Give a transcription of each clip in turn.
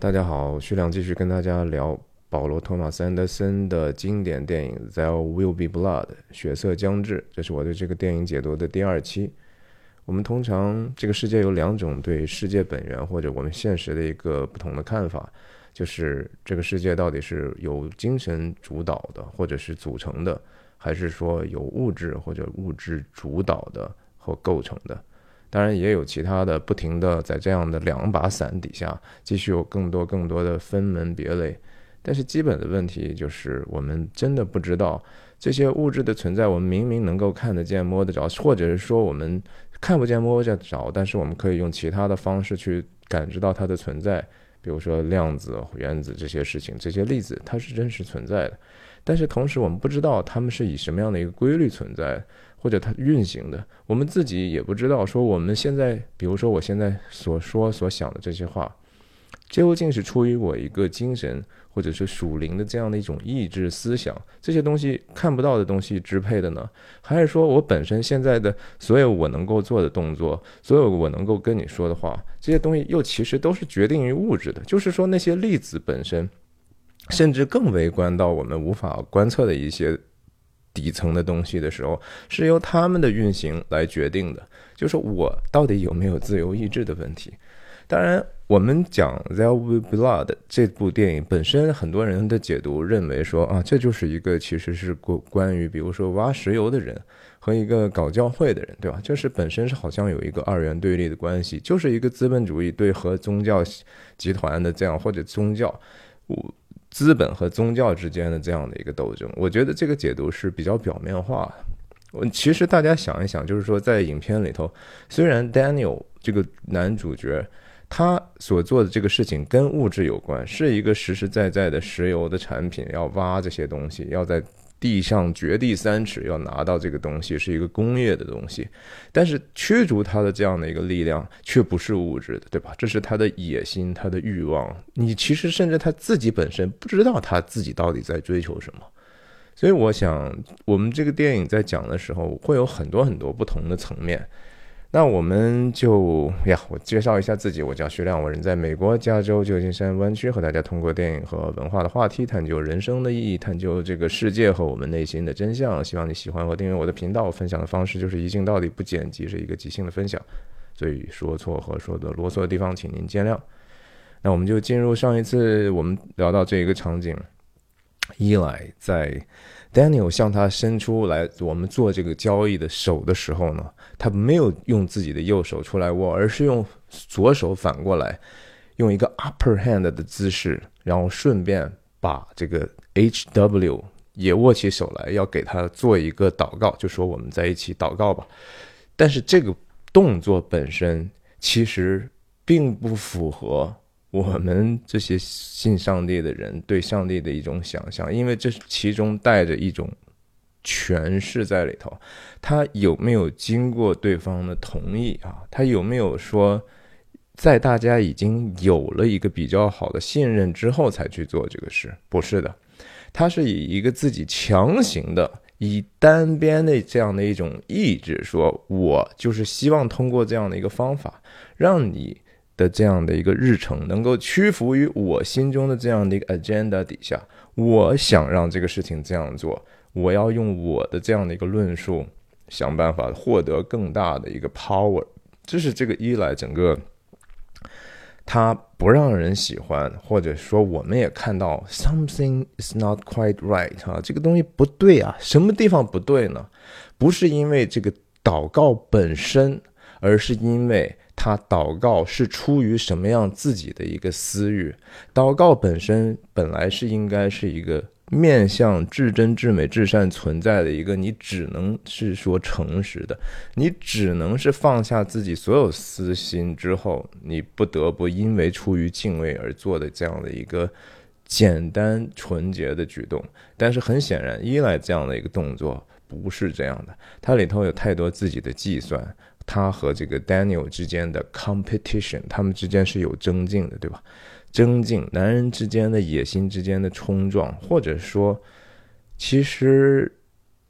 大家好，徐亮继续跟大家聊保罗·托马斯·安德森的经典电影《There Will Be Blood》血色将至。这是我对这个电影解读的第二期。我们通常这个世界有两种对世界本源或者我们现实的一个不同的看法，就是这个世界到底是由精神主导的，或者是组成的，还是说由物质或者物质主导的或构成的。当然也有其他的，不停的在这样的两把伞底下，继续有更多更多的分门别类。但是基本的问题就是，我们真的不知道这些物质的存在。我们明明能够看得见、摸得着，或者是说我们看不见、摸不着，但是我们可以用其他的方式去感知到它的存在。比如说量子、原子这些事情，这些粒子它是真实存在的。但是同时，我们不知道它们是以什么样的一个规律存在。或者它运行的，我们自己也不知道。说我们现在，比如说我现在所说所想的这些话，究竟是出于我一个精神，或者是属灵的这样的一种意志思想，这些东西看不到的东西支配的呢？还是说我本身现在的所有我能够做的动作，所有我能够跟你说的话，这些东西又其实都是决定于物质的？就是说那些粒子本身，甚至更微观到我们无法观测的一些。底层的东西的时候，是由他们的运行来决定的。就是我到底有没有自由意志的问题。当然，我们讲《There Will Be Blood》这部电影本身，很多人的解读认为说啊，这就是一个其实是关关于，比如说挖石油的人和一个搞教会的人，对吧？就是本身是好像有一个二元对立的关系，就是一个资本主义对和宗教集团的这样或者宗教。资本和宗教之间的这样的一个斗争，我觉得这个解读是比较表面化。我其实大家想一想，就是说在影片里头，虽然 Daniel 这个男主角他所做的这个事情跟物质有关，是一个实实在在的石油的产品，要挖这些东西，要在。地上掘地三尺，要拿到这个东西是一个工业的东西，但是驱逐他的这样的一个力量却不是物质的，对吧？这是他的野心，他的欲望。你其实甚至他自己本身不知道他自己到底在追求什么。所以我想，我们这个电影在讲的时候，会有很多很多不同的层面。那我们就呀，我介绍一下自己，我叫徐亮，我人在美国加州旧金山湾区，和大家通过电影和文化的话题，探究人生的意义，探究这个世界和我们内心的真相。希望你喜欢和订阅我的频道。分享的方式就是一镜到底，不剪辑，是一个即兴的分享，所以说错和说的啰嗦的地方，请您见谅。那我们就进入上一次我们聊到这一个场景，伊莱在。Daniel 向他伸出来我们做这个交易的手的时候呢，他没有用自己的右手出来握，而是用左手反过来，用一个 upper hand 的姿势，然后顺便把这个 HW 也握起手来，要给他做一个祷告，就说我们在一起祷告吧。但是这个动作本身其实并不符合。我们这些信上帝的人对上帝的一种想象，因为这其中带着一种诠释在里头。他有没有经过对方的同意啊？他有没有说，在大家已经有了一个比较好的信任之后才去做这个事？不是的，他是以一个自己强行的、以单边的这样的一种意志，说我就是希望通过这样的一个方法让你。的这样的一个日程，能够屈服于我心中的这样的一个 agenda 底下，我想让这个事情这样做，我要用我的这样的一个论述，想办法获得更大的一个 power。这是这个一来整个，他不让人喜欢，或者说我们也看到 something is not quite right 啊，这个东西不对啊，什么地方不对呢？不是因为这个祷告本身，而是因为。他祷告是出于什么样自己的一个私欲？祷告本身本来是应该是一个面向至真至美至善存在的一个，你只能是说诚实的，你只能是放下自己所有私心之后，你不得不因为出于敬畏而做的这样的一个简单纯洁的举动。但是很显然，依赖这样的一个动作不是这样的，它里头有太多自己的计算。他和这个 Daniel 之间的 competition，他们之间是有争竞的，对吧？争竞，男人之间的野心之间的冲撞，或者说，其实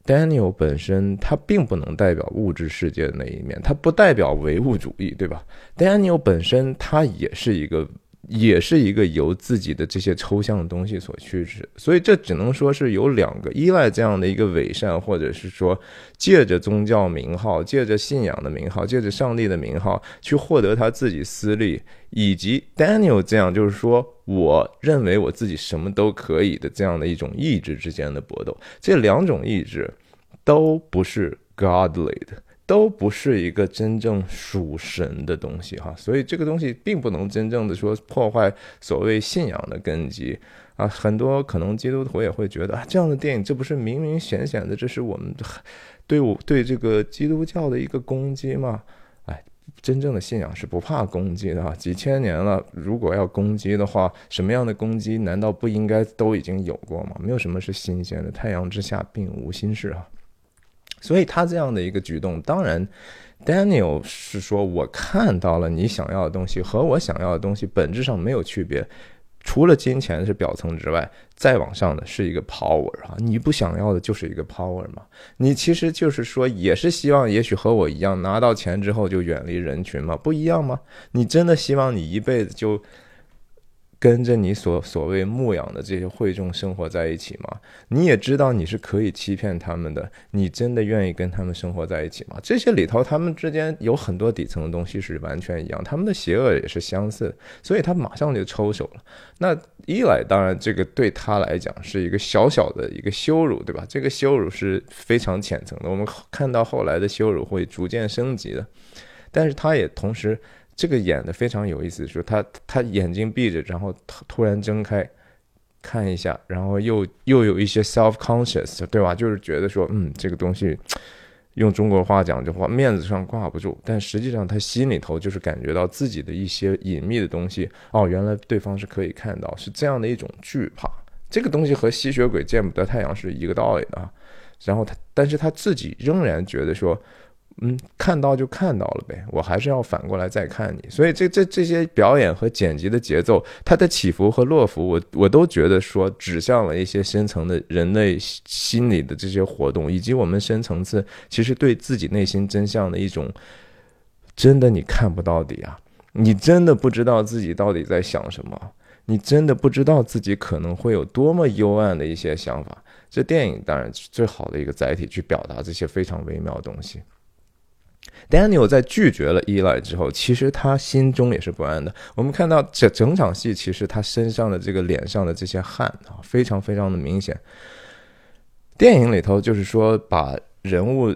Daniel 本身他并不能代表物质世界的那一面，他不代表唯物主义，对吧？Daniel 本身他也是一个也是一个由自己的这些抽象的东西所驱使，所以这只能说是有两个依赖这样的一个伪善，或者是说借着宗教名号、借着信仰的名号、借着上帝的名号去获得他自己私利，以及 Daniel 这样就是说我认为我自己什么都可以的这样的一种意志之间的搏斗，这两种意志都不是 godly 的。都不是一个真正属神的东西哈，所以这个东西并不能真正的说破坏所谓信仰的根基啊。很多可能基督徒也会觉得啊，这样的电影这不是明明显显的，这是我们对我对这个基督教的一个攻击吗？哎，真正的信仰是不怕攻击的啊，几千年了，如果要攻击的话，什么样的攻击难道不应该都已经有过吗？没有什么是新鲜的，太阳之下并无新事啊。所以他这样的一个举动，当然，Daniel 是说，我看到了你想要的东西和我想要的东西本质上没有区别，除了金钱是表层之外，再往上的是一个 power 啊，你不想要的就是一个 power 嘛，你其实就是说，也是希望，也许和我一样，拿到钱之后就远离人群嘛，不一样吗？你真的希望你一辈子就？跟着你所所谓牧养的这些会众生活在一起吗？你也知道你是可以欺骗他们的，你真的愿意跟他们生活在一起吗？这些里头，他们之间有很多底层的东西是完全一样，他们的邪恶也是相似的，所以他马上就抽手了。那一来，当然这个对他来讲是一个小小的一个羞辱，对吧？这个羞辱是非常浅层的，我们看到后来的羞辱会逐渐升级的，但是他也同时。这个演的非常有意思，说他他眼睛闭着，然后突然睁开，看一下，然后又又有一些 self conscious，对吧？就是觉得说，嗯，这个东西用中国话讲的话，面子上挂不住，但实际上他心里头就是感觉到自己的一些隐秘的东西。哦，原来对方是可以看到，是这样的一种惧怕。这个东西和吸血鬼见不得太阳是一个道理的。然后他，但是他自己仍然觉得说。嗯，看到就看到了呗，我还是要反过来再看你。所以这这这些表演和剪辑的节奏，它的起伏和落伏，我我都觉得说指向了一些深层的人类心理的这些活动，以及我们深层次其实对自己内心真相的一种真的你看不到底啊，你真的不知道自己到底在想什么，你真的不知道自己可能会有多么幽暗的一些想法。这电影当然最好的一个载体去表达这些非常微妙的东西。Daniel 在拒绝了依赖之后，其实他心中也是不安的。我们看到这整场戏，其实他身上的这个脸上的这些汗啊，非常非常的明显。电影里头就是说，把人物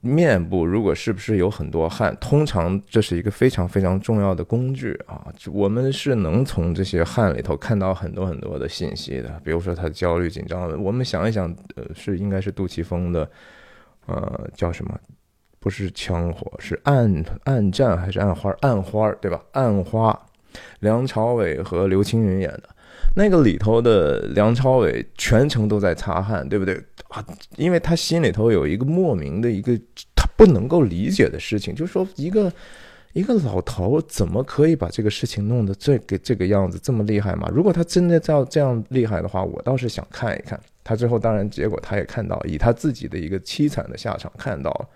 面部如果是不是有很多汗，通常这是一个非常非常重要的工具啊。我们是能从这些汗里头看到很多很多的信息的，比如说他焦虑紧张的。我们想一想，呃，是应该是杜琪峰的，呃，叫什么？不是枪火，是暗暗战还是暗花？暗花对吧？暗花，梁朝伟和刘青云演的那个里头的梁朝伟全程都在擦汗，对不对啊？因为他心里头有一个莫名的一个他不能够理解的事情，就是说一个一个老头怎么可以把这个事情弄得这个这个样子这么厉害嘛？如果他真的要这样厉害的话，我倒是想看一看。他最后当然结果他也看到，以他自己的一个凄惨的下场看到了。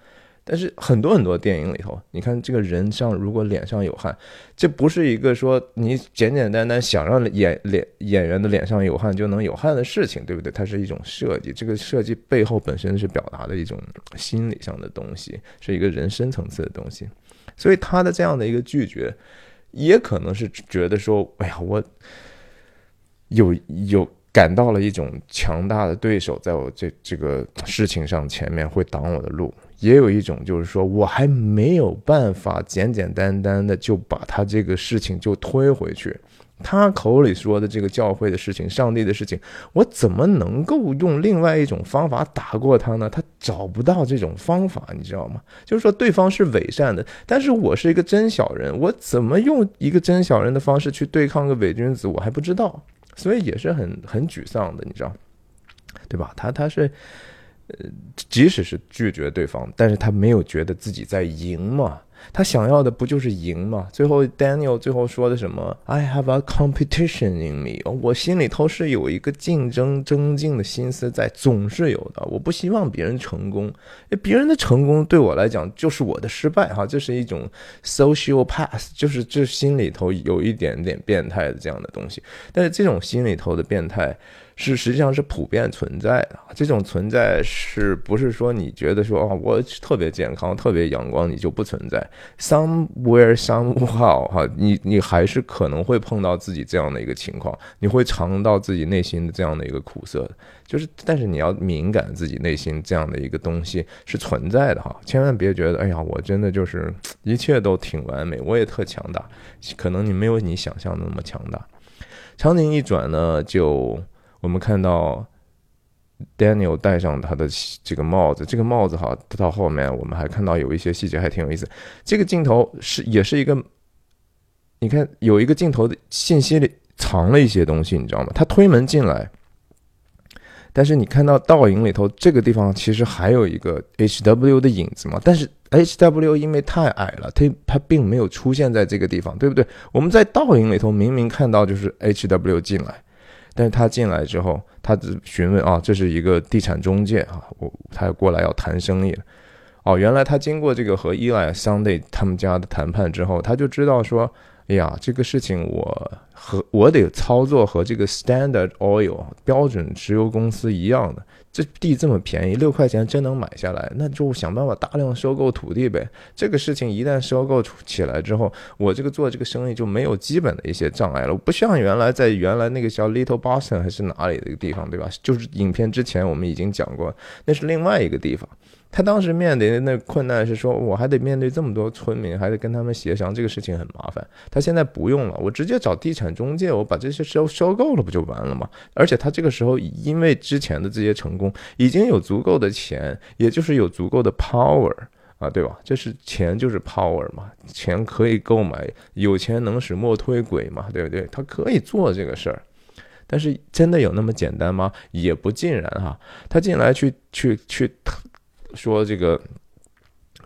但是很多很多电影里头，你看这个人像如果脸上有汗，这不是一个说你简简单单想让演脸演员的脸上有汗就能有汗的事情，对不对？它是一种设计，这个设计背后本身是表达的一种心理上的东西，是一个人深层次的东西。所以他的这样的一个拒绝，也可能是觉得说，哎呀，我有有感到了一种强大的对手在我这这个事情上前面会挡我的路。也有一种就是说，我还没有办法简简单单的就把他这个事情就推回去。他口里说的这个教会的事情、上帝的事情，我怎么能够用另外一种方法打过他呢？他找不到这种方法，你知道吗？就是说，对方是伪善的，但是我是一个真小人，我怎么用一个真小人的方式去对抗个伪君子，我还不知道，所以也是很很沮丧的，你知道，对吧？他他是。呃，即使是拒绝对方，但是他没有觉得自己在赢嘛。他想要的不就是赢嘛？最后 Daniel 最后说的什么？I have a competition in me，我心里头是有一个竞争增进的心思在，总是有的。我不希望别人成功，别人的成功对我来讲就是我的失败哈，这是一种 social pass，就是这心里头有一点点变态的这样的东西。但是这种心里头的变态。是实际上是普遍存在的，这种存在是不是说你觉得说啊我特别健康特别阳光你就不存在？Somewhere somehow 哈，你你还是可能会碰到自己这样的一个情况，你会尝到自己内心的这样的一个苦涩，就是但是你要敏感自己内心这样的一个东西是存在的哈，千万别觉得哎呀我真的就是一切都挺完美，我也特强大，可能你没有你想象的那么强大。场景一转呢就。我们看到 Daniel 戴上他的这个帽子，这个帽子哈，到后面我们还看到有一些细节还挺有意思。这个镜头是也是一个，你看有一个镜头的信息里藏了一些东西，你知道吗？他推门进来，但是你看到倒影里头这个地方其实还有一个 HW 的影子嘛？但是 HW 因为太矮了，它它并没有出现在这个地方，对不对？我们在倒影里头明明看到就是 HW 进来。但是他进来之后，他只询问啊，这是一个地产中介啊，我他过来要谈生意了。哦，原来他经过这个和伊莱桑德他们家的谈判之后，他就知道说。哎呀，这个事情我和我得操作和这个 Standard Oil 标准石油公司一样的，这地这么便宜，六块钱真能买下来，那就想办法大量收购土地呗。这个事情一旦收购起来之后，我这个做这个生意就没有基本的一些障碍了，不像原来在原来那个叫 Little Boston 还是哪里的一个地方，对吧？就是影片之前我们已经讲过，那是另外一个地方。他当时面临的那困难是说，我还得面对这么多村民，还得跟他们协商，这个事情很麻烦。他现在不用了，我直接找地产中介，我把这些收收购了，不就完了吗？而且他这个时候因为之前的这些成功，已经有足够的钱，也就是有足够的 power 啊，对吧？这是钱就是 power 嘛，钱可以购买，有钱能使磨推鬼嘛，对不对？他可以做这个事儿，但是真的有那么简单吗？也不尽然哈。他进来去去去。说这个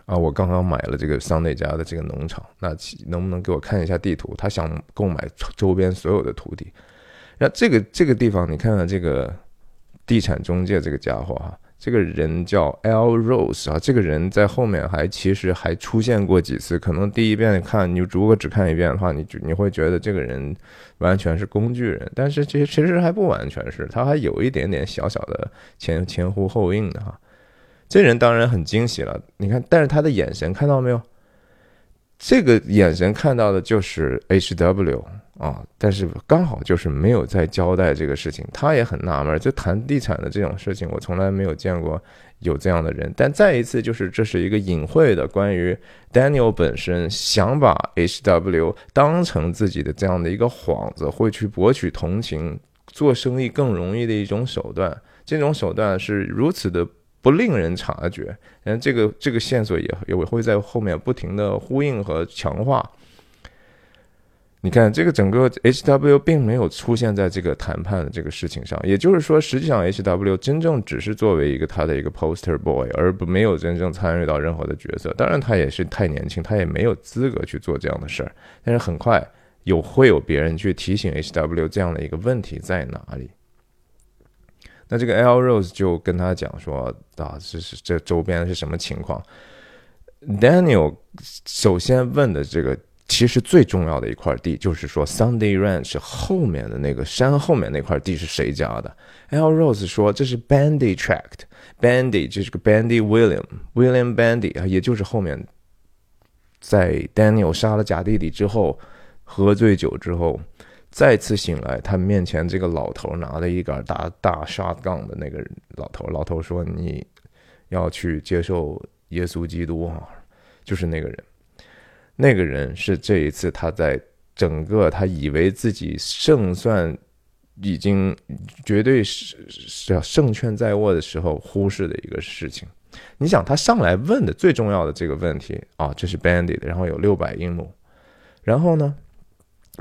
啊，我刚刚买了这个桑内家的这个农场，那能不能给我看一下地图？他想购买周边所有的土地。那这个这个地方，你看看这个地产中介这个家伙哈，这个人叫 L Rose 啊，这个人在后面还其实还出现过几次。可能第一遍看你如果只看一遍的话，你你会觉得这个人完全是工具人，但是其实其实还不完全是，他还有一点点小小的前前呼后应的哈。这人当然很惊喜了，你看，但是他的眼神看到没有？这个眼神看到的就是 H W 啊，但是刚好就是没有在交代这个事情，他也很纳闷，就谈地产的这种事情，我从来没有见过有这样的人。但再一次，就是这是一个隐晦的关于 Daniel 本身想把 H W 当成自己的这样的一个幌子，会去博取同情，做生意更容易的一种手段。这种手段是如此的。不令人察觉，嗯，这个这个线索也也会在后面不停的呼应和强化。你看，这个整个 H W 并没有出现在这个谈判的这个事情上，也就是说，实际上 H W 真正只是作为一个他的一个 poster boy，而不没有真正参与到任何的角色。当然，他也是太年轻，他也没有资格去做这样的事儿。但是很快有会有别人去提醒 H W 这样的一个问题在哪里。那这个 L Rose 就跟他讲说啊，这是这周边是什么情况？Daniel 首先问的这个，其实最重要的一块地，就是说 Sunday Ranch 后面的那个山后面那块地是谁家的？L Rose 说这是 Bandy Tract，Bandy 就是个 Bandy William William Bandy 啊，也就是后面在 Daniel 杀了假弟弟之后，喝醉酒之后。再次醒来，他面前这个老头拿了一杆大大沙杠的那个老头，老头说：“你要去接受耶稣基督啊！”就是那个人，那个人是这一次他在整个他以为自己胜算已经绝对是是要胜券在握的时候忽视的一个事情。你想，他上来问的最重要的这个问题啊，这是 Bandy 的，然后有六百英亩，然后呢？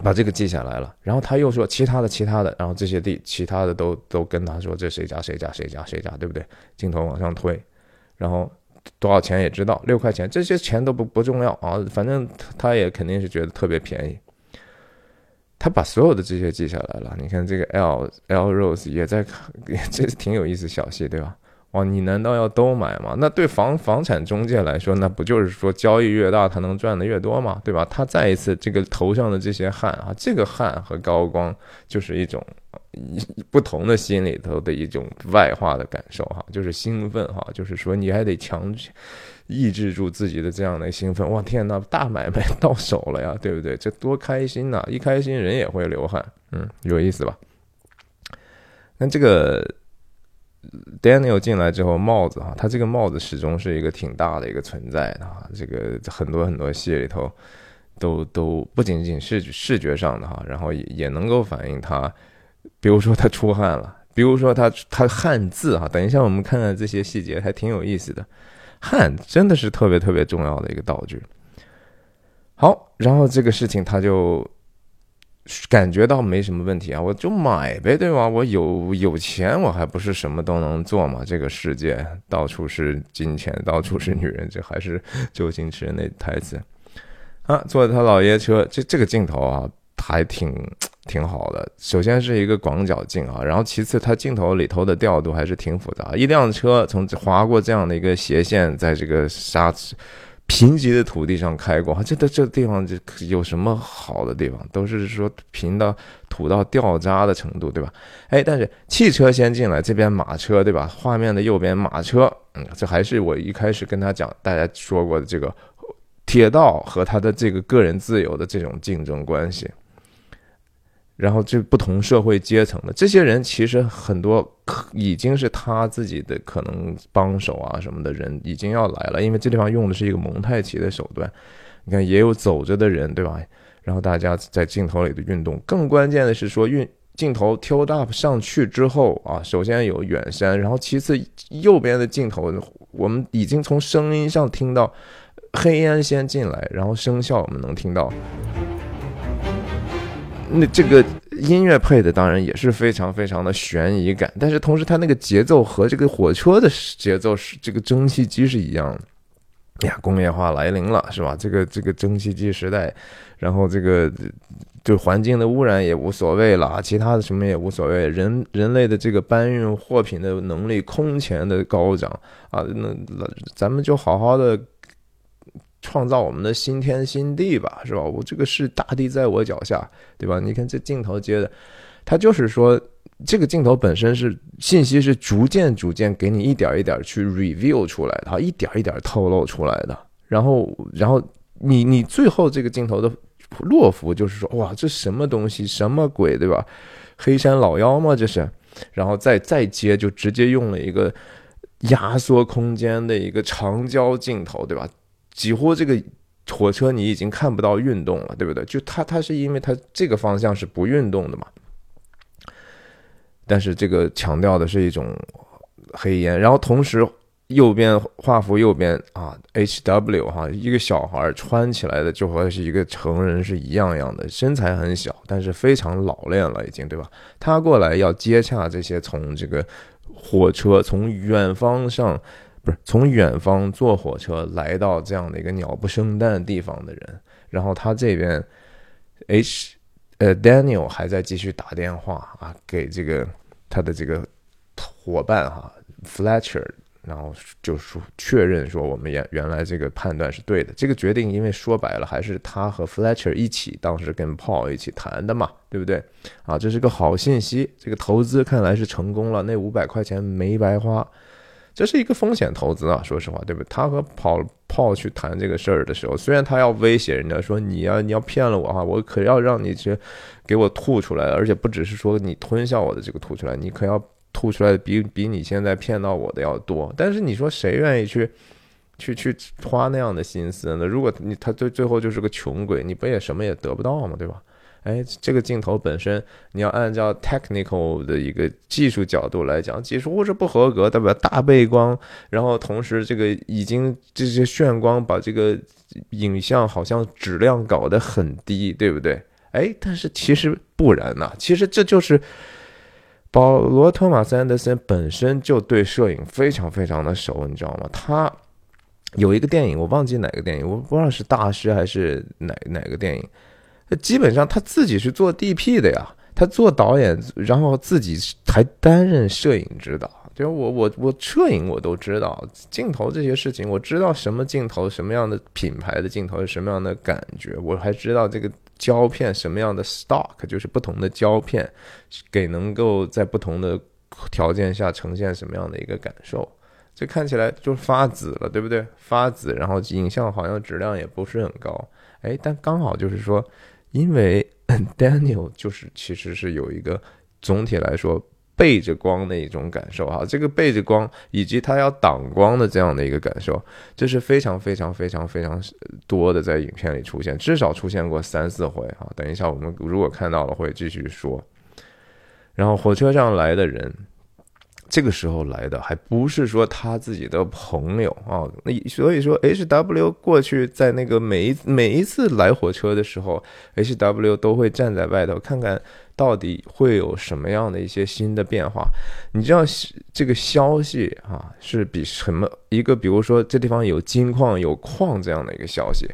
把这个记下来了，然后他又说其他的其他的，然后这些地其他的都都跟他说这谁家谁家谁家谁家，对不对？镜头往上推，然后多少钱也知道，六块钱这些钱都不不重要啊，反正他也肯定是觉得特别便宜。他把所有的这些记下来了。你看这个 L L Rose 也在看，这挺有意思小戏，对吧？哇，你难道要都买吗？那对房房产中介来说，那不就是说交易越大，他能赚的越多吗？对吧？他再一次这个头上的这些汗啊，这个汗和高光就是一种不同的心里头的一种外化的感受哈，就是兴奋哈，就是说你还得强抑制住自己的这样的兴奋。哇，天呐，大买卖 到手了呀，对不对？这多开心呐！一开心人也会流汗，嗯，有意思吧？那这个。Daniel 进来之后，帽子哈，他这个帽子始终是一个挺大的一个存在的哈。这个很多很多戏里头，都都不仅仅是视觉上的哈，然后也也能够反映他，比如说他出汗了，比如说他他汗渍哈。等一下我们看看这些细节，还挺有意思的。汗真的是特别特别重要的一个道具。好，然后这个事情他就。感觉到没什么问题啊，我就买呗，对吧？我有有钱，我还不是什么都能做吗？这个世界到处是金钱，到处是女人，这还是周星驰那台词啊。坐他老爷车，这这个镜头啊，还挺挺好的。首先是一个广角镜啊，然后其次它镜头里头的调度还是挺复杂。一辆车从划过这样的一个斜线，在这个沙子。贫瘠的土地上开过，这这这地方就有什么好的地方？都是说贫到土到掉渣的程度，对吧？哎，但是汽车先进来，这边马车，对吧？画面的右边马车，嗯，这还是我一开始跟他讲，大家说过的这个铁道和他的这个个人自由的这种竞争关系。然后这不同社会阶层的这些人，其实很多可已经是他自己的可能帮手啊什么的人已经要来了，因为这地方用的是一个蒙太奇的手段。你看，也有走着的人，对吧？然后大家在镜头里的运动。更关键的是说，运镜头 tilt up 上去之后啊，首先有远山，然后其次右边的镜头，我们已经从声音上听到黑烟先进来，然后声效我们能听到。那这个音乐配的当然也是非常非常的悬疑感，但是同时它那个节奏和这个火车的节奏是这个蒸汽机是一样的。呀，工业化来临了，是吧？这个这个蒸汽机时代，然后这个对环境的污染也无所谓了，其他的什么也无所谓，人人类的这个搬运货品的能力空前的高涨啊，那咱们就好好的。创造我们的新天新地吧，是吧？我这个是大地在我脚下，对吧？你看这镜头接的，它就是说，这个镜头本身是信息是逐渐逐渐给你一点一点去 reveal 出来的，一点一点透露出来的。然后，然后你你最后这个镜头的落幅就是说，哇，这什么东西，什么鬼，对吧？黑山老妖吗？这是，然后再再接就直接用了一个压缩空间的一个长焦镜头，对吧？几乎这个火车你已经看不到运动了，对不对？就它它是因为它这个方向是不运动的嘛。但是这个强调的是一种黑烟，然后同时右边画幅右边啊，H W 哈，一个小孩穿起来的就和是一个成人是一样样的，身材很小，但是非常老练了已经，对吧？他过来要接洽这些从这个火车从远方上。不是从远方坐火车来到这样的一个鸟不生蛋地方的人，然后他这边，H，呃，Daniel 还在继续打电话啊，给这个他的这个伙伴哈，Fletcher，然后就说确认说我们原原来这个判断是对的，这个决定因为说白了还是他和 Fletcher 一起当时跟 Paul 一起谈的嘛，对不对？啊，这是个好信息，这个投资看来是成功了，那五百块钱没白花。这是一个风险投资啊，说实话，对不对？他和跑炮去谈这个事儿的时候，虽然他要威胁人家说你要你要骗了我哈，我可要让你去给我吐出来，而且不只是说你吞下我的这个吐出来，你可要吐出来的比比你现在骗到我的要多。但是你说谁愿意去去去花那样的心思呢？如果你他最最后就是个穷鬼，你不也什么也得不到吗？对吧？哎，这个镜头本身，你要按照 technical 的一个技术角度来讲，技术是不合格，代表大背光，然后同时这个已经这些炫光把这个影像好像质量搞得很低，对不对？哎，但是其实不然呐，其实这就是保罗·托马斯·安德森本身就对摄影非常非常的熟，你知道吗？他有一个电影，我忘记哪个电影，我不知道是大师还是哪哪个电影。基本上他自己是做 DP 的呀，他做导演，然后自己还担任摄影指导。就我我我摄影我都知道，镜头这些事情我知道什么镜头什么样的品牌的镜头是什么样的感觉，我还知道这个胶片什么样的 stock，就是不同的胶片给能够在不同的条件下呈现什么样的一个感受。这看起来就发紫了，对不对？发紫，然后影像好像质量也不是很高，哎，但刚好就是说，因为 Daniel 就是其实是有一个总体来说背着光的一种感受哈，这个背着光以及他要挡光的这样的一个感受，这是非常非常非常非常多的在影片里出现，至少出现过三四回啊。等一下我们如果看到了会继续说。然后火车上来的人。这个时候来的还不是说他自己的朋友啊，那所以说 H W 过去在那个每一每一次来火车的时候，H W 都会站在外头看看到底会有什么样的一些新的变化。你知道这个消息啊，是比什么一个，比如说这地方有金矿有矿这样的一个消息，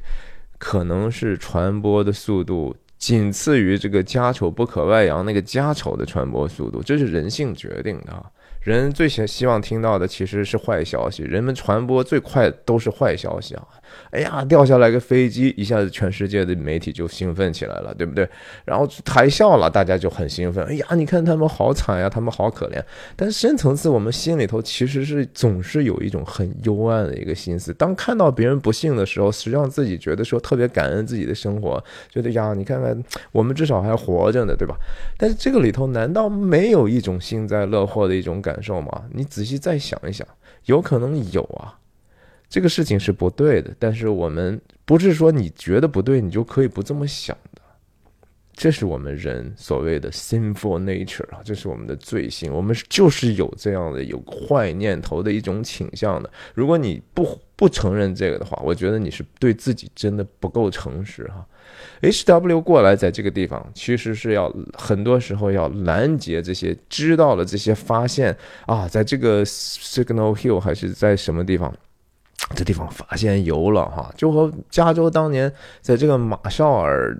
可能是传播的速度仅次于这个家丑不可外扬那个家丑的传播速度，这是人性决定的啊。人最希希望听到的其实是坏消息，人们传播最快都是坏消息啊。哎呀，掉下来个飞机，一下子全世界的媒体就兴奋起来了，对不对？然后台笑了，大家就很兴奋。哎呀，你看他们好惨呀，他们好可怜。但深层次，我们心里头其实是总是有一种很幽暗的一个心思。当看到别人不幸的时候，实际上自己觉得说特别感恩自己的生活，觉得呀，你看看我们至少还活着呢，对吧？但是这个里头难道没有一种幸灾乐祸的一种感受吗？你仔细再想一想，有可能有啊。这个事情是不对的，但是我们不是说你觉得不对，你就可以不这么想的。这是我们人所谓的 sinful nature 啊，这是我们的罪性，我们就是有这样的有坏念头的一种倾向的。如果你不不承认这个的话，我觉得你是对自己真的不够诚实哈。H W 过来在这个地方，其实是要很多时候要拦截这些知道了这些发现啊，在这个 Signal Hill 还是在什么地方。这地方发现油了哈，就和加州当年在这个马绍尔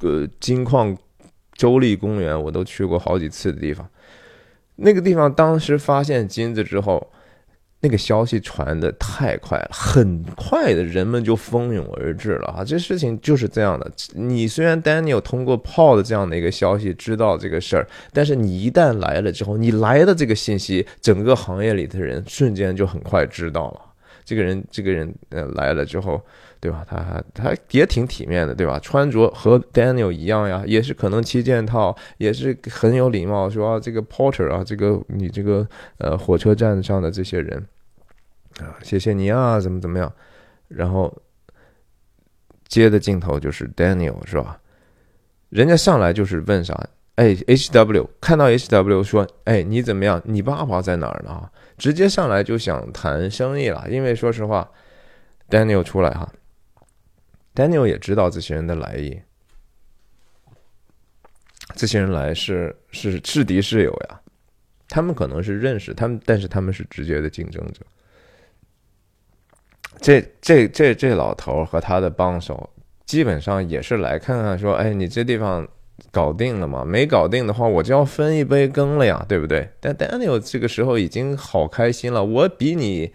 呃金矿州立公园，我都去过好几次的地方。那个地方当时发现金子之后，那个消息传的太快了，很快的人们就蜂拥而至了哈。这事情就是这样的。你虽然 Daniel 通过 Paul 的这样的一个消息知道这个事儿，但是你一旦来了之后，你来的这个信息，整个行业里的人瞬间就很快知道了。这个人，这个人，呃，来了之后，对吧？他他也挺体面的，对吧？穿着和 Daniel 一样呀，也是可能七件套，也是很有礼貌，说啊这个 Porter 啊，这个你这个呃火车站上的这些人啊，谢谢你啊，怎么怎么样？然后接的镜头就是 Daniel 是吧？人家上来就是问啥？哎，H W 看到 H W 说，哎，你怎么样？你爸爸在哪儿呢？直接上来就想谈生意了，因为说实话，Daniel 出来哈，Daniel 也知道这些人的来意，这些人来是是是敌是友呀，他们可能是认识他们，但是他们是直接的竞争者。这这这这老头和他的帮手基本上也是来看看，说，哎，你这地方。搞定了吗？没搞定的话，我就要分一杯羹了呀，对不对？但 Daniel 这个时候已经好开心了，我比你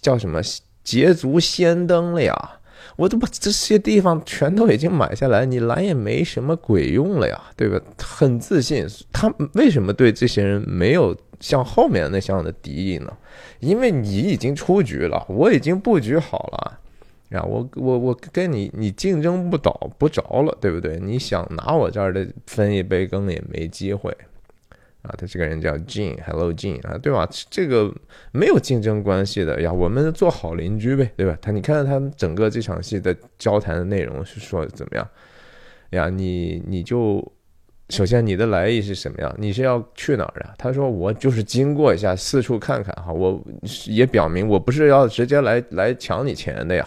叫什么捷足先登了呀？我都把这些地方全都已经买下来，你来也没什么鬼用了呀，对吧？很自信，他为什么对这些人没有像后面那项的敌意呢？因为你已经出局了，我已经布局好了。呀，我我我跟你你竞争不倒不着了，对不对？你想拿我这儿的分一杯羹也没机会啊！他这个人叫 Jean，Hello Jean 啊，对吧？这个没有竞争关系的呀，我们做好邻居呗，对吧？他你看看他整个这场戏的交谈的内容是说怎么样？呀，你你就首先你的来意是什么样？你是要去哪儿啊？他说我就是经过一下，四处看看哈。我也表明我不是要直接来来抢你钱的呀。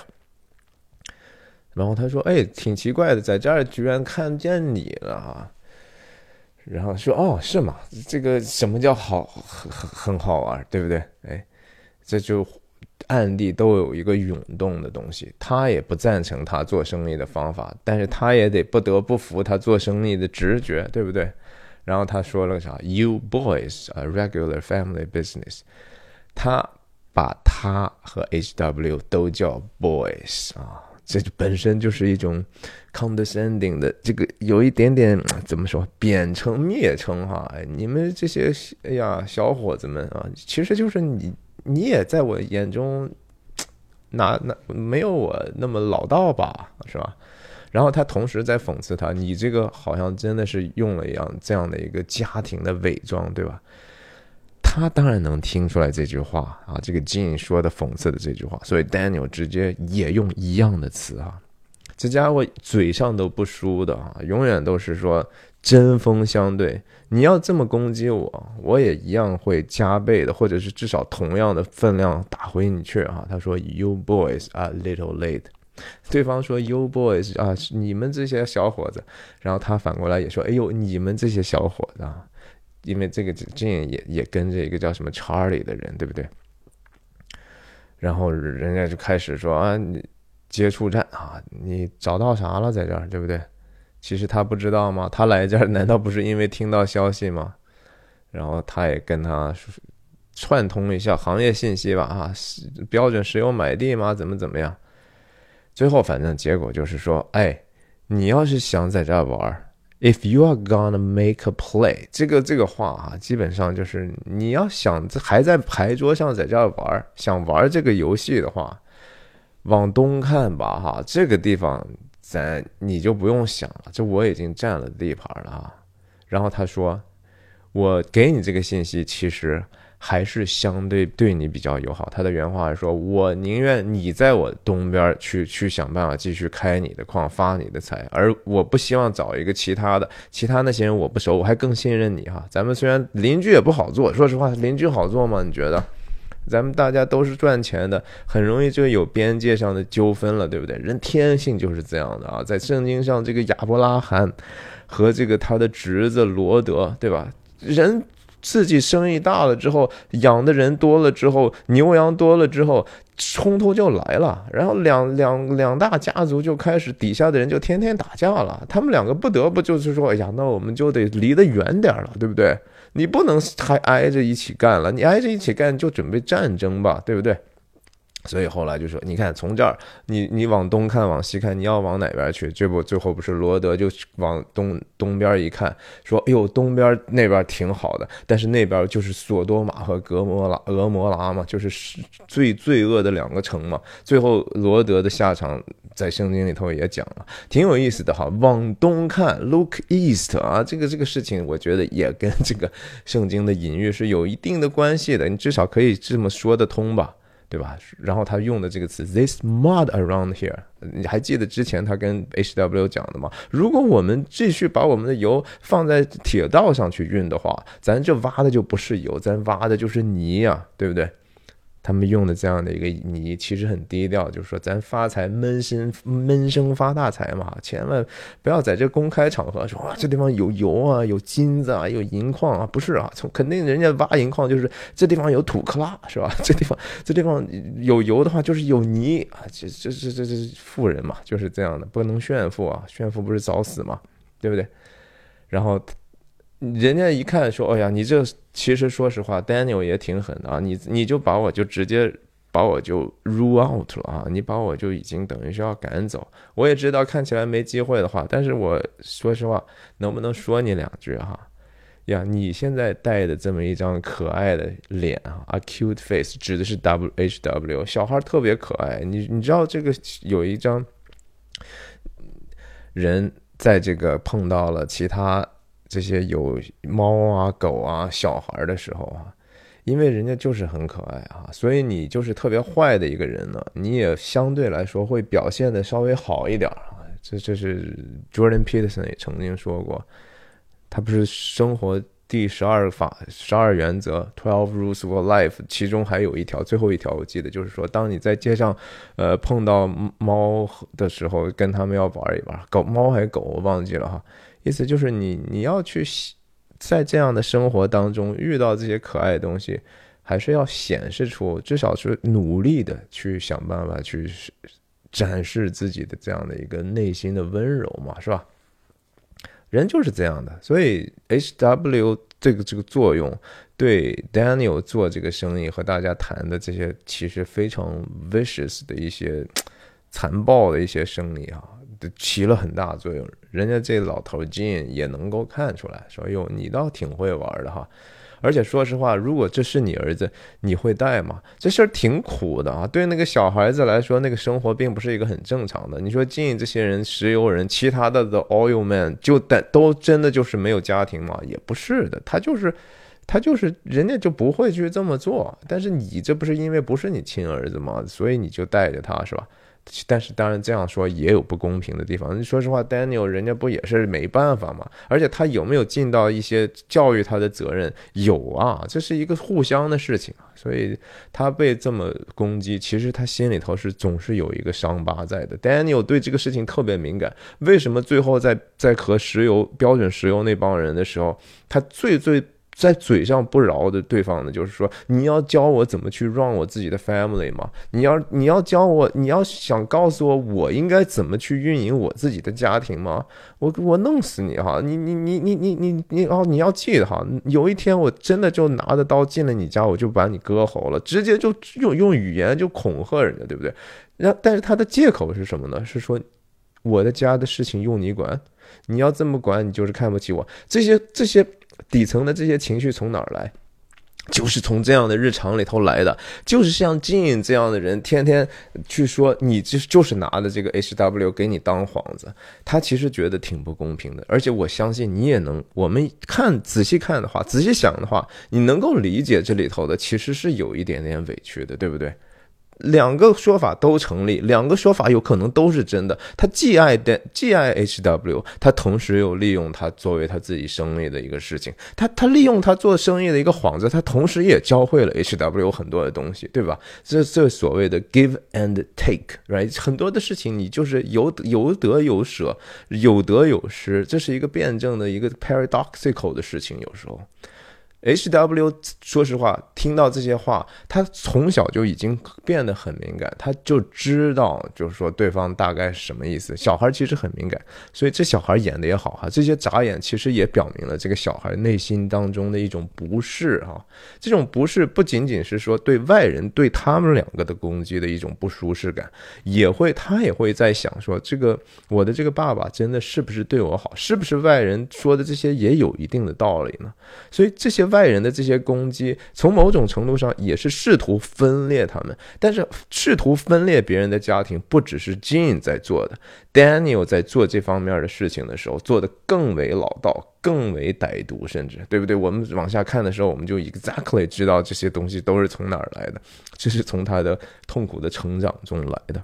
然后他说：“哎，挺奇怪的，在这儿居然看见你了哈。”然后说：“哦，是吗？这个什么叫好，很很好玩，对不对？”哎，这就暗地都有一个涌动的东西。他也不赞成他做生意的方法，但是他也得不得不服他做生意的直觉，对不对？然后他说了个啥？You boys a regular family business。他把他和 HW 都叫 boys 啊，这本身就是一种 condescending 的这个有一点点怎么说贬称蔑称哈？你们这些哎呀小伙子们啊，其实就是你你也在我眼中，哪哪没有我那么老道吧，是吧？然后他同时在讽刺他，你这个好像真的是用了一样这样的一个家庭的伪装，对吧？他当然能听出来这句话啊，这个 Jin 说的讽刺的这句话，所以 Daniel 直接也用一样的词啊，这家伙嘴上都不输的啊，永远都是说针锋相对。你要这么攻击我，我也一样会加倍的，或者是至少同样的分量打回你去啊。他说 You boys are little late，对方说 You boys 啊，你们这些小伙子，然后他反过来也说，哎呦，你们这些小伙子啊。因为这个 Jane 也也跟着一个叫什么 Charlie 的人，对不对？然后人家就开始说啊，接触战啊，你找到啥了在这儿，对不对？其实他不知道吗？他来这儿难道不是因为听到消息吗？然后他也跟他串通一下行业信息吧，啊，标准石油买地吗？怎么怎么样？最后反正结果就是说，哎，你要是想在这儿玩儿。If you are gonna make a play，这个这个话啊，基本上就是你要想还在牌桌上在这儿玩，想玩这个游戏的话，往东看吧，哈，这个地方咱你就不用想了，这我已经占了地盘了啊。然后他说，我给你这个信息，其实。还是相对对你比较友好。他的原话是说：“我宁愿你在我东边去去想办法继续开你的矿发你的财，而我不希望找一个其他的其他那些人我不熟，我还更信任你哈。咱们虽然邻居也不好做，说实话，邻居好做吗？你觉得？咱们大家都是赚钱的，很容易就有边界上的纠纷了，对不对？人天性就是这样的啊。在圣经上，这个亚伯拉罕和这个他的侄子罗德，对吧？人。”自己生意大了之后，养的人多了之后，牛羊多了之后，冲突就来了。然后两两两大家族就开始，底下的人就天天打架了。他们两个不得不就是说，哎呀，那我们就得离得远点了，对不对？你不能还挨着一起干了，你挨着一起干就准备战争吧，对不对？所以后来就说，你看从这儿，你你往东看，往西看，你要往哪边去？这不最后不是罗德就往东东边一看，说，哎呦，东边那边挺好的，但是那边就是索多玛和格摩拉、俄摩拉嘛，就是最罪恶的两个城嘛。最后罗德的下场在圣经里头也讲了，挺有意思的哈。往东看，Look East 啊，这个这个事情，我觉得也跟这个圣经的隐喻是有一定的关系的，你至少可以这么说得通吧。对吧？然后他用的这个词，this mud around here，你还记得之前他跟 H W 讲的吗？如果我们继续把我们的油放在铁道上去运的话，咱这挖的就不是油，咱挖的就是泥呀，对不对？他们用的这样的一个泥，其实很低调，就是说咱发财闷声闷声发大财嘛，千万不要在这公开场合说哇这地方有油啊，有金子啊，有银矿啊，不是啊，从肯定人家挖银矿就是这地方有土克拉是吧？这地方这地方有油的话就是有泥啊，这这这这这富人嘛就是这样的，不能炫富啊，炫富不是找死嘛，对不对？然后。人家一看说：“哎呀，你这其实说实话，Daniel 也挺狠的啊！你你就把我就直接把我就 rule out 了啊！你把我就已经等于是要赶走。我也知道看起来没机会的话，但是我说实话，能不能说你两句哈？呀，你现在带的这么一张可爱的脸啊，a cute face，指的是 W H W，小孩特别可爱。你你知道这个有一张人在这个碰到了其他。”这些有猫啊、狗啊、小孩的时候啊，因为人家就是很可爱啊，所以你就是特别坏的一个人呢，你也相对来说会表现的稍微好一点啊。这这是 Jordan Peterson 也曾经说过，他不是生活第十二法、十二原则 （Twelve Rules for Life），其中还有一条，最后一条我记得就是说，当你在街上呃碰到猫的时候，跟他们要玩一玩，狗、猫还是狗，我忘记了哈。意思就是你你要去在这样的生活当中遇到这些可爱的东西，还是要显示出，至少是努力的去想办法去展示自己的这样的一个内心的温柔嘛，是吧？人就是这样的，所以 H W 这个这个作用对 Daniel 做这个生意和大家谈的这些其实非常 vicious 的一些残暴的一些生意啊，起了很大作用。人家这老头 Jin 也能够看出来，说哟，你倒挺会玩的哈。而且说实话，如果这是你儿子，你会带吗？这事儿挺苦的啊！对那个小孩子来说，那个生活并不是一个很正常的。你说进这些人，石油人，其他的的 oil man 就带都真的就是没有家庭吗？也不是的，他就是他就是人家就不会去这么做。但是你这不是因为不是你亲儿子吗？所以你就带着他是吧？但是当然这样说也有不公平的地方。说实话，Daniel 人家不也是没办法吗？而且他有没有尽到一些教育他的责任？有啊，这是一个互相的事情啊。所以他被这么攻击，其实他心里头是总是有一个伤疤在的。Daniel 对这个事情特别敏感。为什么最后在在和石油标准石油那帮人的时候，他最最。在嘴上不饶的对方呢，就是说你要教我怎么去 run 我自己的 family 吗？你要你要教我，你要想告诉我我应该怎么去运营我自己的家庭吗？我我弄死你哈！你你你你你你你哦！你要记得哈，有一天我真的就拿着刀进了你家，我就把你割喉了，直接就用用语言就恐吓人家，对不对？然但是他的借口是什么呢？是说我的家的事情用你管，你要这么管，你就是看不起我。这些这些。底层的这些情绪从哪儿来？就是从这样的日常里头来的。就是像金这样的人，天天去说你就就是拿的这个 H W 给你当幌子，他其实觉得挺不公平的。而且我相信你也能，我们看仔细看的话，仔细想的话，你能够理解这里头的其实是有一点点委屈的，对不对？两个说法都成立，两个说法有可能都是真的。他既爱的，既爱 H W，他同时又利用他作为他自己生意的一个事情。他他利用他做生意的一个幌子，他同时也教会了 H W 很多的东西，对吧？这这所谓的 give and take，right？很多的事情你就是有有得有舍，有得有失，这是一个辩证的一个 paradoxical 的事情，有时候。H W，说实话，听到这些话，他从小就已经变得很敏感，他就知道，就是说对方大概是什么意思。小孩其实很敏感，所以这小孩演的也好哈，这些眨眼其实也表明了这个小孩内心当中的一种不适哈。这种不适不仅仅是说对外人对他们两个的攻击的一种不舒适感，也会他也会在想说，这个我的这个爸爸真的是不是对我好？是不是外人说的这些也有一定的道理呢？所以这些。外人的这些攻击，从某种程度上也是试图分裂他们。但是，试图分裂别人的家庭，不只是 Jean 在做的，Daniel 在做这方面的事情的时候，做的更为老道、更为歹毒，甚至对不对？我们往下看的时候，我们就 exactly 知道这些东西都是从哪儿来的，这是从他的痛苦的成长中来的。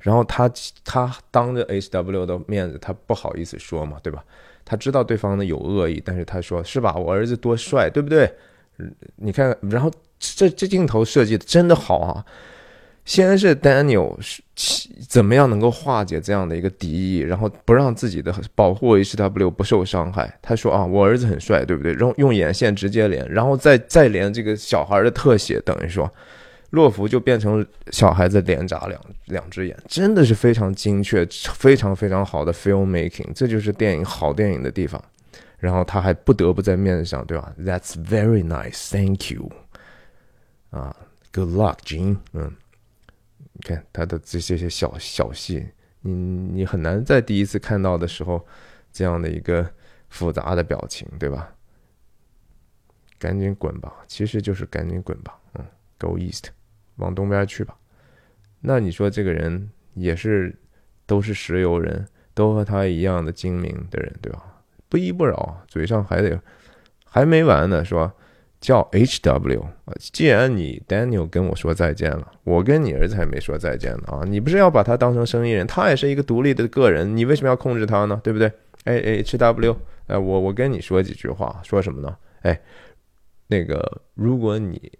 然后他他当着 HW 的面子，他不好意思说嘛，对吧？他知道对方呢有恶意，但是他说是吧？我儿子多帅，对不对？嗯你看，然后这这镜头设计的真的好啊！先是 Daniel 是怎么样能够化解这样的一个敌意，然后不让自己的保护 HW 不受伤害。他说啊，我儿子很帅，对不对？用用眼线直接连，然后再再连这个小孩的特写，等于说。洛夫就变成小孩子连眨两两只眼，真的是非常精确、非常非常好的 film making，这就是电影好电影的地方。然后他还不得不在面子上，对吧？That's very nice, thank you。啊，Good luck, Jean。嗯，你看他的这些些小小戏，你你很难在第一次看到的时候这样的一个复杂的表情，对吧？赶紧滚吧，其实就是赶紧滚吧。嗯，Go east。往东边去吧，那你说这个人也是都是石油人，都和他一样的精明的人，对吧？不依不饶，嘴上还得还没完呢，说叫 H W 啊。既然你 Daniel 跟我说再见了，我跟你儿子还没说再见呢啊！你不是要把他当成生意人，他也是一个独立的个人，你为什么要控制他呢？对不对？哎 H W，哎，我我跟你说几句话，说什么呢？哎，那个如果你。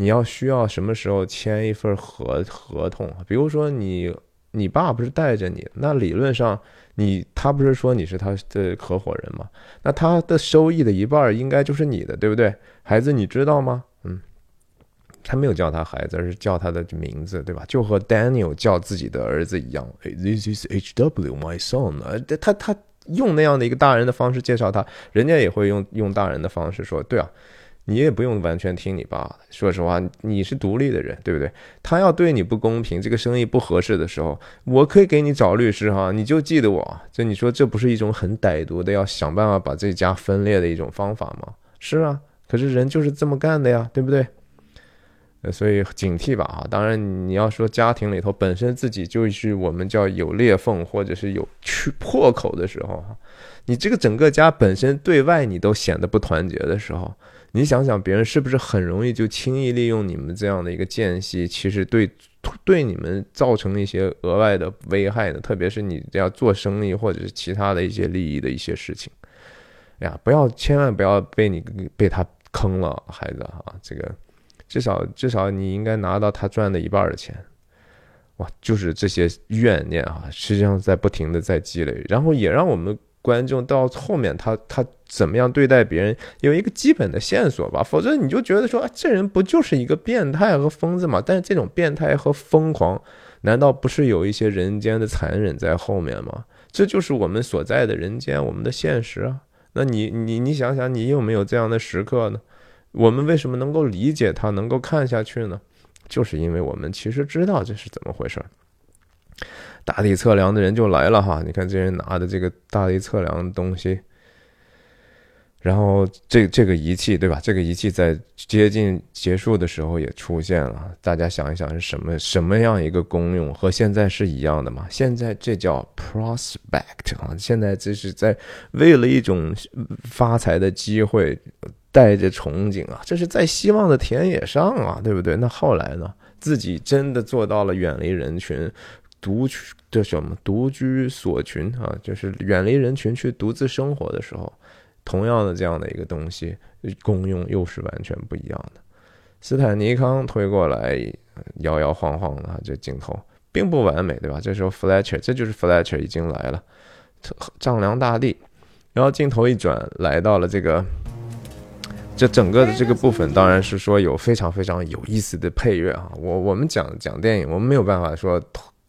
你要需要什么时候签一份合合同？比如说你你爸不是带着你，那理论上你他不是说你是他的合伙人吗？那他的收益的一半应该就是你的，对不对？孩子，你知道吗？嗯，他没有叫他孩子，而是叫他的名字，对吧？就和 Daniel 叫自己的儿子一样。This is H W, my son。他他用那样的一个大人的方式介绍他，人家也会用用大人的方式说，对啊。你也不用完全听你爸的，说实话，你是独立的人，对不对？他要对你不公平，这个生意不合适的时候，我可以给你找律师哈，你就记得我。这你说这不是一种很歹毒的要想办法把这家分裂的一种方法吗？是啊，可是人就是这么干的呀，对不对？呃，所以警惕吧啊！当然，你要说家庭里头本身自己就是我们叫有裂缝或者是有去破口的时候，你这个整个家本身对外你都显得不团结的时候。你想想，别人是不是很容易就轻易利用你们这样的一个间隙，其实对对你们造成一些额外的危害呢？特别是你要做生意或者是其他的一些利益的一些事情，哎呀，不要千万不要被你被他坑了，孩子啊，这个至少至少你应该拿到他赚的一半的钱，哇，就是这些怨念啊，实际上在不停的在积累，然后也让我们。观众到后面，他他怎么样对待别人，有一个基本的线索吧，否则你就觉得说，这人不就是一个变态和疯子吗？但是这种变态和疯狂，难道不是有一些人间的残忍在后面吗？这就是我们所在的人间，我们的现实啊。那你你你想想，你有没有这样的时刻呢？我们为什么能够理解他，能够看下去呢？就是因为我们其实知道这是怎么回事。大地测量的人就来了哈，你看这人拿的这个大地测量的东西，然后这这个仪器对吧？这个仪器在接近结束的时候也出现了，大家想一想是什么什么样一个功用？和现在是一样的吗？现在这叫 prospect 啊，现在这是在为了一种发财的机会，带着憧憬啊，这是在希望的田野上啊，对不对？那后来呢？自己真的做到了远离人群。独居的什么独居所群啊，就是远离人群去独自生活的时候，同样的这样的一个东西，功用又是完全不一样的。斯坦尼康推过来，摇摇晃晃的这镜头并不完美，对吧？这时候 Fletcher，这就是 Fletcher 已经来了，丈量大地，然后镜头一转，来到了这个，这整个的这个部分，当然是说有非常非常有意思的配乐啊。我我们讲讲电影，我们没有办法说。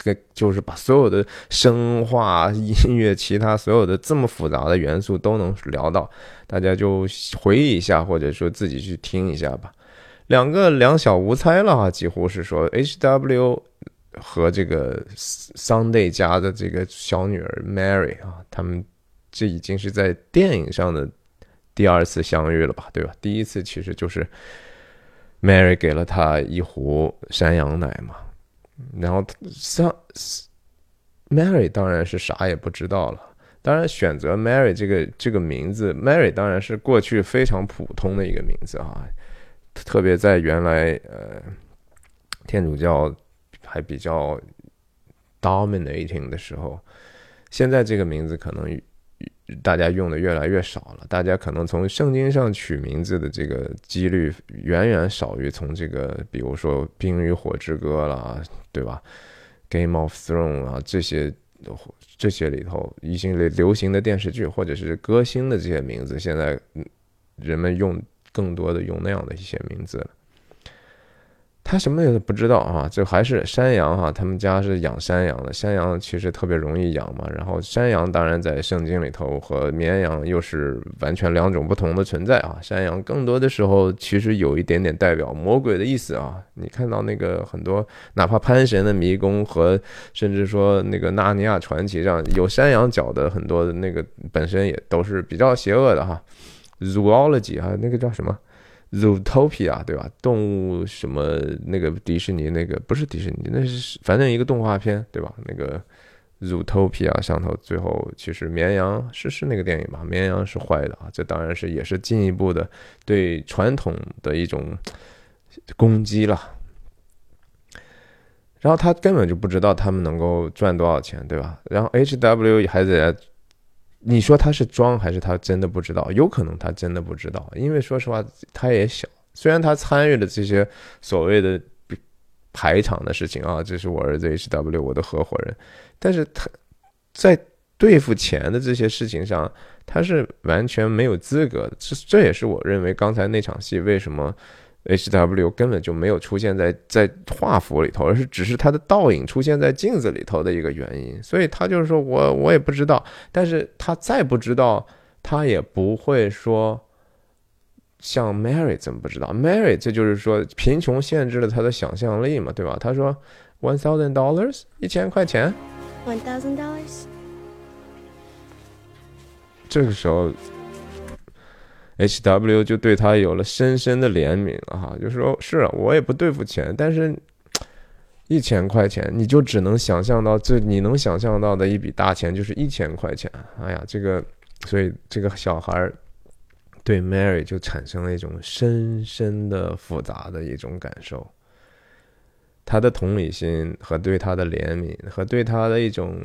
跟就是把所有的声画、音乐、其他所有的这么复杂的元素都能聊到，大家就回忆一下，或者说自己去听一下吧。两个两小无猜了啊，几乎是说 H W 和这个 Sunday 家的这个小女儿 Mary 啊，他们这已经是在电影上的第二次相遇了吧，对吧？第一次其实就是 Mary 给了他一壶山羊奶嘛。然后，像 Mary 当然是啥也不知道了。当然，选择 Mary 这个这个名字，Mary 当然是过去非常普通的一个名字啊。特别在原来呃天主教还比较 dominating 的时候，现在这个名字可能。大家用的越来越少了，大家可能从圣经上取名字的这个几率远远少于从这个，比如说《冰与火之歌》啦，对吧，《Game of Thrones》啊这些这些里头一些流流行的电视剧或者是歌星的这些名字，现在人们用更多的用那样的一些名字了。他什么也不知道啊，就还是山羊哈，他们家是养山羊的，山羊其实特别容易养嘛。然后山羊当然在圣经里头和绵羊又是完全两种不同的存在啊。山羊更多的时候其实有一点点代表魔鬼的意思啊。你看到那个很多，哪怕潘神的迷宫和甚至说那个纳尼亚传奇上有山羊角的很多的那个本身也都是比较邪恶的哈。Zoology 哈，那个叫什么？Zootopia 对吧？动物什么那个迪士尼那个不是迪士尼，那是反正一个动画片对吧？那个 Zootopia 上头最后其实绵羊是是那个电影吧？绵羊是坏的啊，这当然是也是进一步的对传统的一种攻击了。然后他根本就不知道他们能够赚多少钱对吧？然后 HW 还在。你说他是装还是他真的不知道？有可能他真的不知道，因为说实话他也小。虽然他参与了这些所谓的排场的事情啊，这是我儿子 H.W. 我的合伙人，但是他在对付钱的这些事情上，他是完全没有资格的。这这也是我认为刚才那场戏为什么 H.W. 根本就没有出现在在画幅里头，而是只是它的倒影出现在镜子里头的一个原因。所以他就是说我我也不知道，但是他再不知道，他也不会说。像 Mary 怎么不知道？Mary 这就是说贫穷限制了他的想象力嘛，对吧？他说 one thousand dollars 一千块钱，one thousand dollars。这个时候，H.W. 就对他有了深深的怜悯了哈，就说是啊，我也不对付钱，但是一千块钱你就只能想象到这，你能想象到的一笔大钱就是一千块钱。哎呀，这个，所以这个小孩。对 Mary 就产生了一种深深的复杂的一种感受，他的同理心和对他的怜悯和对他的一种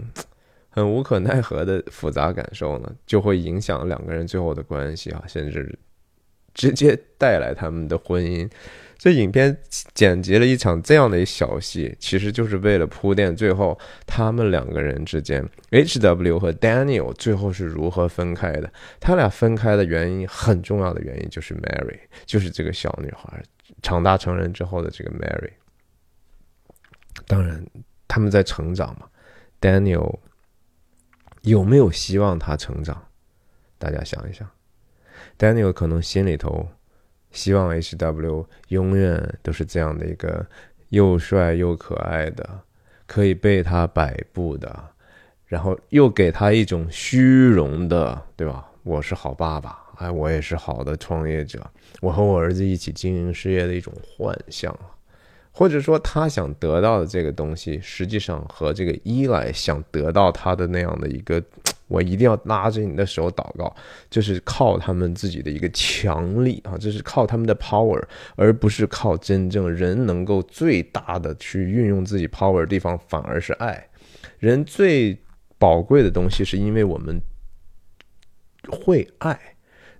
很无可奈何的复杂感受呢，就会影响两个人最后的关系啊，甚至直接带来他们的婚姻。这影片剪辑了一场这样的一小戏，其实就是为了铺垫最后他们两个人之间，H.W. 和 Daniel 最后是如何分开的。他俩分开的原因，很重要的原因就是 Mary，就是这个小女孩长大成人之后的这个 Mary。当然，他们在成长嘛，Daniel 有没有希望他成长？大家想一想，Daniel 可能心里头。希望 H.W. 永远都是这样的一个又帅又可爱的，可以被他摆布的，然后又给他一种虚荣的，对吧？我是好爸爸，哎，我也是好的创业者，我和我儿子一起经营事业的一种幻象啊，或者说他想得到的这个东西，实际上和这个依赖想得到他的那样的一个。我一定要拉着你的手祷告，就是靠他们自己的一个强力啊，这是靠他们的 power，而不是靠真正人能够最大的去运用自己 power 的地方，反而是爱。人最宝贵的东西，是因为我们会爱，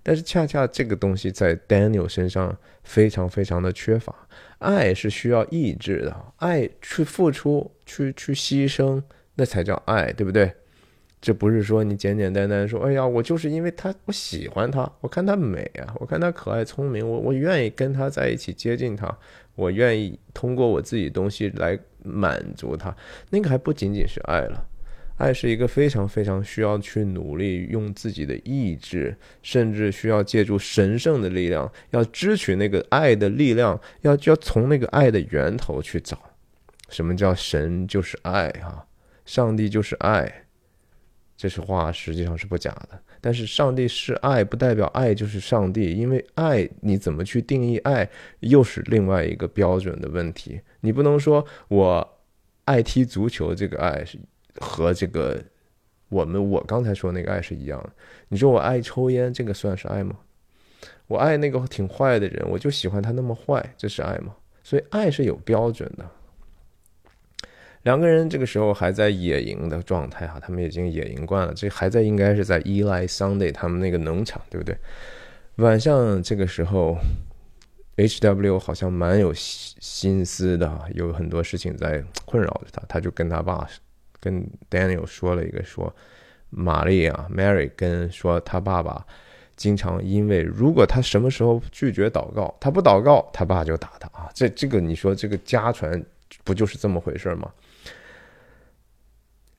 但是恰恰这个东西在 Daniel 身上非常非常的缺乏。爱是需要意志的，爱去付出，去去牺牲，那才叫爱，对不对？这不是说你简简单单说，哎呀，我就是因为他，我喜欢他，我看他美啊，我看他可爱聪明，我我愿意跟他在一起接近他，我愿意通过我自己东西来满足他，那个还不仅仅是爱了，爱是一个非常非常需要去努力用自己的意志，甚至需要借助神圣的力量，要支取那个爱的力量，要要从那个爱的源头去找，什么叫神就是爱啊，上帝就是爱。这句话实际上是不假的，但是上帝是爱，不代表爱就是上帝，因为爱你怎么去定义爱，又是另外一个标准的问题。你不能说我爱踢足球这个爱是和这个我们我刚才说那个爱是一样的。你说我爱抽烟，这个算是爱吗？我爱那个挺坏的人，我就喜欢他那么坏，这是爱吗？所以爱是有标准的。两个人这个时候还在野营的状态啊，他们已经野营惯了，这还在应该是在 Eli Sunday 他们那个农场，对不对？晚上这个时候，H.W. 好像蛮有心思的，有很多事情在困扰着他，他就跟他爸跟 Daniel 说了一个说，玛丽啊，Mary 跟说他爸爸经常因为如果他什么时候拒绝祷告，他不祷告，他爸就打他啊，这这个你说这个家传不就是这么回事吗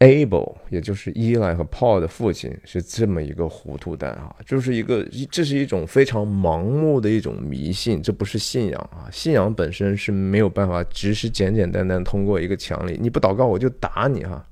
？Abel，也就是伊莱和 Paul 的父亲，是这么一个糊涂蛋啊，就是一个，这是一种非常盲目的一种迷信，这不是信仰啊，信仰本身是没有办法，只是简简单单通过一个强力，你不祷告我就打你哈。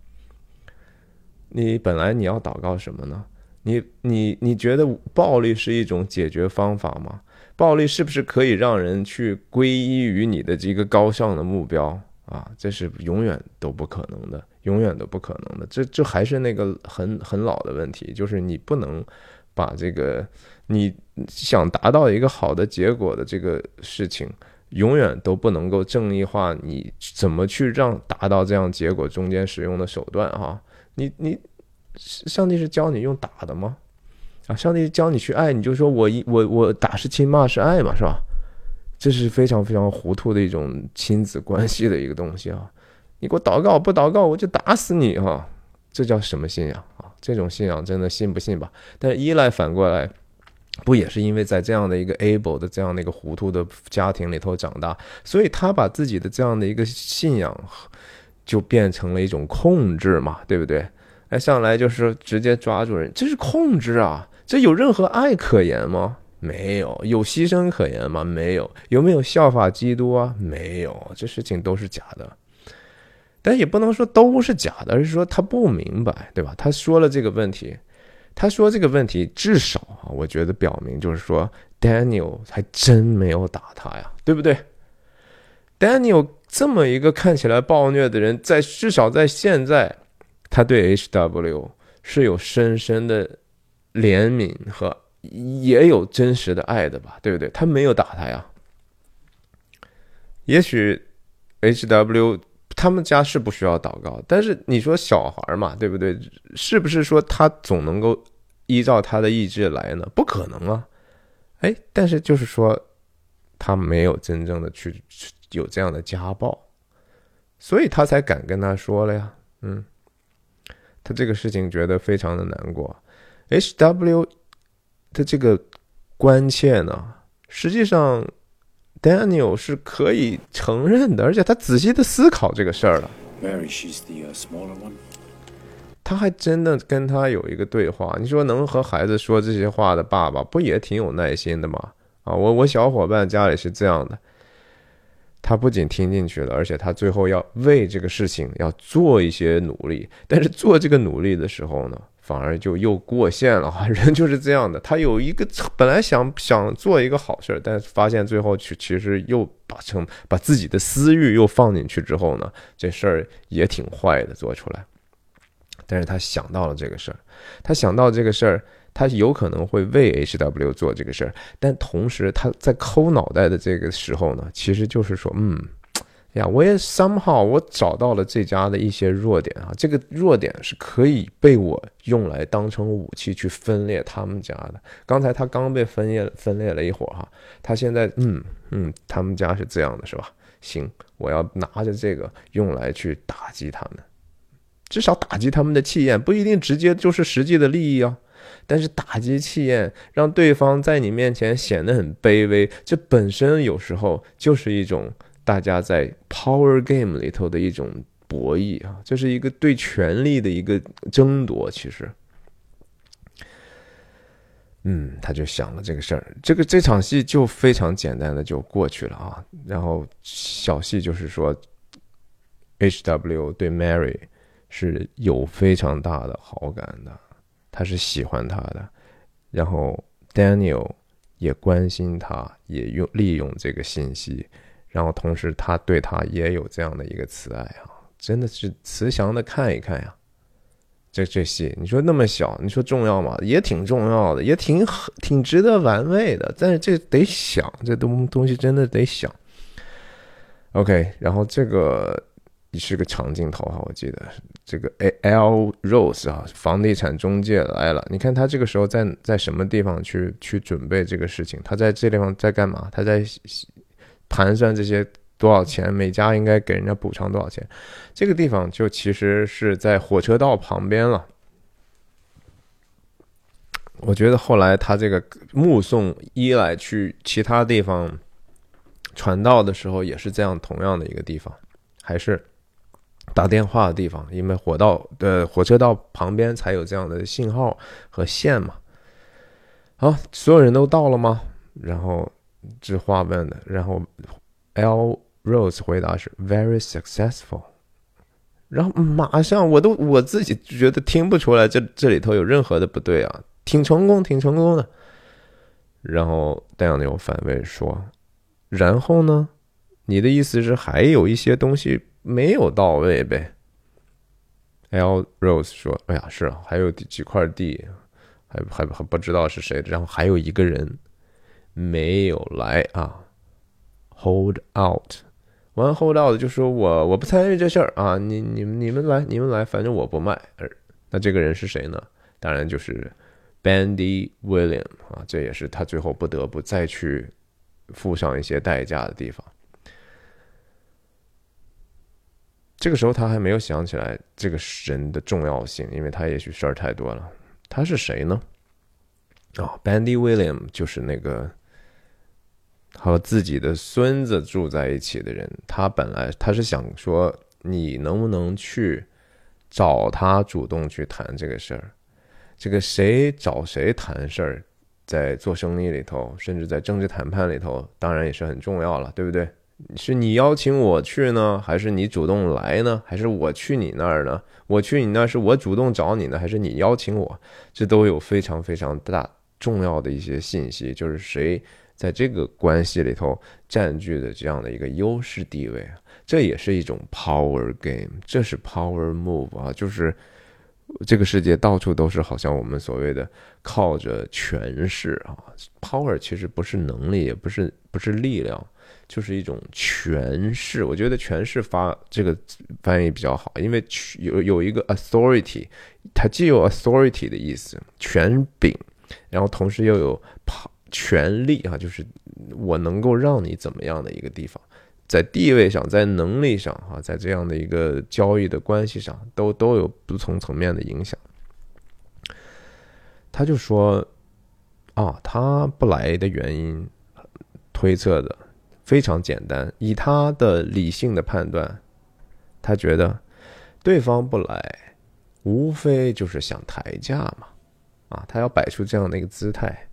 你本来你要祷告什么呢？你你你觉得暴力是一种解决方法吗？暴力是不是可以让人去归依于你的这个高尚的目标啊？这是永远都不可能的。永远都不可能的，这这还是那个很很老的问题，就是你不能把这个你想达到一个好的结果的这个事情，永远都不能够正义化。你怎么去让达到这样结果中间使用的手段？哈，你你上帝是教你用打的吗？啊，上帝教你去爱，你就说我一我我打是亲，骂是爱嘛，是吧？这是非常非常糊涂的一种亲子关系的一个东西啊！你给我祷告，不祷告我就打死你哈！这叫什么信仰啊？这种信仰真的信不信吧？但是依赖反过来，不也是因为在这样的一个 able 的这样的一个糊涂的家庭里头长大，所以他把自己的这样的一个信仰就变成了一种控制嘛，对不对？哎，上来就是直接抓住人，这是控制啊！这有任何爱可言吗？没有，有牺牲可言吗？没有，有没有效法基督啊？没有，这事情都是假的。但也不能说都是假的，而是说他不明白，对吧？他说了这个问题，他说这个问题，至少啊，我觉得表明就是说，Daniel 还真没有打他呀，对不对？Daniel 这么一个看起来暴虐的人，在至少在现在，他对 HW 是有深深的怜悯和。也有真实的爱的吧，对不对？他没有打他呀。也许 H W 他们家是不需要祷告，但是你说小孩嘛，对不对？是不是说他总能够依照他的意志来呢？不可能啊！哎，但是就是说他没有真正的去有这样的家暴，所以他才敢跟他说了呀。嗯，他这个事情觉得非常的难过。H W。的这个关切呢，实际上，Daniel 是可以承认的，而且他仔细的思考这个事儿了。Mary, she's the smaller one 他还真的跟他有一个对话。你说能和孩子说这些话的爸爸，不也挺有耐心的吗？啊，我我小伙伴家里是这样的，他不仅听进去了，而且他最后要为这个事情要做一些努力。但是做这个努力的时候呢？反而就又过线了，人就是这样的。他有一个本来想想做一个好事儿，但是发现最后去其实又把成把自己的私欲又放进去之后呢，这事儿也挺坏的做出来。但是他想到了这个事儿，他想到这个事儿，他有可能会为 H W 做这个事儿，但同时他在抠脑袋的这个时候呢，其实就是说，嗯。呀，我也 somehow 我找到了这家的一些弱点啊，这个弱点是可以被我用来当成武器去分裂他们家的。刚才他刚被分裂分裂了一会儿哈，他现在嗯嗯，他们家是这样的，是吧？行，我要拿着这个用来去打击他们，至少打击他们的气焰，不一定直接就是实际的利益啊。但是打击气焰，让对方在你面前显得很卑微，这本身有时候就是一种。大家在 Power Game 里头的一种博弈啊，这是一个对权力的一个争夺。其实，嗯，他就想了这个事儿，这个这场戏就非常简单的就过去了啊。然后小戏就是说，H W 对 Mary 是有非常大的好感的，他是喜欢他的。然后 Daniel 也关心他，也用利用这个信息。然后同时，他对他也有这样的一个慈爱啊，真的是慈祥的看一看呀。这这戏，你说那么小，你说重要吗？也挺重要的，也挺挺值得玩味的。但是这得想，这东东西真的得想。OK，然后这个是个长镜头哈，我记得这个 A L Rose 啊，房地产中介来了。你看他这个时候在在什么地方去去准备这个事情？他在这地方在干嘛？他在。盘算这些多少钱，每家应该给人家补偿多少钱？这个地方就其实是在火车道旁边了。我觉得后来他这个目送伊莱去其他地方传道的时候，也是这样同样的一个地方，还是打电话的地方，因为火道的火车道旁边才有这样的信号和线嘛。好，所有人都到了吗？然后。这话问的，然后 L Rose 回答是 very successful，然后马上我都我自己觉得听不出来这这里头有任何的不对啊，挺成功，挺成功的。然后戴阳牛反问说：“然后呢？你的意思是还有一些东西没有到位呗？”L Rose 说：“哎呀，是啊，还有几块地，还还还不知道是谁的，然后还有一个人。”没有来啊，hold out，完 hold out 就说我我不参与这事儿啊，你你们你们来你们来，反正我不卖。那这个人是谁呢？当然就是 Bandy William 啊，这也是他最后不得不再去付上一些代价的地方。这个时候他还没有想起来这个人的重要性，因为他也许事儿太多了。他是谁呢？哦，Bandy William 就是那个和自己的孙子住在一起的人。他本来他是想说，你能不能去找他主动去谈这个事儿？这个谁找谁谈事儿，在做生意里头，甚至在政治谈判里头，当然也是很重要了，对不对？是你邀请我去呢，还是你主动来呢？还是我去你那儿呢？我去你那是我主动找你呢，还是你邀请我？这都有非常非常大重要的一些信息，就是谁在这个关系里头占据的这样的一个优势地位啊，这也是一种 power game，这是 power move 啊，就是这个世界到处都是好像我们所谓的靠着权势啊，power 其实不是能力，也不是不是力量。就是一种权势，我觉得权势发这个翻译比较好，因为有有一个 authority，它既有 authority 的意思，权柄，然后同时又有权力啊，就是我能够让你怎么样的一个地方，在地位上，在能力上啊，在这样的一个交易的关系上，都都有不同层面的影响。他就说啊，他不来的原因，推测的。非常简单，以他的理性的判断，他觉得对方不来，无非就是想抬价嘛，啊，他要摆出这样的一个姿态。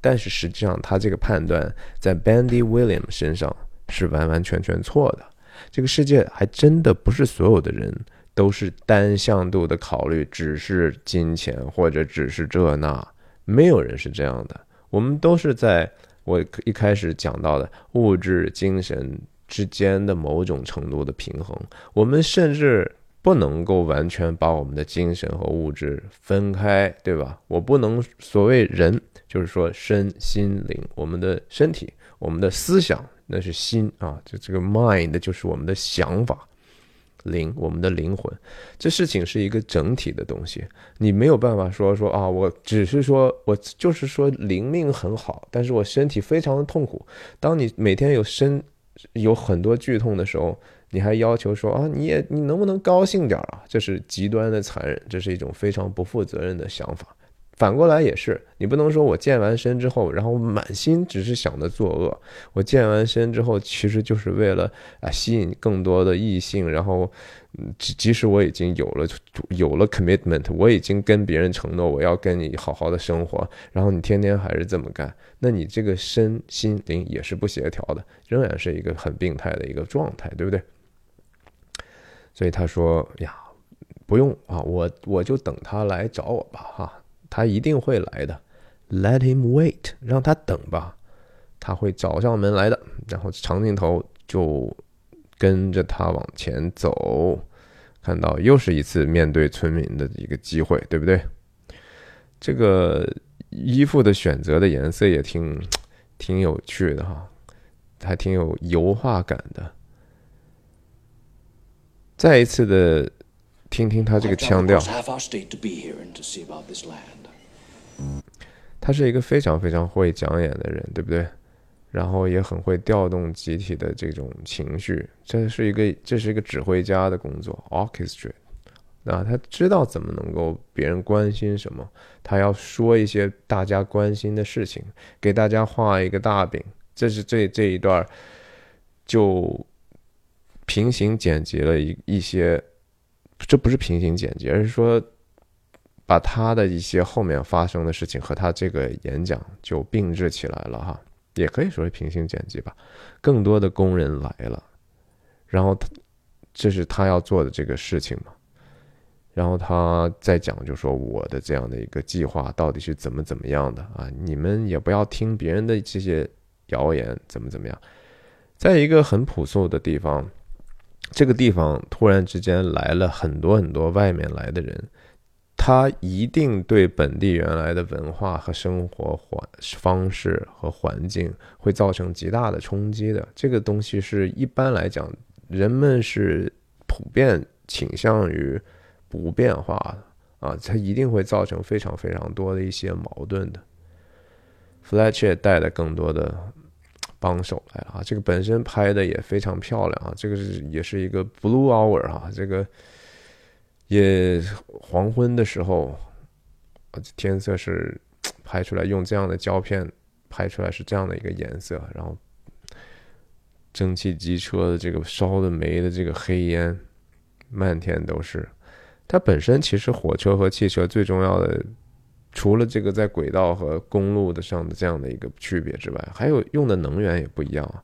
但是实际上，他这个判断在 Bandy William 身上是完完全全错的。这个世界还真的不是所有的人都是单向度的考虑，只是金钱或者只是这那，没有人是这样的。我们都是在。我一开始讲到的物质、精神之间的某种程度的平衡，我们甚至不能够完全把我们的精神和物质分开，对吧？我不能所谓人，就是说身心灵，我们的身体、我们的思想，那是心啊，就这个 mind 就是我们的想法。灵，我们的灵魂，这事情是一个整体的东西，你没有办法说说啊，我只是说我就是说灵命很好，但是我身体非常的痛苦。当你每天有身有很多剧痛的时候，你还要求说啊，你也你能不能高兴点啊？这是极端的残忍，这是一种非常不负责任的想法。反过来也是，你不能说我健完身之后，然后满心只是想着作恶。我健完身之后，其实就是为了啊吸引更多的异性，然后即即使我已经有了有了 commitment，我已经跟别人承诺我要跟你好好的生活，然后你天天还是这么干，那你这个身心灵也是不协调的，仍然是一个很病态的一个状态，对不对？所以他说呀，不用啊，我我就等他来找我吧，哈。他一定会来的，Let him wait，让他等吧，他会找上门来的。然后长镜头就跟着他往前走，看到又是一次面对村民的一个机会，对不对？这个衣服的选择的颜色也挺 挺有趣的哈，还挺有油画感的。再一次的听听他这个腔调。他是一个非常非常会讲演的人，对不对？然后也很会调动集体的这种情绪，这是一个这是一个指挥家的工作，orchestra 那，他知道怎么能够别人关心什么，他要说一些大家关心的事情，给大家画一个大饼。这是这这一段就平行剪辑了一一些，这不是平行剪辑，而是说。把他的一些后面发生的事情和他这个演讲就并置起来了哈，也可以说是平行剪辑吧。更多的工人来了，然后他这是他要做的这个事情嘛。然后他再讲，就说我的这样的一个计划到底是怎么怎么样的啊？你们也不要听别人的这些谣言，怎么怎么样。在一个很朴素的地方，这个地方突然之间来了很多很多外面来的人。他一定对本地原来的文化和生活环方式和环境会造成极大的冲击的。这个东西是一般来讲，人们是普遍倾向于不变化的啊，它一定会造成非常非常多的一些矛盾的。Fletcher 带的更多的帮手来了啊。这个本身拍的也非常漂亮啊，这个是也是一个 blue hour 哈，这个也黄昏的时候，天色是拍出来用这样的胶片拍出来是这样的一个颜色，然后蒸汽机车的这个烧的煤的这个黑烟漫天都是。它本身其实火车和汽车最重要的。除了这个在轨道和公路的上的这样的一个区别之外，还有用的能源也不一样啊。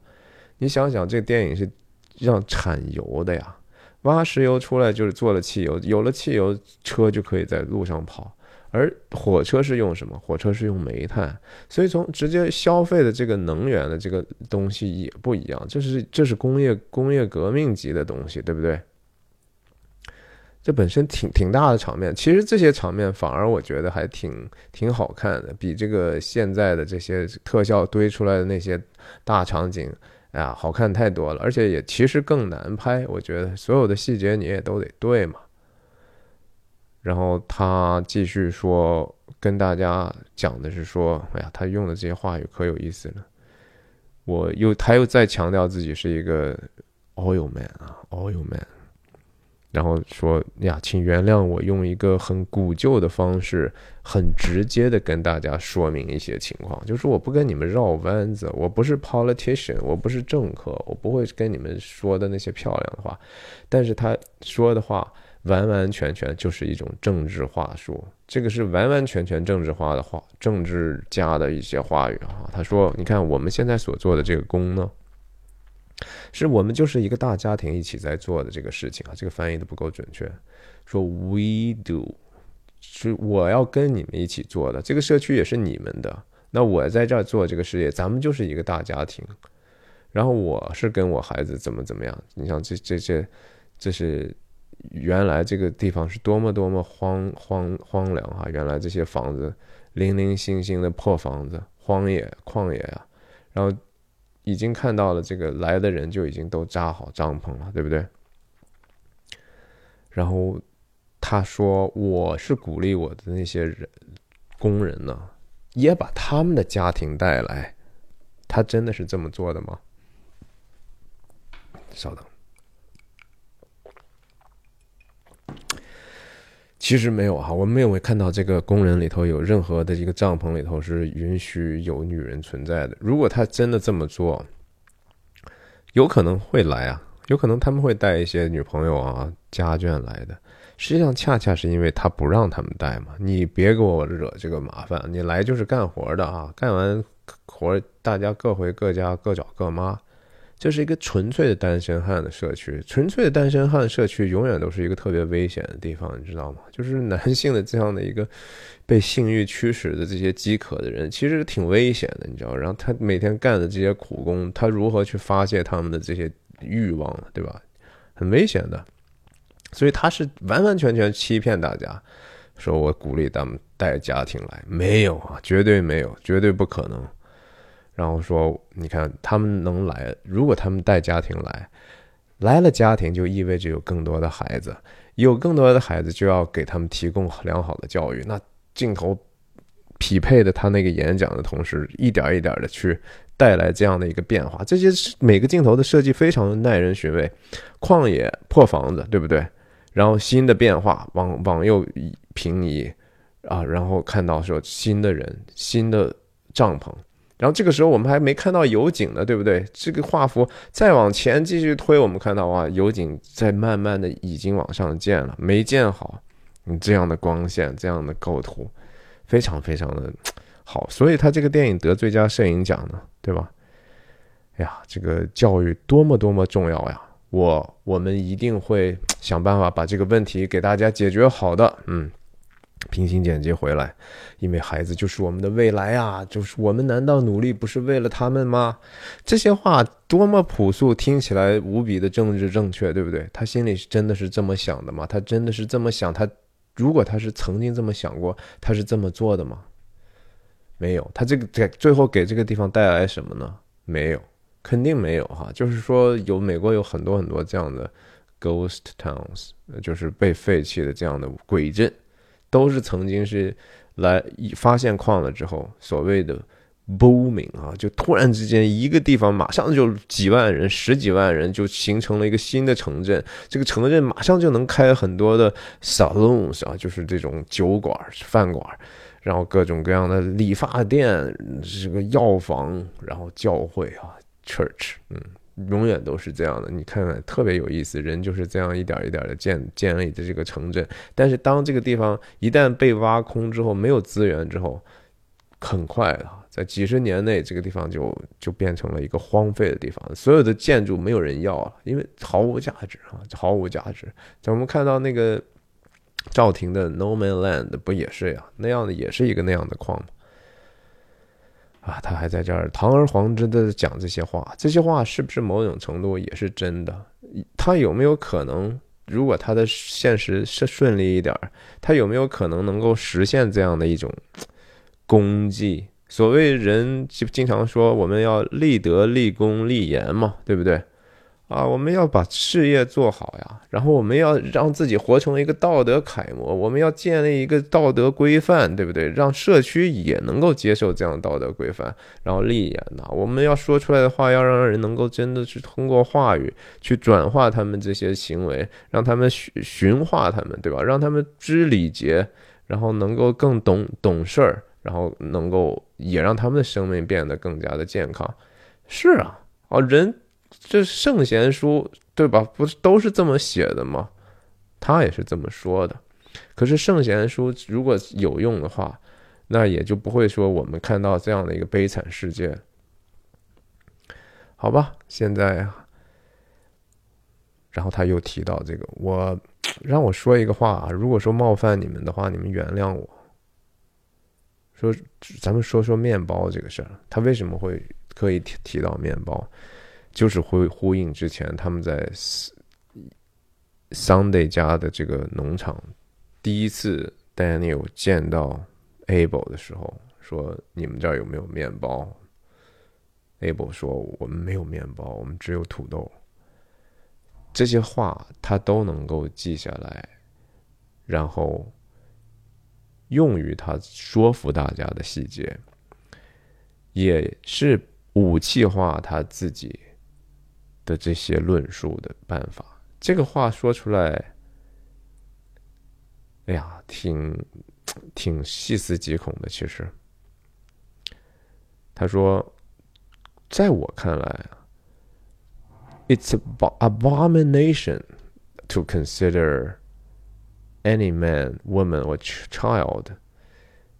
你想想，这个电影是让产油的呀，挖石油出来就是做了汽油，有了汽油，车就可以在路上跑。而火车是用什么？火车是用煤炭，所以从直接消费的这个能源的这个东西也不一样。这是这是工业工业革命级的东西，对不对？这本身挺挺大的场面，其实这些场面反而我觉得还挺挺好看的，比这个现在的这些特效堆出来的那些大场景，哎呀，好看太多了，而且也其实更难拍。我觉得所有的细节你也都得对嘛。然后他继续说，跟大家讲的是说，哎呀，他用的这些话语可有意思了。我又他又再强调自己是一个 oil man 啊，oil man。然后说呀，请原谅我用一个很古旧的方式，很直接的跟大家说明一些情况，就是我不跟你们绕弯子，我不是 politician，我不是政客，我不会跟你们说的那些漂亮的话。但是他说的话完完全全就是一种政治话术，这个是完完全全政治化的话，政治家的一些话语啊。他说，你看我们现在所做的这个工呢。是我们就是一个大家庭一起在做的这个事情啊，这个翻译的不够准确。说 we do 是我要跟你们一起做的，这个社区也是你们的。那我在这儿做这个事业，咱们就是一个大家庭。然后我是跟我孩子怎么怎么样？你像这这这，这是原来这个地方是多么多么荒荒荒凉啊！原来这些房子零零星星的破房子，荒野旷野啊，然后。已经看到了，这个来的人就已经都扎好帐篷了，对不对？然后他说：“我是鼓励我的那些人工人呢，也把他们的家庭带来。”他真的是这么做的吗？稍等。其实没有哈，我们没有看到这个工人里头有任何的一个帐篷里头是允许有女人存在的。如果他真的这么做，有可能会来啊，有可能他们会带一些女朋友啊、家眷来的。实际上，恰恰是因为他不让他们带嘛，你别给我惹这个麻烦，你来就是干活的啊，干完活大家各回各家，各找各妈。这是一个纯粹的单身汉的社区，纯粹的单身汉社区永远都是一个特别危险的地方，你知道吗？就是男性的这样的一个被性欲驱使的这些饥渴的人，其实挺危险的，你知道？然后他每天干的这些苦工，他如何去发泄他们的这些欲望，对吧？很危险的，所以他是完完全全欺骗大家，说我鼓励他们带家庭来，没有啊，绝对没有，绝对不可能。然后说，你看他们能来，如果他们带家庭来，来了家庭就意味着有更多的孩子，有更多的孩子就要给他们提供良好的教育。那镜头匹配的他那个演讲的同时，一点一点的去带来这样的一个变化。这些每个镜头的设计非常耐人寻味。旷野破房子，对不对？然后新的变化往往右平移啊，然后看到说新的人，新的帐篷。然后这个时候我们还没看到油井呢，对不对？这个画幅再往前继续推，我们看到哇，油井在慢慢的已经往上建了，没建好。你这样的光线，这样的构图，非常非常的 好，所以他这个电影得最佳摄影奖呢，对吧？哎呀，这个教育多么多么重要呀！我我们一定会想办法把这个问题给大家解决好的，嗯。平行剪辑回来，因为孩子就是我们的未来啊！就是我们难道努力不是为了他们吗？这些话多么朴素，听起来无比的政治正确，对不对？他心里是真的是这么想的吗？他真的是这么想？他如果他是曾经这么想过，他是这么做的吗？没有，他这个在最后给这个地方带来什么呢？没有，肯定没有哈。就是说，有美国有很多很多这样的 ghost towns，就是被废弃的这样的鬼镇。都是曾经是来发现矿了之后，所谓的 booming 啊，就突然之间一个地方马上就几万人、十几万人就形成了一个新的城镇，这个城镇马上就能开很多的 saloons 啊，就是这种酒馆、饭馆，然后各种各样的理发店、这个药房，然后教会啊，church，嗯。永远都是这样的，你看看特别有意思，人就是这样一点一点的建建立的这个城镇。但是当这个地方一旦被挖空之后，没有资源之后，很快的，在几十年内，这个地方就就变成了一个荒废的地方，所有的建筑没有人要了，因为毫无价值啊，毫无价值。在我们看到那个赵婷的 No Man Land 不也是呀？那样的也是一个那样的矿？啊，他还在这儿堂而皇之的讲这些话，这些话是不是某种程度也是真的？他有没有可能，如果他的现实是顺利一点，他有没有可能能够实现这样的一种功绩？所谓人就经常说我们要立德、立功、立言嘛，对不对？啊，我们要把事业做好呀，然后我们要让自己活成一个道德楷模，我们要建立一个道德规范，对不对？让社区也能够接受这样道德规范，然后立言呐，我们要说出来的话，要让人能够真的是通过话语去转化他们这些行为，让他们驯驯化他们，对吧？让他们知礼节，然后能够更懂懂事儿，然后能够也让他们的生命变得更加的健康。是啊，哦，人。这圣贤书对吧？不是都是这么写的吗？他也是这么说的。可是圣贤书如果有用的话，那也就不会说我们看到这样的一个悲惨世界。好吧，现在，然后他又提到这个，我让我说一个话啊，如果说冒犯你们的话，你们原谅我。说咱们说说面包这个事儿，他为什么会可以提提到面包？就是会呼应之前他们在 Sunday 家的这个农场，第一次 Daniel 见到 Abel 的时候，说：“你们这儿有没有面包？”Abel 说：“我们没有面包，我们只有土豆。”这些话他都能够记下来，然后用于他说服大家的细节，也是武器化他自己。的这些论述的办法，这个话说出来，哎呀，挺挺细思极恐的。其实，他说，在我看来啊，it's abomination to consider any man, woman or child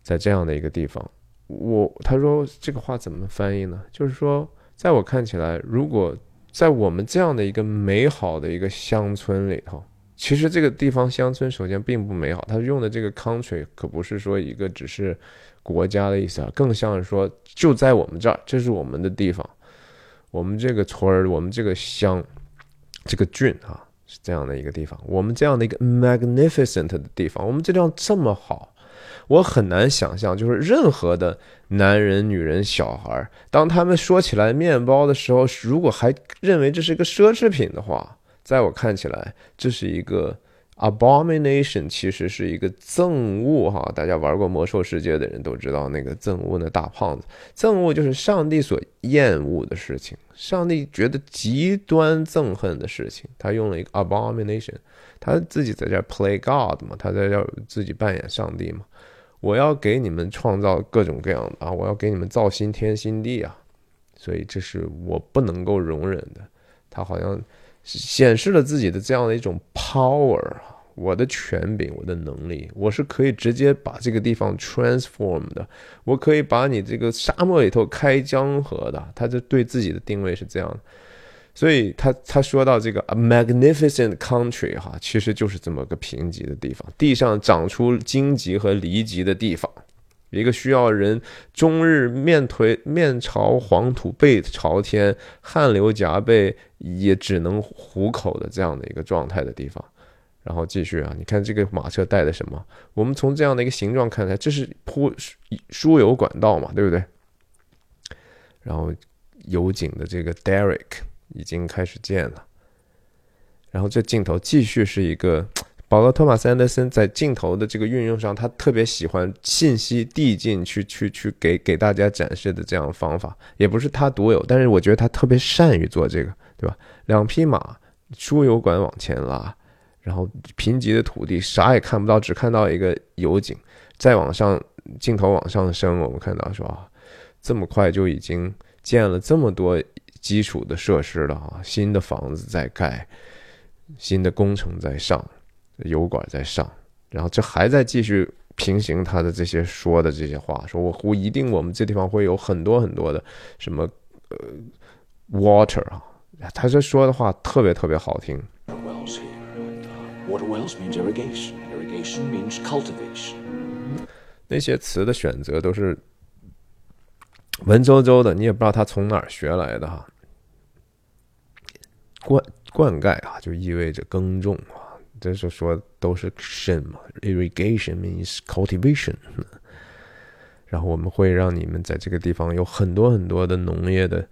在这样的一个地方。我他说这个话怎么翻译呢？就是说，在我看起来，如果在我们这样的一个美好的一个乡村里头，其实这个地方乡村首先并不美好。他用的这个 country 可不是说一个只是国家的意思啊，更像是说就在我们这儿，这是我们的地方，我们这个村儿，我们这个乡，这个郡啊，是这样的一个地方。我们这样的一个 magnificent 的地方，我们这地方这么好。我很难想象，就是任何的男人、女人、小孩，当他们说起来面包的时候，如果还认为这是一个奢侈品的话，在我看起来，这是一个 abomination，其实是一个憎恶哈。大家玩过魔兽世界的人都知道，那个憎恶那大胖子，憎恶就是上帝所厌恶的事情，上帝觉得极端憎恨的事情。他用了一个 abomination，他自己在这 play God 嘛，他在这自己扮演上帝嘛。我要给你们创造各种各样的啊！我要给你们造新天新地啊！所以这是我不能够容忍的。他好像显示了自己的这样的一种 power，我的权柄，我的能力，我是可以直接把这个地方 transform 的，我可以把你这个沙漠里头开江河的。他就对自己的定位是这样的。所以他他说到这个 a magnificent country 哈，其实就是这么个贫瘠的地方，地上长出荆棘和离棘的地方，一个需要人终日面颓面朝黄土背朝天，汗流浃背也只能糊口的这样的一个状态的地方。然后继续啊，你看这个马车带的什么？我们从这样的一个形状看来，这是铺输油管道嘛，对不对？然后油井的这个 Derek。已经开始建了，然后这镜头继续是一个 保罗·托马斯·安德森在镜头的这个运用上，他特别喜欢信息递进去，去去给给大家展示的这样方法，也不是他独有，但是我觉得他特别善于做这个，对吧？两匹马，输油管往前拉，然后贫瘠的土地啥也看不到，只看到一个油井，再往上镜头往上升，我们看到说啊，这么快就已经建了这么多基础的设施了啊，新的房子在盖，新的工程在上。油管在上，然后这还在继续平行他的这些说的这些话，说我我一定我们这地方会有很多很多的什么呃 water 啊，他这说的话特别特别好听。那些词的选择都是文绉绉的，你也不知道他从哪儿学来的哈。灌灌溉啊，就意味着耕种啊。这是说都是 irrigation 嘛，irrigation means cultivation。然后我们会让你们在这个地方有很多很多的农业的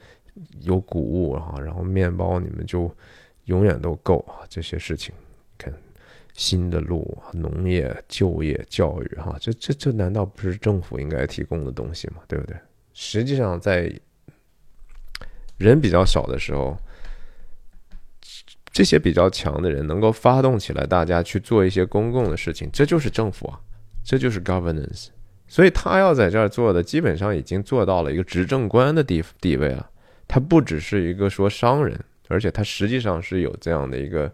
有谷物啊，然后面包你们就永远都够啊。这些事情，看新的路啊、农业、就业、教育哈，这这这难道不是政府应该提供的东西吗？对不对？实际上，在人比较少的时候。这些比较强的人能够发动起来，大家去做一些公共的事情，这就是政府啊，这就是 governance。所以他要在这儿做的，基本上已经做到了一个执政官的地地位了。他不只是一个说商人，而且他实际上是有这样的一个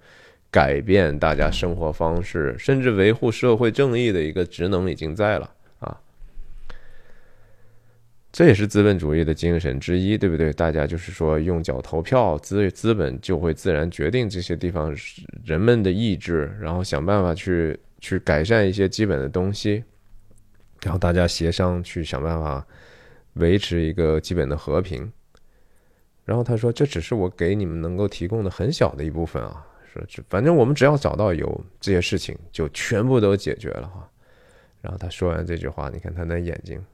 改变大家生活方式，甚至维护社会正义的一个职能已经在了。这也是资本主义的精神之一，对不对？大家就是说用脚投票，资资本就会自然决定这些地方人们的意志，然后想办法去去改善一些基本的东西，然后大家协商去想办法维持一个基本的和平。然后他说：“这只是我给你们能够提供的很小的一部分啊，说这反正我们只要找到有这些事情，就全部都解决了哈。”然后他说完这句话，你看他那眼睛。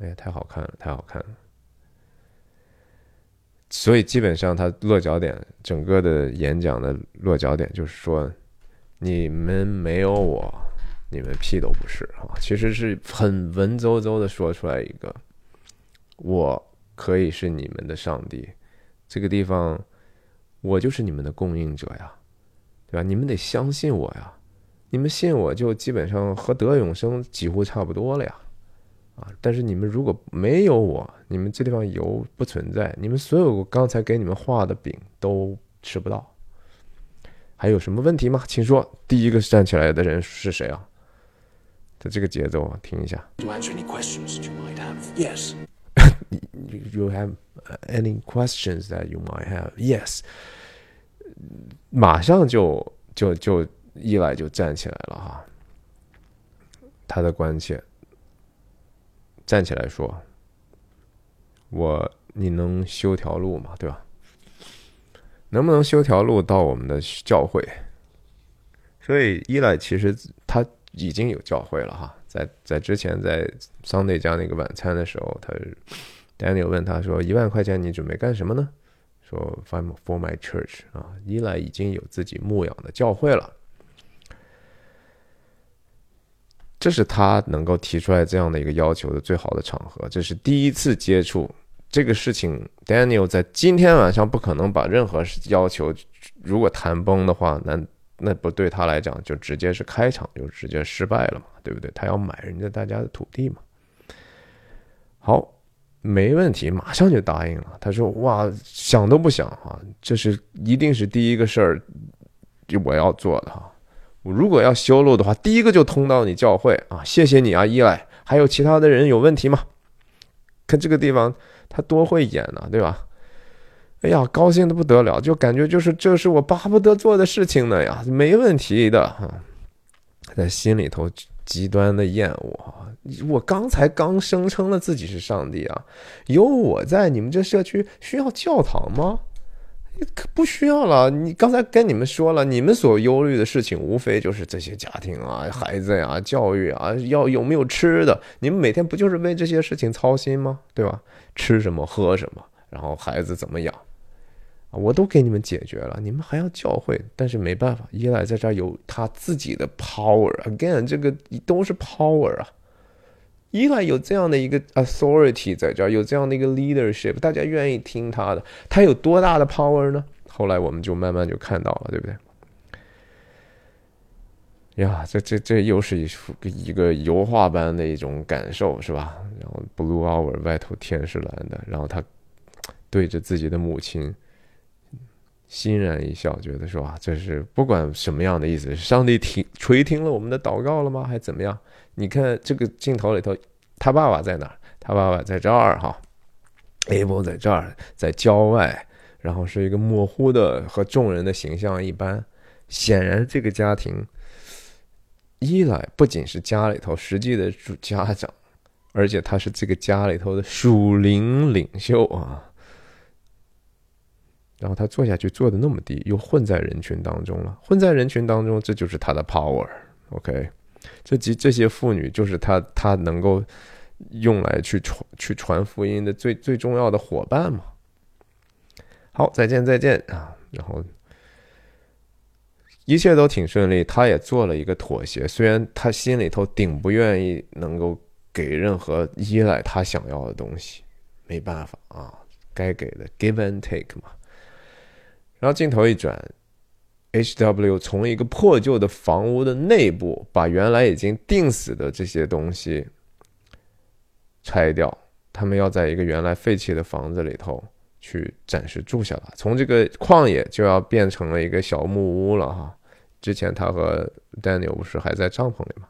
哎呀，太好看了，太好看了！所以基本上他落脚点，整个的演讲的落脚点就是说，你们没有我，你们屁都不是啊！其实是很文绉绉的说出来一个，我可以是你们的上帝，这个地方我就是你们的供应者呀，对吧？你们得相信我呀，你们信我就基本上和得永生几乎差不多了呀。啊！但是你们如果没有我，你们这地方油不存在，你们所有我刚才给你们画的饼都吃不到。还有什么问题吗？请说。第一个站起来的人是谁啊？的这个节奏啊，听一下。Yes. You have any questions that you might have? Yes. 马上就就就一来就站起来了哈。他的关切。站起来说：“我，你能修条路吗？对吧？能不能修条路到我们的教会？所以伊莱其实他已经有教会了哈，在在之前在桑内家那个晚餐的时候，他 Daniel 问他说：一万块钱你准备干什么呢？说 For my church 啊，伊莱已经有自己牧养的教会了。”这是他能够提出来这样的一个要求的最好的场合。这是第一次接触这个事情，Daniel 在今天晚上不可能把任何要求，如果谈崩的话，那那不对他来讲就直接是开场就直接失败了嘛，对不对？他要买人家大家的土地嘛。好，没问题，马上就答应了。他说：“哇，想都不想啊，这是一定是第一个事儿，就我要做的哈。”我如果要修路的话，第一个就通到你教会啊！谢谢你啊，依赖。还有其他的人有问题吗？看这个地方，他多会演呢，对吧？哎呀，高兴的不得了，就感觉就是这是我巴不得做的事情呢呀，没问题的哈。在心里头极端的厌恶我刚才刚声称了自己是上帝啊，有我在，你们这社区需要教堂吗？不需要了。你刚才跟你们说了，你们所忧虑的事情，无非就是这些家庭啊、孩子呀、教育啊，要有没有吃的。你们每天不就是为这些事情操心吗？对吧？吃什么，喝什么，然后孩子怎么养，我都给你们解决了，你们还要教会，但是没办法，依赖在这儿有他自己的 power。Again，这个都是 power 啊。伊莱有这样的一个 authority 在这儿，有这样的一个 leadership，大家愿意听他的。他有多大的 power 呢？后来我们就慢慢就看到了，对不对？呀，这这这又是一幅一个油画般的一种感受，是吧？然后 blue hour 外头天是蓝的，然后他对着自己的母亲欣然一笑，觉得说啊，这是不管什么样的意思，上帝听垂听了我们的祷告了吗？还怎么样？你看这个镜头里头，他爸爸在哪儿？他爸爸在这儿哈，Abe 在这儿，在郊外，然后是一个模糊的和众人的形象一般。显然，这个家庭一来不仅是家里头实际的主家长，而且他是这个家里头的属灵领袖啊。然后他坐下去坐的那么低，又混在人群当中了。混在人群当中，这就是他的 power。OK。这几这些妇女就是他他能够用来去传去传福音的最最重要的伙伴嘛。好，再见再见啊！然后一切都挺顺利，他也做了一个妥协，虽然他心里头顶不愿意能够给任何依赖他想要的东西，没办法啊，该给的 give and take 嘛。然后镜头一转。H.W. 从一个破旧的房屋的内部把原来已经钉死的这些东西拆掉，他们要在一个原来废弃的房子里头去暂时住下来。从这个旷野就要变成了一个小木屋了哈。之前他和 Daniel 不是还在帐篷里吗？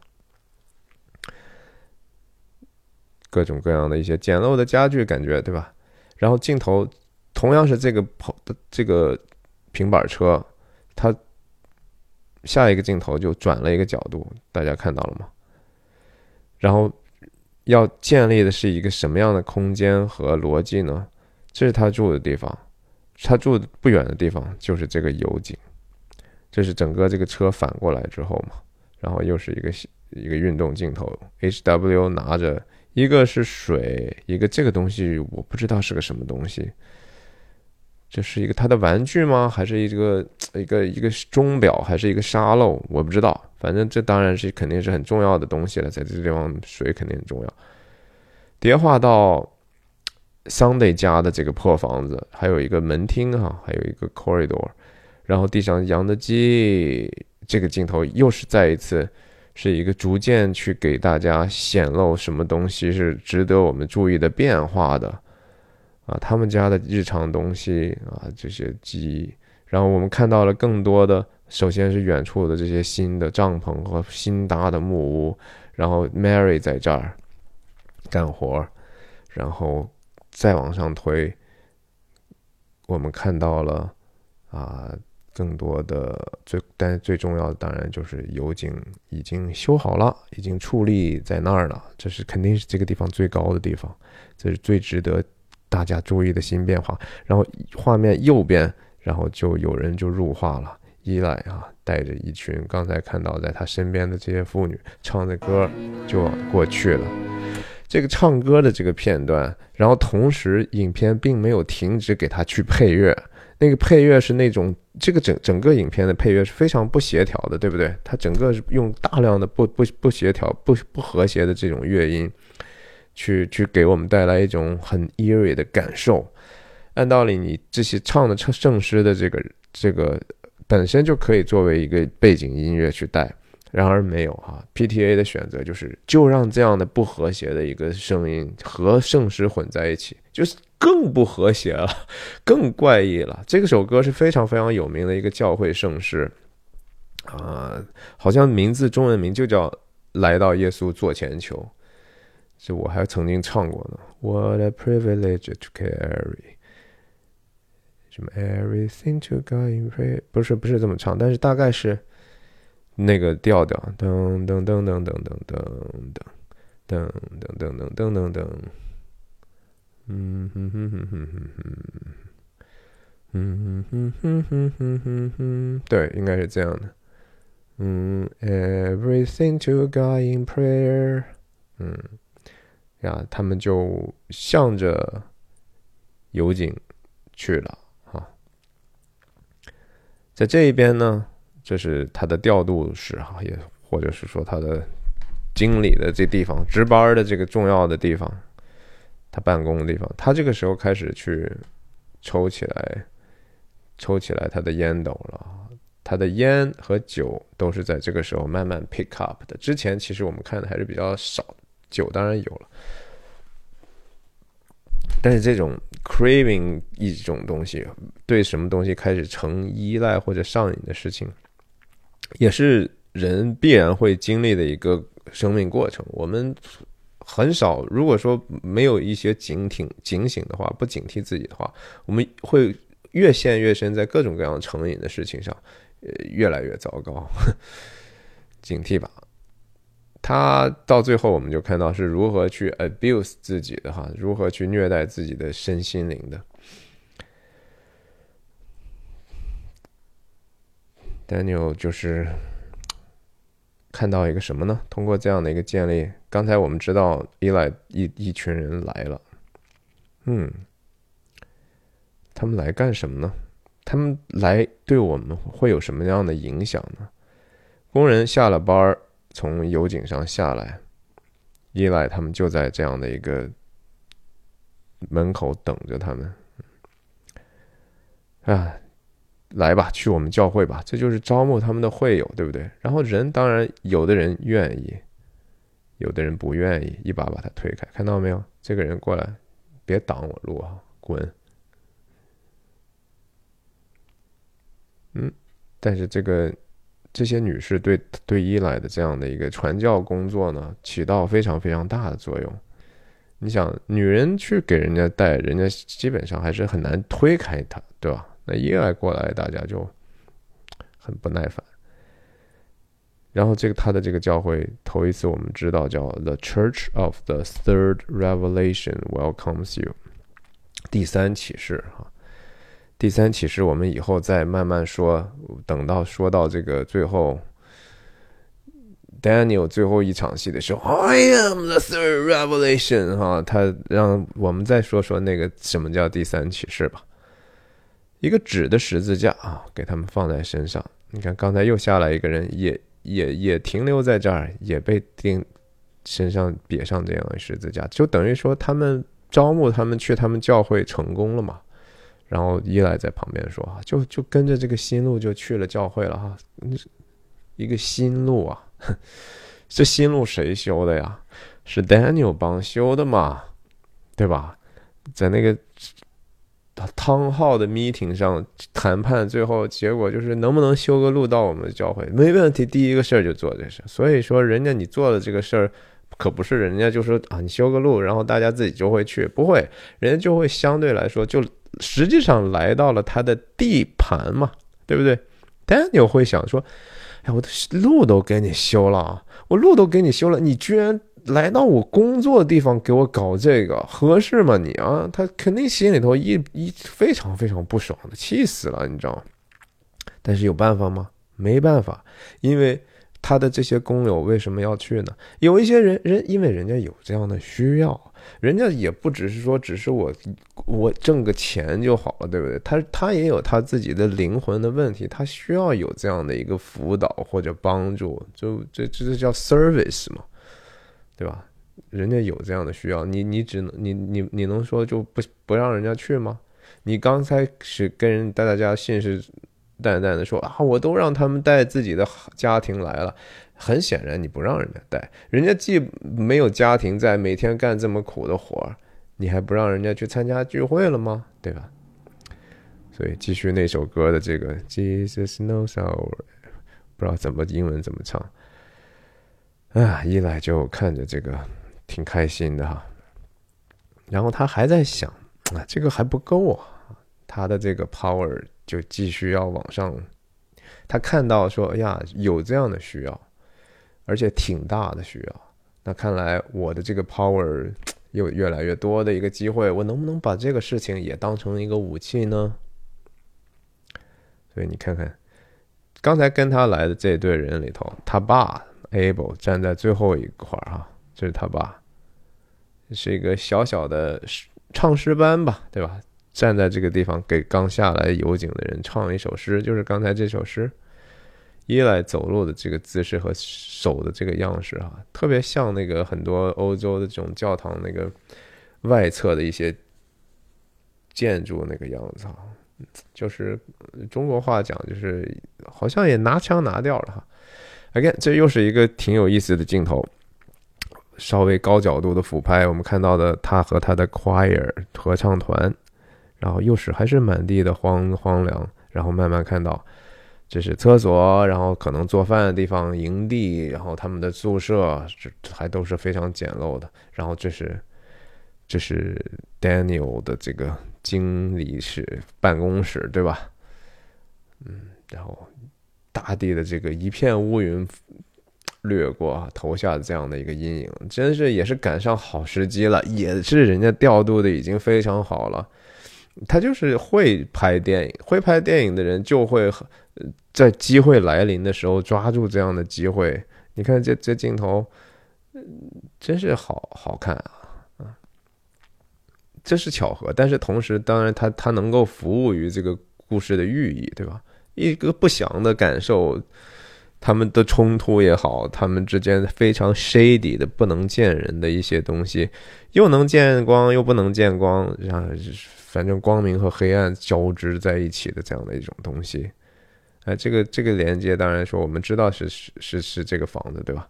各种各样的一些简陋的家具，感觉对吧？然后镜头同样是这个跑的这个平板车。他下一个镜头就转了一个角度，大家看到了吗？然后要建立的是一个什么样的空间和逻辑呢？这是他住的地方，他住的不远的地方就是这个油井。这是整个这个车反过来之后嘛，然后又是一个一个运动镜头，H.W. 拿着一个是水，一个这个东西我不知道是个什么东西。这是一个他的玩具吗？还是一个一个一个钟表？还是一个沙漏？我不知道。反正这当然是肯定是很重要的东西了。在这地方，水肯定很重要。叠画到 Sunday 家的这个破房子，还有一个门厅哈，还有一个 corridor，然后地上养的鸡。这个镜头又是再一次是一个逐渐去给大家显露什么东西是值得我们注意的变化的。啊，他们家的日常东西啊，这些记忆，然后我们看到了更多的，首先是远处的这些新的帐篷和新搭的木屋，然后 Mary 在这儿干活，然后再往上推，我们看到了啊，更多的最，但最重要的当然就是油井已经修好了，已经矗立在那儿了，这是肯定是这个地方最高的地方，这是最值得。大家注意的新变化，然后画面右边，然后就有人就入画了。依赖啊，带着一群刚才看到在他身边的这些妇女唱着歌就过去了。这个唱歌的这个片段，然后同时影片并没有停止给他去配乐，那个配乐是那种这个整整个影片的配乐是非常不协调的，对不对？它整个是用大量的不不不协调、不不和谐的这种乐音。去去给我们带来一种很 eerie 的感受。按道理，你这些唱的圣诗的这个这个本身就可以作为一个背景音乐去带，然而没有哈。PTA 的选择就是就让这样的不和谐的一个声音和圣诗混在一起，就是更不和谐了，更怪异了。这首歌是非常非常有名的一个教会圣诗啊，好像名字中文名就叫《来到耶稣座前求》。这我还曾经唱过呢。What a privilege to carry，什么 everything to God in prayer，不是不是这么唱，但是大概是那个调调，噔噔噔噔噔噔噔噔噔噔噔噔噔噔，嗯哼哼哼哼哼哼，嗯哼哼哼哼哼哼，对，应该是这样的。嗯，everything to God in prayer，嗯。呀，他们就向着油井去了，啊。在这一边呢，这是他的调度室哈，也或者是说他的经理的这地方，值班的这个重要的地方，他办公的地方。他这个时候开始去抽起来，抽起来他的烟斗了。他的烟和酒都是在这个时候慢慢 pick up 的。之前其实我们看的还是比较少，酒当然有了，但是这种 craving 一种东西，对什么东西开始成依赖或者上瘾的事情，也是人必然会经历的一个生命过程。我们很少，如果说没有一些警挺警醒的话，不警惕自己的话，我们会越陷越深在各种各样成瘾的事情上。呃，越来越糟糕，警惕吧。他到最后，我们就看到是如何去 abuse 自己的哈，如何去虐待自己的身心灵的。Daniel 就是看到一个什么呢？通过这样的一个建立，刚才我们知道伊莱一一群人来了，嗯，他们来干什么呢？他们来对我们会有什么样的影响呢？工人下了班儿，从油井上下来，伊莱他们就在这样的一个门口等着他们。啊，来吧，去我们教会吧，这就是招募他们的会友，对不对？然后人当然有的人愿意，有的人不愿意，一把把他推开。看到没有？这个人过来，别挡我路啊，滚！嗯，但是这个这些女士对对伊莱的这样的一个传教工作呢，起到非常非常大的作用。你想，女人去给人家带，人家基本上还是很难推开她，对吧？那伊莱过来，大家就很不耐烦。然后这个他的这个教会头一次我们知道叫 The Church of the Third Revelation welcomes you，第三启示哈。第三启示，我们以后再慢慢说。等到说到这个最后，Daniel 最后一场戏的时候，I am the third revelation，哈，他让我们再说说那个什么叫第三启示吧。一个纸的十字架啊，给他们放在身上。你看，刚才又下来一个人，也也也停留在这儿，也被钉身上别上这样的十字架，就等于说他们招募他们去他们教会成功了嘛。然后伊莱在旁边说：“啊，就就跟着这个新路就去了教会了哈，一个新路啊，这新路谁修的呀？是 Daniel 帮修的嘛，对吧？在那个汤浩的 meeting 上谈判，最后结果就是能不能修个路到我们的教会？没问题，第一个事儿就做这事。所以说，人家你做的这个事儿，可不是人家就说啊，你修个路，然后大家自己就会去，不会，人家就会相对来说就。”实际上来到了他的地盘嘛，对不对？Daniel 会想说：“哎，我的路都给你修了，我路都给你修了，你居然来到我工作的地方给我搞这个，合适吗？你啊，他肯定心里头一一非常非常不爽的，气死了，你知道吗？但是有办法吗？没办法，因为他的这些工友为什么要去呢？有一些人人因为人家有这样的需要。”人家也不只是说，只是我我挣个钱就好了，对不对？他他也有他自己的灵魂的问题，他需要有这样的一个辅导或者帮助，就这这这叫 service 嘛，对吧？人家有这样的需要，你你只能你你你能说就不不让人家去吗？你刚才是跟人带大家信誓旦旦的说啊，我都让他们带自己的家庭来了。很显然，你不让人家带，人家既没有家庭在，每天干这么苦的活儿，你还不让人家去参加聚会了吗？对吧？所以继续那首歌的这个 Jesus knows our，不知道怎么英文怎么唱。啊，一来就看着这个挺开心的哈，然后他还在想啊，这个还不够啊，他的这个 power 就继续要往上。他看到说，哎呀，有这样的需要。而且挺大的需要，那看来我的这个 power 有越来越多的一个机会，我能不能把这个事情也当成一个武器呢？所以你看看，刚才跟他来的这队人里头，他爸 Abel 站在最后一块儿哈，这是他爸，是一个小小的唱诗班吧，对吧？站在这个地方给刚下来游井的人唱一首诗，就是刚才这首诗。伊莱走路的这个姿势和手的这个样式啊，特别像那个很多欧洲的这种教堂那个外侧的一些建筑那个样子啊，就是中国话讲就是好像也拿腔拿调了哈。Again，这又是一个挺有意思的镜头，稍微高角度的俯拍，我们看到的他和他的 choir 合唱团，然后又是还是满地的荒荒凉，然后慢慢看到。这是厕所，然后可能做饭的地方，营地，然后他们的宿舍，这还都是非常简陋的。然后这是，这是 Daniel 的这个经理室办公室，对吧？嗯，然后大地的这个一片乌云掠过，投下的这样的一个阴影，真是也是赶上好时机了，也是人家调度的已经非常好了。他就是会拍电影，会拍电影的人就会呃在机会来临的时候抓住这样的机会。你看这这镜头，真是好好看啊！这是巧合，但是同时，当然，他他能够服务于这个故事的寓意，对吧？一个不祥的感受，他们的冲突也好，他们之间非常 shady 的不能见人的一些东西，又能见光又不能见光，然后。反正光明和黑暗交织在一起的这样的一种东西，哎，这个这个连接当然说我们知道是是是是这个房子对吧？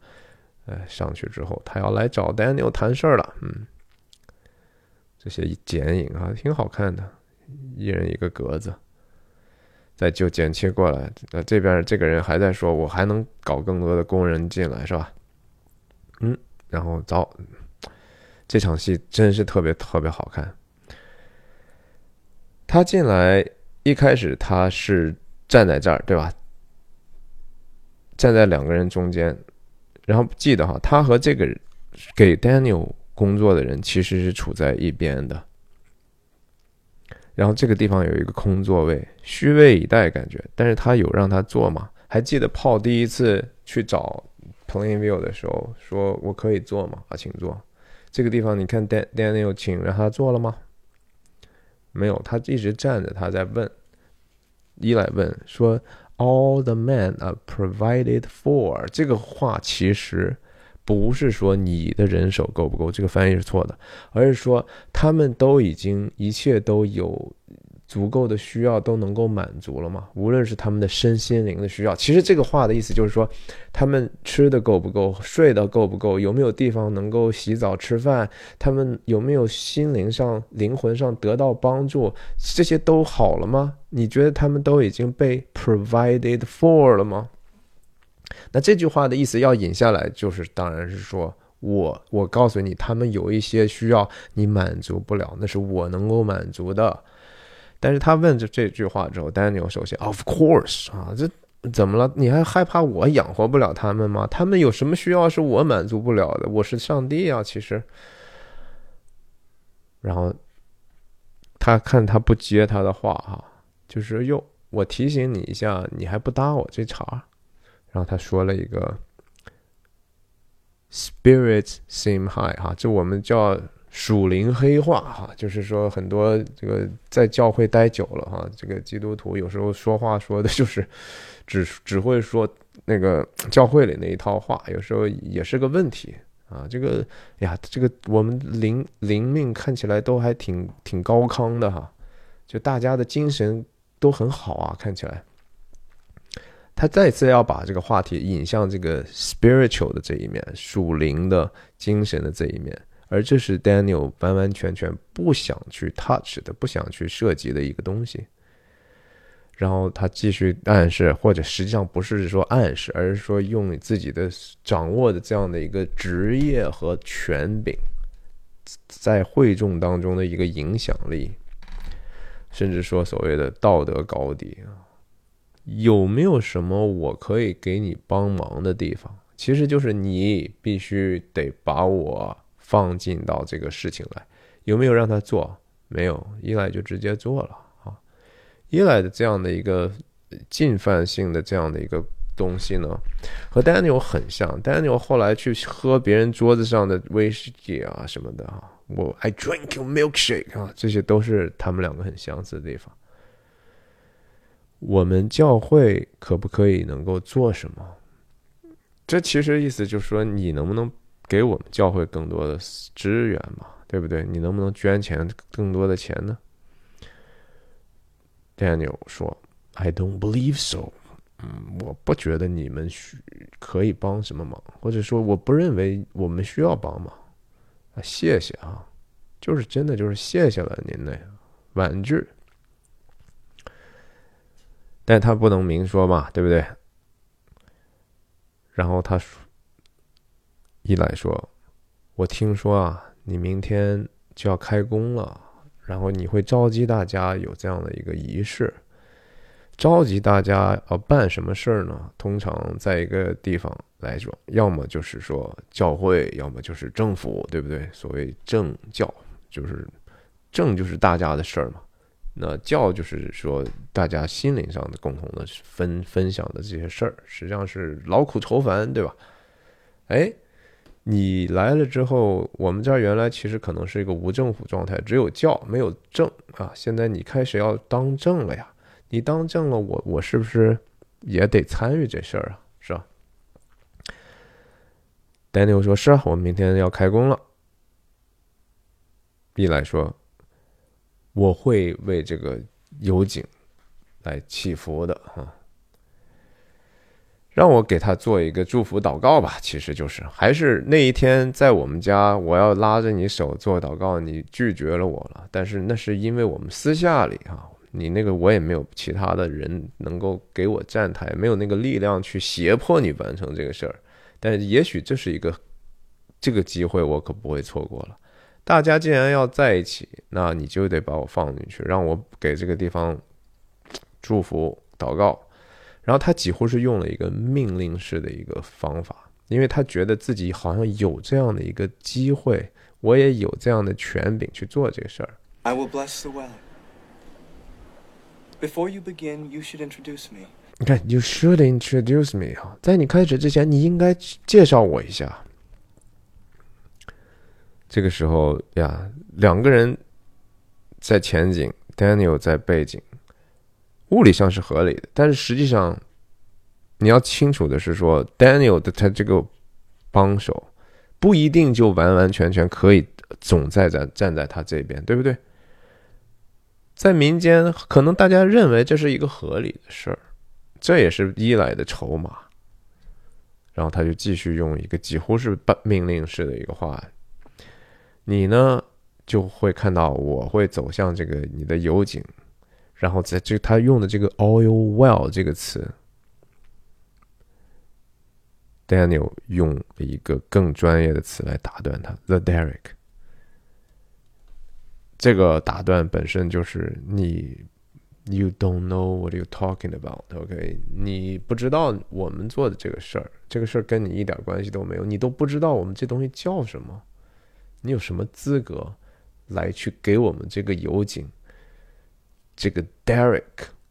哎，上去之后他要来找 Daniel 谈事儿了，嗯，这些剪影啊挺好看的，一人一个格子，再就剪切过来，那这边这个人还在说，我还能搞更多的工人进来是吧？嗯，然后走，这场戏真是特别特别好看。他进来一开始他是站在这儿，对吧？站在两个人中间，然后记得哈，他和这个给 Daniel 工作的人其实是处在一边的。然后这个地方有一个空座位，虚位以待感觉，但是他有让他坐吗？还记得炮第一次去找 Plainview 的时候，说我可以坐吗？啊，请坐。这个地方你看 Dan Daniel 请让他坐了吗？没有，他一直站着，他在问，一来问说：“All the men are provided for。”这个话其实不是说你的人手够不够，这个翻译是错的，而是说他们都已经一切都有。足够的需要都能够满足了吗？无论是他们的身心灵的需要，其实这个话的意思就是说，他们吃的够不够，睡的够不够，有没有地方能够洗澡吃饭，他们有没有心灵上、灵魂上得到帮助，这些都好了吗？你觉得他们都已经被 provided for 了吗？那这句话的意思要引下来，就是当然是说我我告诉你，他们有一些需要你满足不了，那是我能够满足的。但是他问这这句话之后，Daniel 首先，Of course 啊，这怎么了？你还害怕我养活不了他们吗？他们有什么需要是我满足不了的？我是上帝啊，其实。然后他看他不接他的话哈，就是哟，我提醒你一下，你还不搭我这茬。然后他说了一个 “Spirits seem high” 哈，这我们叫。属灵黑化哈，就是说很多这个在教会待久了哈，这个基督徒有时候说话说的就是只 只会说那个教会里那一套话，有时候也是个问题啊。这个呀，这个我们灵灵命看起来都还挺挺高康的哈，就大家的精神都很好啊，看起来。他再次要把这个话题引向这个 spiritual 的这一面，属灵的精神的这一面。而这是 Daniel 完完全全不想去 touch 的，不想去涉及的一个东西。然后他继续暗示，或者实际上不是说暗示，而是说用你自己的掌握的这样的一个职业和权柄，在会众当中的一个影响力，甚至说所谓的道德高地啊，有没有什么我可以给你帮忙的地方？其实就是你必须得把我。放进到这个事情来，有没有让他做？没有，伊莱就直接做了啊。伊莱的这样的一个进犯性的这样的一个东西呢，和 Daniel 很像。Daniel 后来去喝别人桌子上的威士忌啊什么的啊我 I drink your milkshake 啊，这些都是他们两个很相似的地方。我们教会可不可以能够做什么？这其实意思就是说，你能不能给我们教会更多的支援嘛？对不对？你能不能捐钱更多的钱呢？Daniel 说：“I don't believe so。”嗯，我不觉得你们需可以帮什么忙，或者说我不认为我们需要帮忙。啊，谢谢啊，就是真的就是谢谢了您的婉拒。但他不能明说嘛，对不对？然后他说说：“伊莱说，我听说啊，你明天就要开工了，然后你会召集大家有这样的一个仪式。召集大家要办什么事儿呢？通常在一个地方来说，要么就是说教会，要么就是政府，对不对？所谓政教，就是政就是大家的事儿嘛。”那教就是说，大家心灵上的共同的分分享的这些事儿，实际上是劳苦愁烦，对吧？哎，你来了之后，我们这儿原来其实可能是一个无政府状态，只有教没有政啊。现在你开始要当政了呀，你当政了，我我是不是也得参与这事儿啊？是吧？Daniel 说：“是啊，我们明天要开工了。”一来说。我会为这个油井来祈福的啊，让我给他做一个祝福祷告吧。其实就是还是那一天在我们家，我要拉着你手做祷告，你拒绝了我了。但是那是因为我们私下里啊，你那个我也没有其他的人能够给我站台，没有那个力量去胁迫你完成这个事儿。但也许这是一个这个机会，我可不会错过了。大家既然要在一起，那你就得把我放进去，让我给这个地方祝福祷告。然后他几乎是用了一个命令式的一个方法，因为他觉得自己好像有这样的一个机会，我也有这样的权柄去做这个事儿。I will bless the well. Before you begin, you should introduce me. 你看，You should introduce me 啊，在你开始之前，你应该介绍我一下。这个时候呀，两个人在前景，Daniel 在背景，物理上是合理的，但是实际上你要清楚的是说，Daniel 的他这个帮手不一定就完完全全可以总在在站在他这边，对不对？在民间，可能大家认为这是一个合理的事儿，这也是伊莱的筹码。然后他就继续用一个几乎是命令式的一个话。你呢就会看到，我会走向这个你的油井，然后在这他用的这个 oil well 这个词，Daniel 用了一个更专业的词来打断他，the Derek。这个打断本身就是你，you don't know what you talking about，OK？你不知道我们做的这个事儿，这个事儿跟你一点关系都没有，你都不知道我们这东西叫什么。你有什么资格来去给我们这个油井，这个 Derek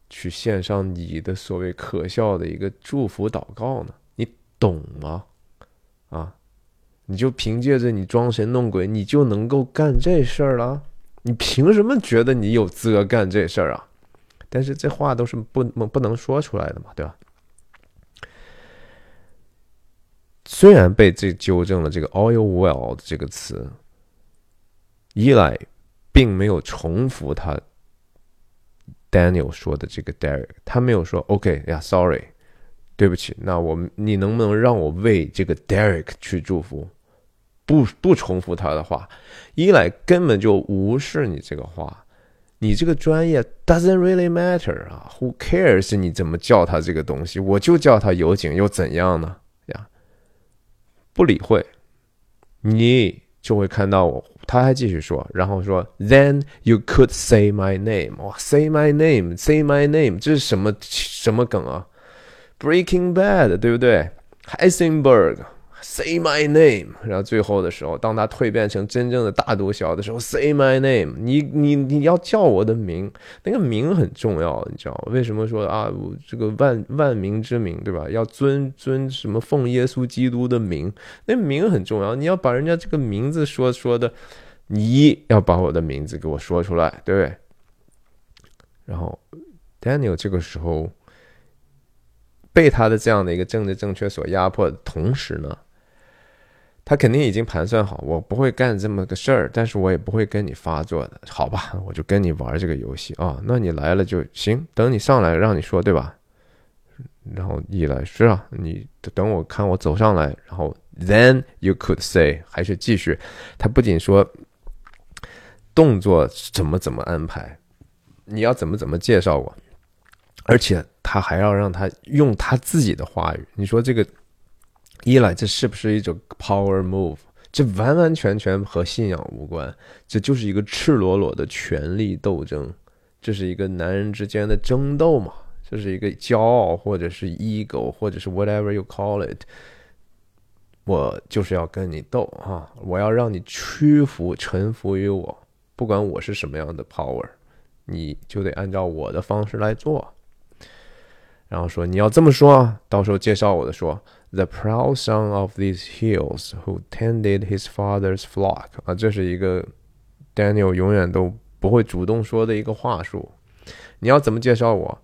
去献上你的所谓可笑的一个祝福祷告呢？你懂吗？啊，你就凭借着你装神弄鬼，你就能够干这事儿了？你凭什么觉得你有资格干这事儿啊？但是这话都是不不不能说出来的嘛，对吧？虽然被这纠正了这个 oil well 这个词，伊莱并没有重复他 Daniel 说的这个 Derek，他没有说 OK 呀，Sorry，对不起，那我们你能不能让我为这个 Derek 去祝福？不不重复他的话，一来根本就无视你这个话，你这个专业 doesn't really matter 啊，Who cares 你怎么叫他这个东西？我就叫他油井又怎样呢？呀不理会，你就会看到我。他还继续说，然后说，Then you could say my name。哇，say my name，say my name，这是什么什么梗啊？Breaking Bad，对不对？Heisenberg。Say my name，然后最后的时候，当他蜕变成真正的大毒枭的时候，Say my name，你你你要叫我的名，那个名很重要，你知道为什么说啊？这个万万民之名，对吧？要尊尊什么奉耶稣基督的名，那名很重要，你要把人家这个名字说说的你要把我的名字给我说出来，对不对？然后 Daniel 这个时候被他的这样的一个政治正确所压迫的同时呢，他肯定已经盘算好，我不会干这么个事儿，但是我也不会跟你发作的，好吧？我就跟你玩这个游戏啊。那你来了就行，等你上来让你说，对吧？然后一来是啊，你等我看我走上来，然后 then you could say 还是继续。他不仅说动作怎么怎么安排，你要怎么怎么介绍我，而且他还要让他用他自己的话语。你说这个一来这是不是一种 power move？这完完全全和信仰无关，这就是一个赤裸裸的权力斗争，这是一个男人之间的争斗嘛。这是一个骄傲，或者是 ego，或者是 whatever you call it。我就是要跟你斗哈，我要让你屈服、臣服于我，不管我是什么样的 power，你就得按照我的方式来做。然后说你要这么说啊，到时候介绍我的说，the proud son of these hills who tended his father's flock 啊，这是一个 Daniel 永远都不会主动说的一个话术。你要怎么介绍我？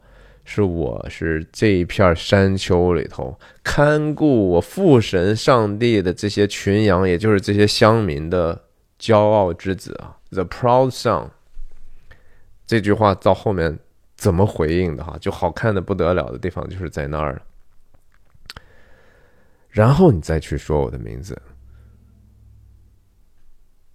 是我是这一片山丘里头看顾我父神上帝的这些群羊，也就是这些乡民的骄傲之子啊，the proud son。这句话到后面怎么回应的哈，就好看的不得了的地方就是在那儿了。然后你再去说我的名字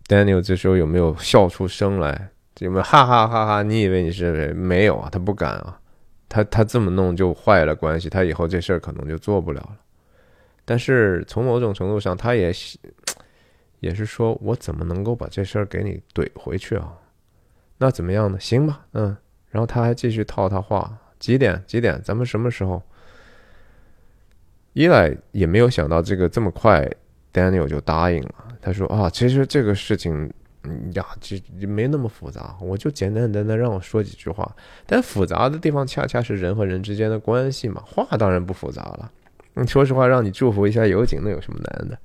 ，Daniel，这时候有没有笑出声来？有没有哈哈哈哈？你以为你是谁？没有啊，他不敢啊。他他这么弄就坏了关系，他以后这事儿可能就做不了了。但是从某种程度上，他也也是说，我怎么能够把这事儿给你怼回去啊？那怎么样呢？行吧，嗯。然后他还继续套他话，几点？几点？咱们什么时候？伊莱也没有想到这个这么快，Daniel 就答应了。他说啊，其实这个事情。嗯呀，这没那么复杂，我就简简单单让我说几句话。但复杂的地方恰恰是人和人之间的关系嘛。话当然不复杂了。你说实话，让你祝福一下油井，那有什么难的？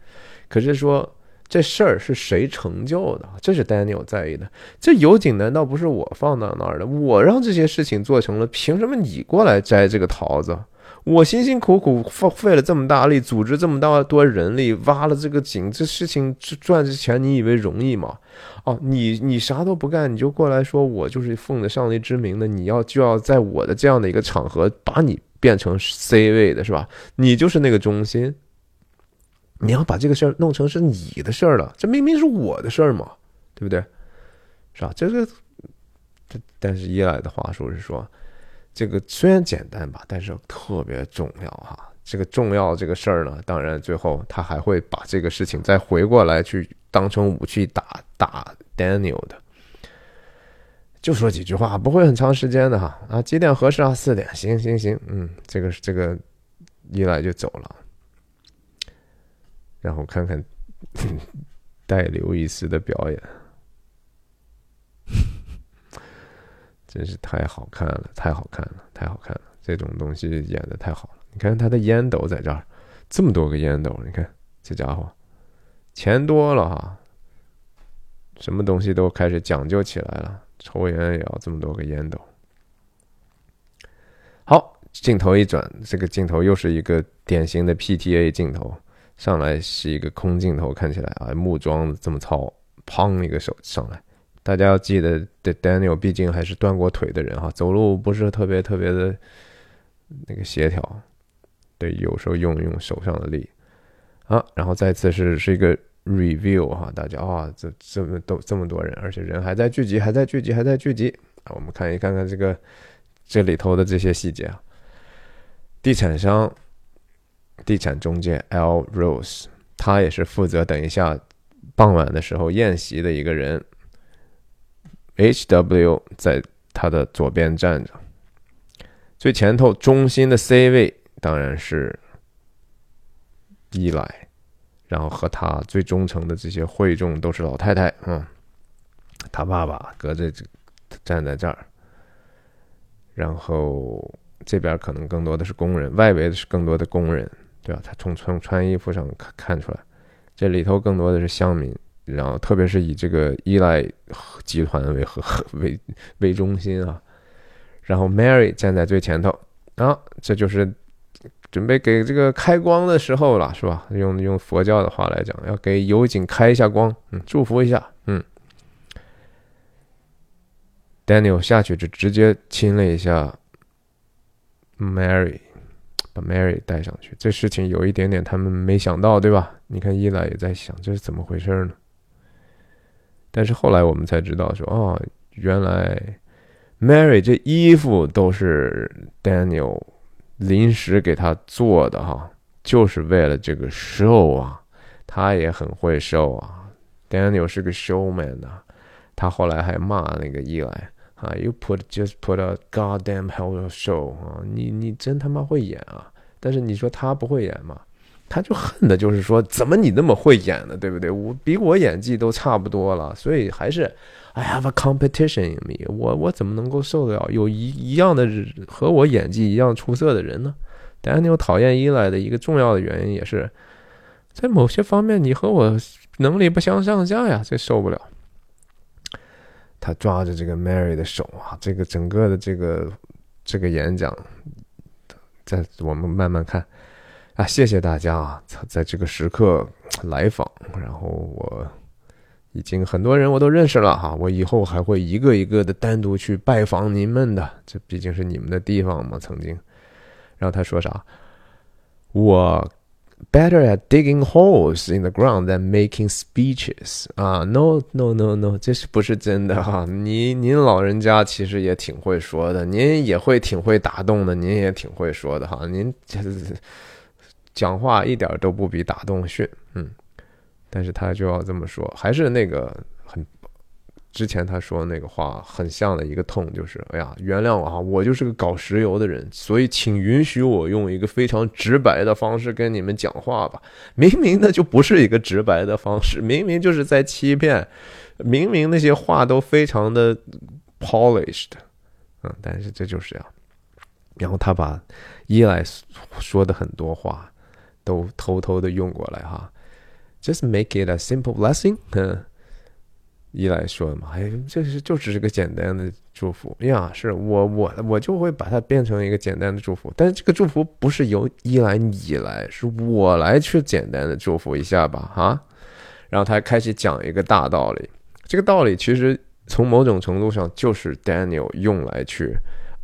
可是说这事儿是谁成就的？这是 Daniel 在意的。这油井难道不是我放到那儿的？我让这些事情做成了，凭什么你过来摘这个桃子？我辛辛苦苦费费了这么大力，组织这么大多人力挖了这个井，这事情赚这钱，你以为容易吗？哦，你你啥都不干，你就过来说我就是奉着上帝之名的，你要就要在我的这样的一个场合把你变成 C 位的是吧？你就是那个中心，你要把这个事儿弄成是你的事儿了，这明明是我的事儿嘛，对不对？是吧？这个，这但是伊莱的话术是说。这个虽然简单吧，但是特别重要哈。这个重要这个事儿呢，当然最后他还会把这个事情再回过来去当成武器打打 Daniel 的。就说几句话，不会很长时间的哈。啊，几点合适啊？四点，行行行，嗯，这个这个一来就走了，然后看看 带刘易斯的表演。真是太好看了，太好看了，太好看了！这种东西演的太好了。你看他的烟斗在这儿，这么多个烟斗，你看这家伙钱多了哈，什么东西都开始讲究起来了，抽烟也要这么多个烟斗。好，镜头一转，这个镜头又是一个典型的 PTA 镜头，上来是一个空镜头，看起来啊木桩这么糙，砰一个手上来。大家要记得，Daniel 毕竟还是断过腿的人哈，走路不是特别特别的那个协调，对，有时候用用手上的力啊。然后再次是是一个 review 哈，大家啊，这这么都这么多人，而且人还在聚集，还在聚集，还在聚集啊。我们看一看看这个这里头的这些细节啊，地产商、地产中介 L Rose，他也是负责等一下傍晚的时候宴席的一个人。H.W. 在他的左边站着，最前头中心的 C 位当然是伊莱，然后和他最忠诚的这些会众都是老太太，嗯，他爸爸隔着这站在这儿，然后这边可能更多的是工人，外围的是更多的工人，对吧？他从从穿衣服上看看出来，这里头更多的是乡民，然后特别是以这个依赖集团为核 为为中心啊，然后 Mary 站在最前头啊，这就是准备给这个开光的时候了，是吧？用用佛教的话来讲，要给油井开一下光，嗯，祝福一下，嗯。Daniel 下去就直接亲了一下 Mary，把 Mary 带上去。这事情有一点点他们没想到，对吧？你看伊莱也在想这是怎么回事呢？但是后来我们才知道说，哦，原来 Mary 这衣服都是 Daniel 临时给他做的哈，就是为了这个 show 啊。他也很会 show 啊，Daniel 是个 showman 啊。他后来还骂那个伊莱。啊，You put just put a goddamn hell of show 啊！你你真他妈会演啊！但是你说他不会演吗？他就恨的就是说，怎么你那么会演呢？对不对？我比我演技都差不多了，所以还是 I have a competition in me。我我怎么能够受得了有一一样的和我演技一样出色的人呢？Daniel 讨厌伊莱的一个重要的原因也是，在某些方面你和我能力不相上下呀，这受不了。他抓着这个 Mary 的手啊，这个整个的这个这个演讲，在我们慢慢看啊，谢谢大家啊，在这个时刻来访，然后我已经很多人我都认识了哈，我以后还会一个一个的单独去拜访您们的，这毕竟是你们的地方嘛，曾经。然后他说啥？我。better at digging holes in the ground than making speeches 啊，no no no no，这是不是真的哈？您您老人家其实也挺会说的，您也会挺会打动的，您也挺会说的哈。您这讲话一点都不比打动逊，嗯，但是他就要这么说，还是那个很。之前他说那个话很像的一个痛，就是哎呀，原谅我啊，我就是个搞石油的人，所以请允许我用一个非常直白的方式跟你们讲话吧。明明那就不是一个直白的方式，明明就是在欺骗，明明那些话都非常的 polished，嗯，但是这就是这样。然后他把伊莱说的很多话都偷偷的用过来哈，just make it a simple blessing，嗯。一来说嘛，哎，这是就只是个简单的祝福呀，是我我我就会把它变成一个简单的祝福，但是这个祝福不是由一来你来，是我来去简单的祝福一下吧，哈。然后他开始讲一个大道理，这个道理其实从某种程度上就是 Daniel 用来去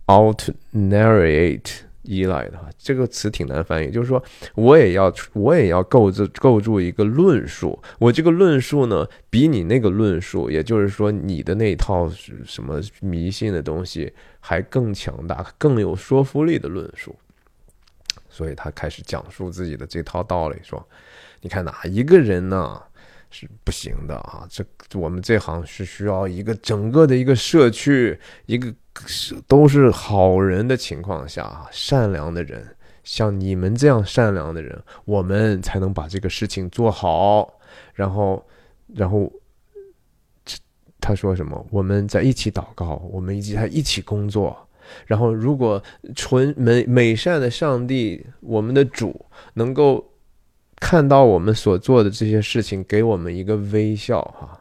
out narrate。依赖的，这个词挺难翻译，就是说我也要我也要构筑构筑一个论述，我这个论述呢，比你那个论述，也就是说你的那套什么迷信的东西还更强大、更有说服力的论述。所以他开始讲述自己的这套道理，说：“你看哪一个人呢是不行的啊？这我们这行是需要一个整个的一个社区一个。”是都是好人的情况下，善良的人，像你们这样善良的人，我们才能把这个事情做好。然后，然后，他说什么？我们在一起祷告，我们一起在一起工作。然后，如果纯美美善的上帝，我们的主能够看到我们所做的这些事情，给我们一个微笑，哈，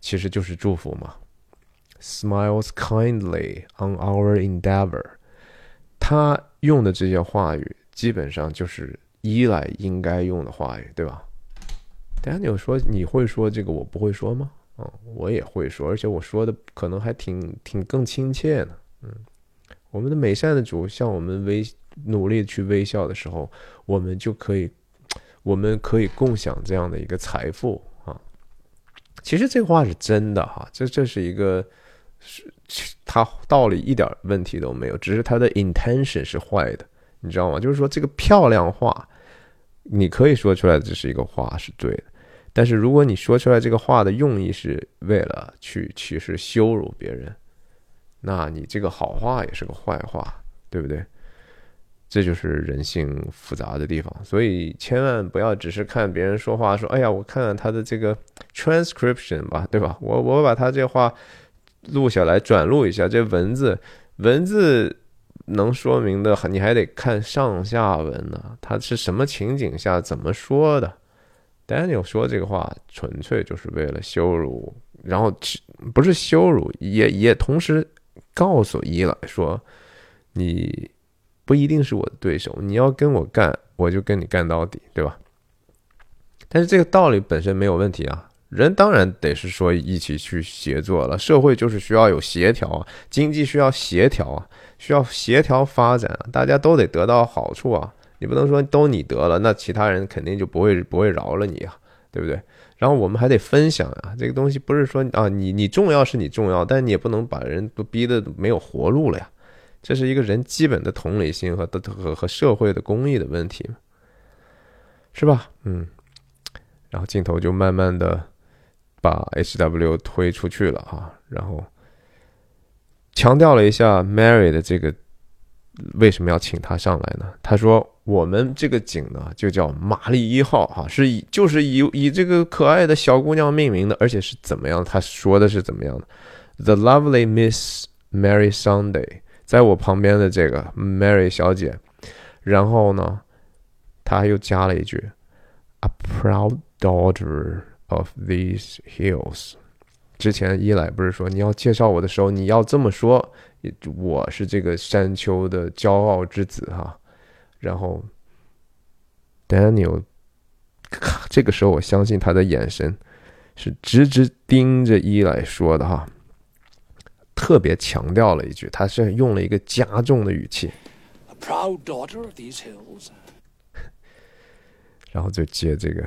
其实就是祝福嘛。Smiles kindly on our endeavor。他用的这些话语，基本上就是依赖应该用的话语，对吧？Daniel 说：“你会说这个，我不会说吗？”嗯，我也会说，而且我说的可能还挺挺更亲切呢。嗯，我们的美善的主向我们微努力去微笑的时候，我们就可以，我们可以共享这样的一个财富啊。其实这话是真的哈，这这是一个。是，他道理一点问题都没有，只是他的 intention 是坏的，你知道吗？就是说这个漂亮话，你可以说出来这是一个话是对的，但是如果你说出来这个话的用意是为了去其实羞辱别人，那你这个好话也是个坏话，对不对？这就是人性复杂的地方，所以千万不要只是看别人说话说，哎呀，我看看他的这个 transcription 吧，对吧？我我把他这话。录下来，转录一下这文字，文字能说明的，你还得看上下文呢。它是什么情景下怎么说的？Daniel 说这个话纯粹就是为了羞辱，然后不是羞辱，也也同时告诉伊莱说，你不一定是我的对手，你要跟我干，我就跟你干到底，对吧？但是这个道理本身没有问题啊，人当然得是说一起去协作了，社会就是需要有协调啊，经济需要协调啊，需要协调发展啊，大家都得得到好处啊。你不能说都你得了，那其他人肯定就不会不会饶了你啊，对不对？然后我们还得分享啊，这个东西不是说啊，你你重要是你重要，但你也不能把人都逼得没有活路了呀。这是一个人基本的同理心和和和社会的公益的问题，是吧？嗯。然后镜头就慢慢的把 H W 推出去了哈，然后强调了一下 Mary 的这个。为什么要请他上来呢？他说：“我们这个井呢，就叫玛丽一号，哈，是以就是以以这个可爱的小姑娘命名的，而且是怎么样？他说的是怎么样的？The lovely Miss Mary Sunday，在我旁边的这个 Mary 小姐，然后呢，他又加了一句：A proud daughter of these hills。之前伊莱不是说你要介绍我的时候，你要这么说。”我是这个山丘的骄傲之子哈，然后 Daniel，这个时候我相信他的眼神是直直盯着伊来说的哈，特别强调了一句，他是用了一个加重的语气，proud daughter of these hills，然后就接这个，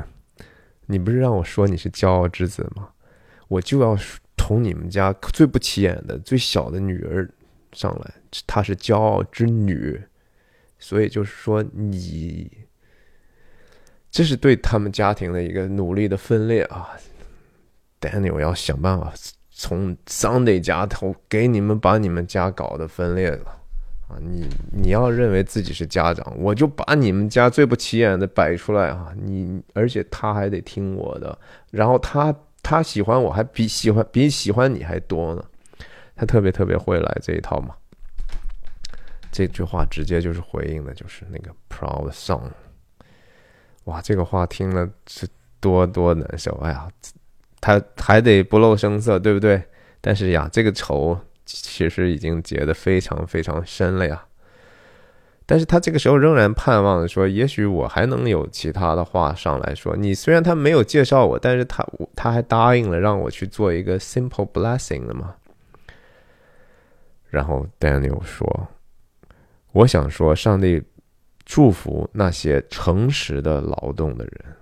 你不是让我说你是骄傲之子吗？我就要捅你们家最不起眼的最小的女儿。上来，她是骄傲之女，所以就是说，你这是对他们家庭的一个努力的分裂啊。Daniel 要想办法从 Sunday 家头给你们把你们家搞得分裂了啊！你你要认为自己是家长，我就把你们家最不起眼的摆出来啊！你而且他还得听我的，然后他他喜欢我还比喜欢比喜欢你还多呢。他特别特别会来这一套嘛，这句话直接就是回应的，就是那个 proud son。哇，这个话听了是多多难受！哎呀，他还得不露声色，对不对？但是呀，这个仇其实已经结得非常非常深了呀。但是他这个时候仍然盼望说，也许我还能有其他的话上来说。你虽然他没有介绍我，但是他他还答应了让我去做一个 simple blessing 的嘛。然后 Daniel 说：“我想说，上帝祝福那些诚实的劳动的人。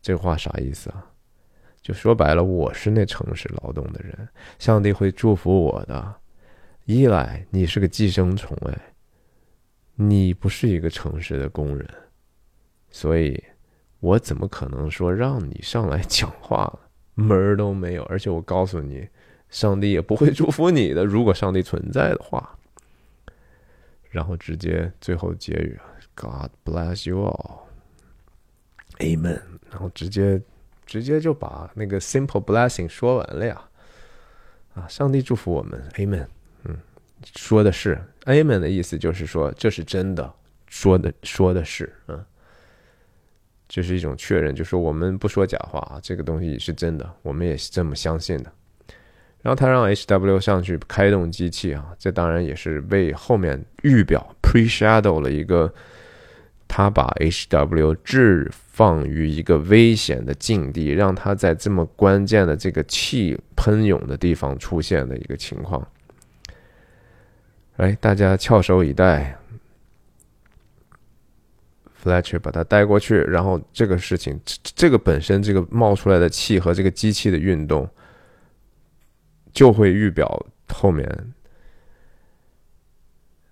这话啥意思啊？就说白了，我是那诚实劳动的人，上帝会祝福我的。一来，你是个寄生虫，哎，你不是一个诚实的工人，所以，我怎么可能说让你上来 讲话？门儿都没有。而且我告诉你。”上帝也不会祝福你的，如果上帝存在的话。然后直接最后结语，God bless you all，Amen。然后直接直接就把那个 simple blessing 说完了呀。啊，上帝祝福我们，Amen。嗯，说的是 Amen 的意思就是说这是真的，说的说的是，嗯，这是一种确认，就是我们不说假话啊，这个东西是真的，我们也是这么相信的。然后他让 H W 上去开动机器啊，这当然也是为后面预表 pre shadow 了一个，他把 H W 置放于一个危险的境地，让他在这么关键的这个气喷涌的地方出现的一个情况。哎，大家翘首以待，Fletcher 把它带过去，然后这个事情，这个本身这个冒出来的气和这个机器的运动。就会预表后面，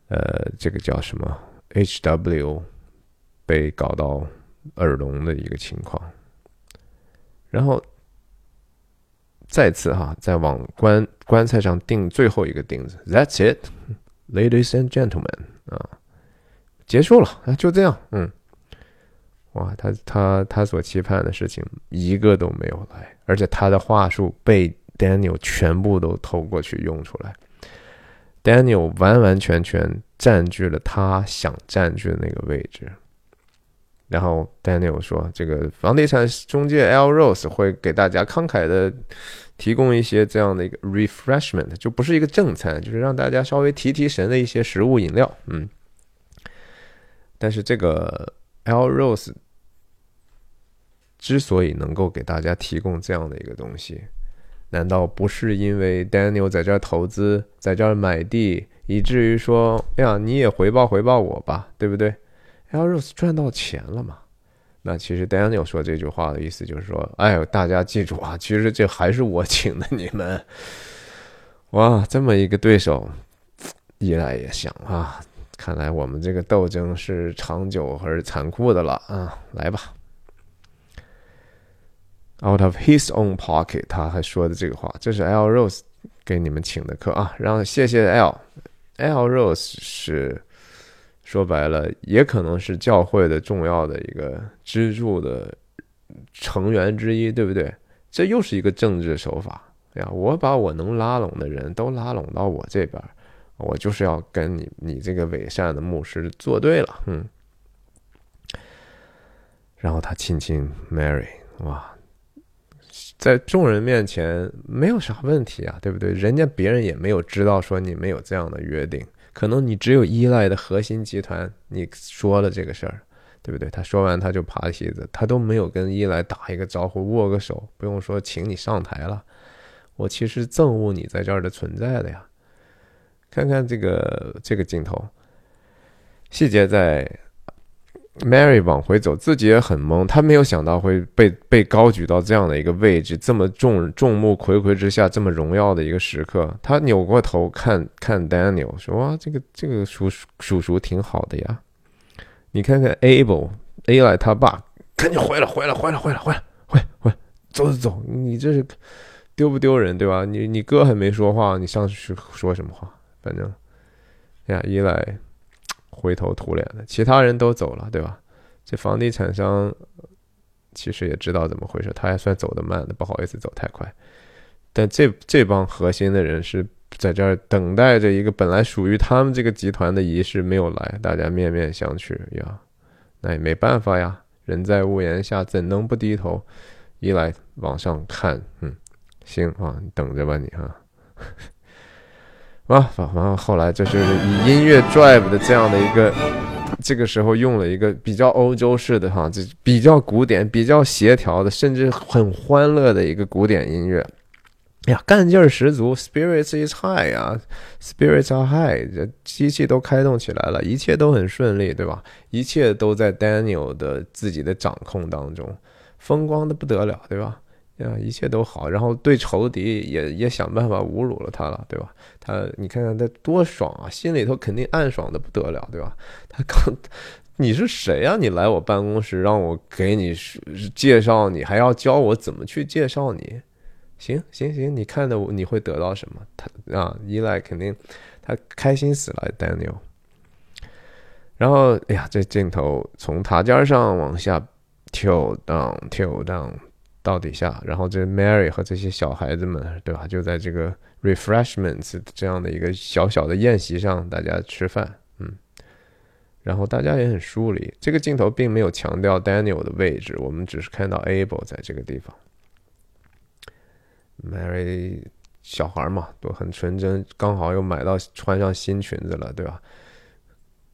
呃，这个叫什么 H W 被搞到耳聋的一个情况，然后再次哈，再往棺棺材上钉最后一个钉子。That's it, ladies and gentlemen，啊，结束了啊，就这样，嗯，哇，他他他所期盼的事情一个都没有来，而且他的话术被。Daniel 全部都偷过去用出来，Daniel 完完全全占据了他想占据的那个位置，然后 Daniel 说，这个房地产中介 L Rose 会给大家慷慨的提供一些这样的一个 refreshment，就不是一个正餐，就是让大家稍微提提神的一些食物饮料。嗯，但是这个 L Rose 之所以能够给大家提供这样的一个东西，难道不是因为 Daniel 在这儿投资，在这儿买地，以至于说，哎呀，你也回报回报我吧，对不对？L Rose 赚到钱了嘛？那其实 Daniel 说这句话的意思就是说，哎，大家记住啊，其实这还是我请的你们。哇，这么一个对手，一来也想啊，看来我们这个斗争是长久而残酷的了啊，来吧。Out of his own pocket，他还说的这个话，这是 L Rose 给你们请的客啊，让谢谢 L。L Rose 是。说白了，也可能是教会的重要的一个支柱的成员之一，对不对？这又是一个政治手法呀！我把我能拉拢的人都拉拢到我这边，我就是要跟你你这个伪善的牧师作对了，嗯。然后他亲亲 Mary，哇，在众人面前没有啥问题啊，对不对？人家别人也没有知道说你们有这样的约定。可能你只有依赖的核心集团，你说了这个事儿，对不对？他说完他就爬梯子，他都没有跟依赖打一个招呼、握个手，不用说请你上台了。我其实憎恶你在这儿的存在的呀。看看这个这个镜头，细节在。Mary 往回走，自己也很懵。他没有想到会被被高举到这样的一个位置，这么众众目睽睽之下，这么荣耀的一个时刻。他扭过头看看 Daniel，说：“哇，这个这个叔叔叔挺好的呀。你看看 Abel，A 来他爸，赶紧回来，回来，回来，回来，回来，回回走走走。你这是丢不丢人，对吧？你你哥还没说话，你上去说什么话？反正呀，一来。”灰头土脸的，其他人都走了，对吧？这房地产商其实也知道怎么回事，他还算走得慢的，不好意思走太快。但这这帮核心的人是在这儿等待着一个本来属于他们这个集团的仪式没有来，大家面面相觑呀，那也没办法呀，人在屋檐下怎能不低头？一来往上看，嗯，行啊，你等着吧，你哈。啊，反正后来就是以音乐 drive 的这样的一个，这个时候用了一个比较欧洲式的哈，这比较古典、比较协调的，甚至很欢乐的一个古典音乐。哎呀，干劲儿十足，spirits is high 啊，spirits are high，这机器都开动起来了，一切都很顺利，对吧？一切都在 Daniel 的自己的掌控当中，风光的不得了，对吧？对啊，一切都好，然后对仇敌也也想办法侮辱了他了，对吧？他你看看他多爽啊，心里头肯定暗爽的不得了，对吧？他刚，你是谁呀？你来我办公室让我给你介绍你，还要教我怎么去介绍你？行行行，你看的你会得到什么？他啊，依赖肯定他开心死了，Daniel。然后哎呀，这镜头从塔尖上往下跳 down 跳 down。到底下，然后这 Mary 和这些小孩子们，对吧？就在这个 refreshments 这样的一个小小的宴席上，大家吃饭，嗯，然后大家也很疏离。这个镜头并没有强调 Daniel 的位置，我们只是看到 Abel 在这个地方。Mary 小孩嘛，都很纯真，刚好又买到穿上新裙子了，对吧？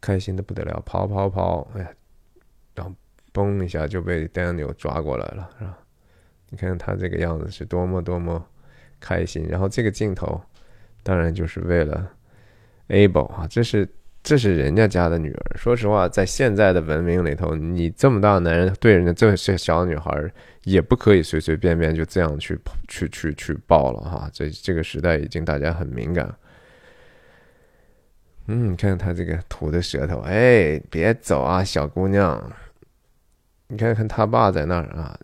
开心的不得了，跑跑跑，哎呀，然后嘣一下就被 Daniel 抓过来了，是吧？你看他这个样子是多么多么开心，然后这个镜头当然就是为了 Able 啊，这是这是人家家的女儿。说实话，在现在的文明里头，你这么大男人对人家这些小女孩也不可以随随便便就这样去去去去抱了哈。这这个时代已经大家很敏感。嗯，你看他这个吐的舌头，哎，别走啊，小姑娘。你看看他爸在那儿啊。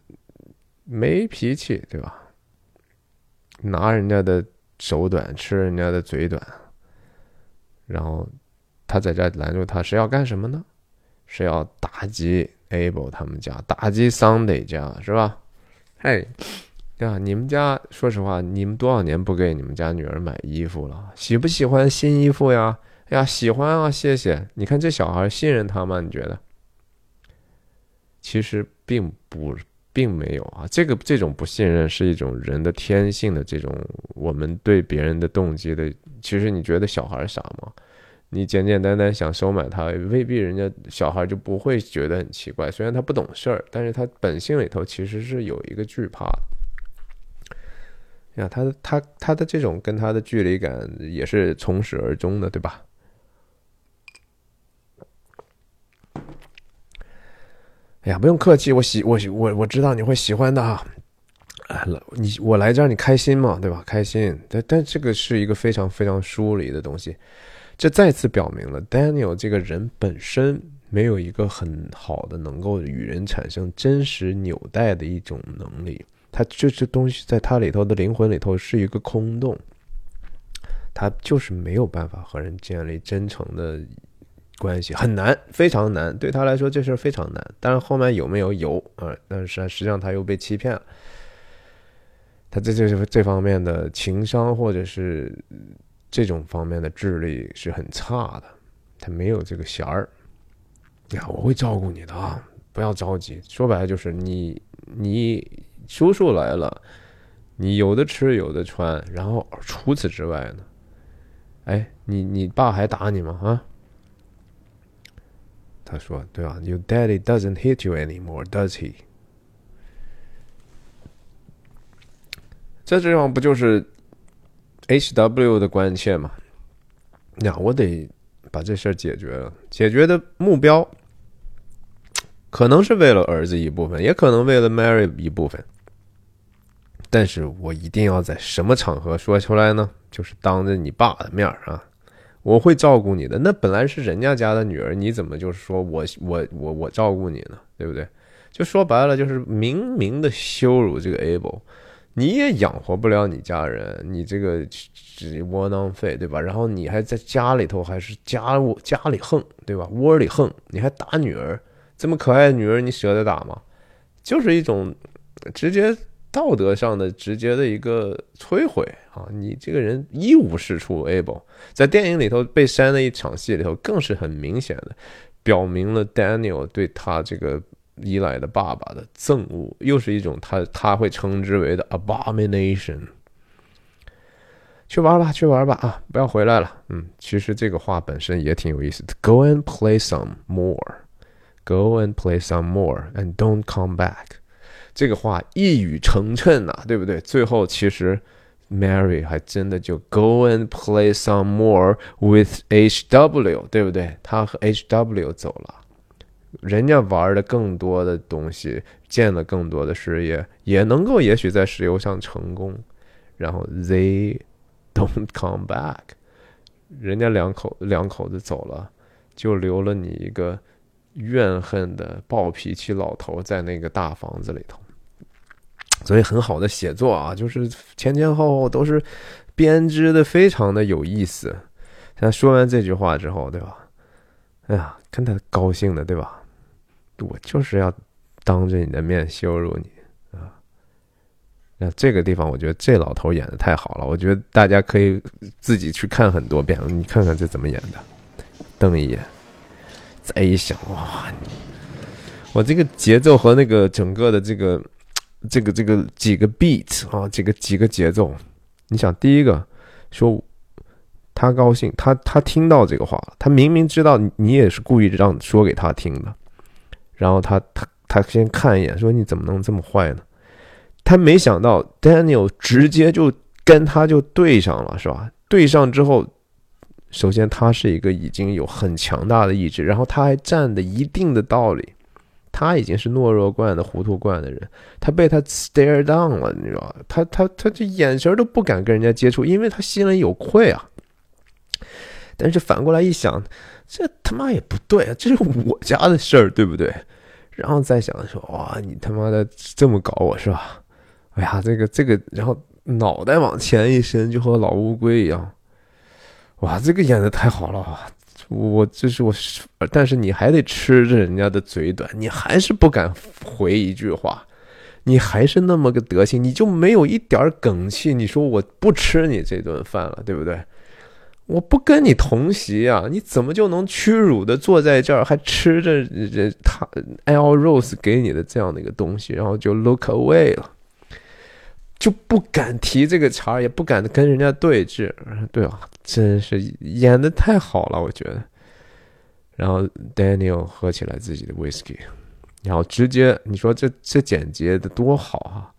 没脾气，对吧？拿人家的手短，吃人家的嘴短，然后他在这拦住他是要干什么呢？是要打击 Able 他们家，打击 Sunday 家，是吧？嘿，呀，你们家说实话，你们多少年不给你们家女儿买衣服了？喜不喜欢新衣服呀？哎呀，喜欢啊，谢谢。你看这小孩信任他吗？你觉得？其实并不并没有啊。这个这种不信任是一种人的天性的这种我们对别人的动机的。其实你觉得小孩傻吗？你简简单单想收买他，未必人家小孩就不会觉得很奇怪。虽然他不懂事儿，但是他本性里头其实是有一个惧怕的。呀，他他他的这种跟他的距离感也是从始而终的，对吧？哎呀，不用客气，我喜我我我知道你会喜欢的哈。你我来这儿你开心嘛，对吧？开心。但但这个是一个非常非常疏离的东西，这再次表明了 Daniel 这个人本身没有一个很好的能够与人产生真实纽带的一种能力。他这这东西在他里头的灵魂里头是一个空洞，他就是没有办法和人建立真诚的。关系很难，非常难，对他来说这事非常难。但是后面有没有有啊？但是实际上他又被欺骗了。他这这这方面的情商或者是这种方面的智力是很差的，他没有这个弦儿。呀，我会照顾你的啊，不要着急。说白了就是你你叔叔来了，你有的吃有的穿，然后除此之外呢？哎，你你爸还打你吗？啊？他说：“对吧？Your daddy doesn't hit you anymore, does he？” 在这地方不就是 H W 的关切吗？那我得把这事儿解决了。解决的目标可能是为了儿子一部分，也可能为了 Mary 一部分。但是我一定要在什么场合说出来呢？就是当着你爸的面啊！我会照顾你的，那本来是人家家的女儿，你怎么就是说我我我我照顾你呢？对不对？就说白了，就是明明的羞辱这个 Able，你也养活不了你家人，你这个窝囊废，对吧？然后你还在家里头还是家务家里横，对吧？窝里横，你还打女儿，这么可爱的女儿，你舍得打吗？就是一种直接。道德上的直接的一个摧毁啊！你这个人一无是处。Able 在电影里头被删的一场戏里头，更是很明显的表明了 Daniel 对他这个依赖的爸爸的憎恶，又是一种他他会称之为的 abomination。去玩吧，去玩吧啊！不要回来了。嗯，其实这个话本身也挺有意思的。Go and play some more. Go and play some more, and don't come back. 这个话一语成谶呐，对不对？最后其实 Mary 还真的就 Go and play some more with H W，对不对？他和 H W 走了，人家玩的更多的东西，建了更多的事业，也能够也许在石油上成功。然后 They don't come back，人家两口两口子走了，就留了你一个怨恨的暴脾气老头在那个大房子里头。所以很好的写作啊，就是前前后后都是编织的非常的有意思。他说完这句话之后，对吧？哎呀，看他高兴的，对吧？我就是要当着你的面羞辱你啊！那这个地方，我觉得这老头演的太好了。我觉得大家可以自己去看很多遍，你看看这怎么演的。瞪一眼，再一想，哇！我这个节奏和那个整个的这个。这个这个几个 beat 啊，这个几个节奏，你想第一个说他高兴，他他听到这个话，他明明知道你也是故意让说给他听的，然后他他他先看一眼，说你怎么能这么坏呢？他没想到 Daniel 直接就跟他就对上了，是吧？对上之后，首先他是一个已经有很强大的意志，然后他还占的一定的道理。他已经是懦弱惯的、糊涂惯的人，他被他 stare down 了，你知道吧？他他他这眼神都不敢跟人家接触，因为他心里有愧啊。但是反过来一想，这他妈也不对啊，这是我家的事儿，对不对？然后再想说，哇，你他妈的这么搞我是吧？哎呀，这个这个，然后脑袋往前一伸，就和老乌龟一样。哇，这个演的太好了。我这是我，但是你还得吃着人家的嘴短，你还是不敢回一句话，你还是那么个德行，你就没有一点梗气。你说我不吃你这顿饭了，对不对？我不跟你同席啊，你怎么就能屈辱的坐在这儿，还吃着这他 L Rose 给你的这样的一个东西，然后就 look away 了，就不敢提这个茬，也不敢跟人家对峙，对吧？真是演的太好了，我觉得。然后 Daniel 喝起来自己的 whisky，然后直接你说这这简洁的多好啊！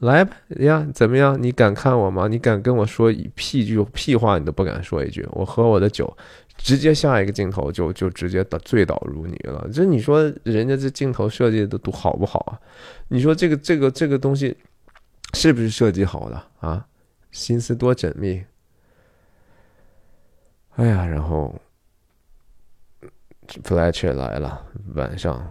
来吧呀，怎么样？你敢看我吗？你敢跟我说一屁句屁话？你都不敢说一句。我喝我的酒，直接下一个镜头就就直接倒醉倒如泥了。这你说人家这镜头设计的都好不好啊？你说这个这个这个东西是不是设计好的啊？心思多缜密。哎呀，然后 Fletcher 来了，晚上。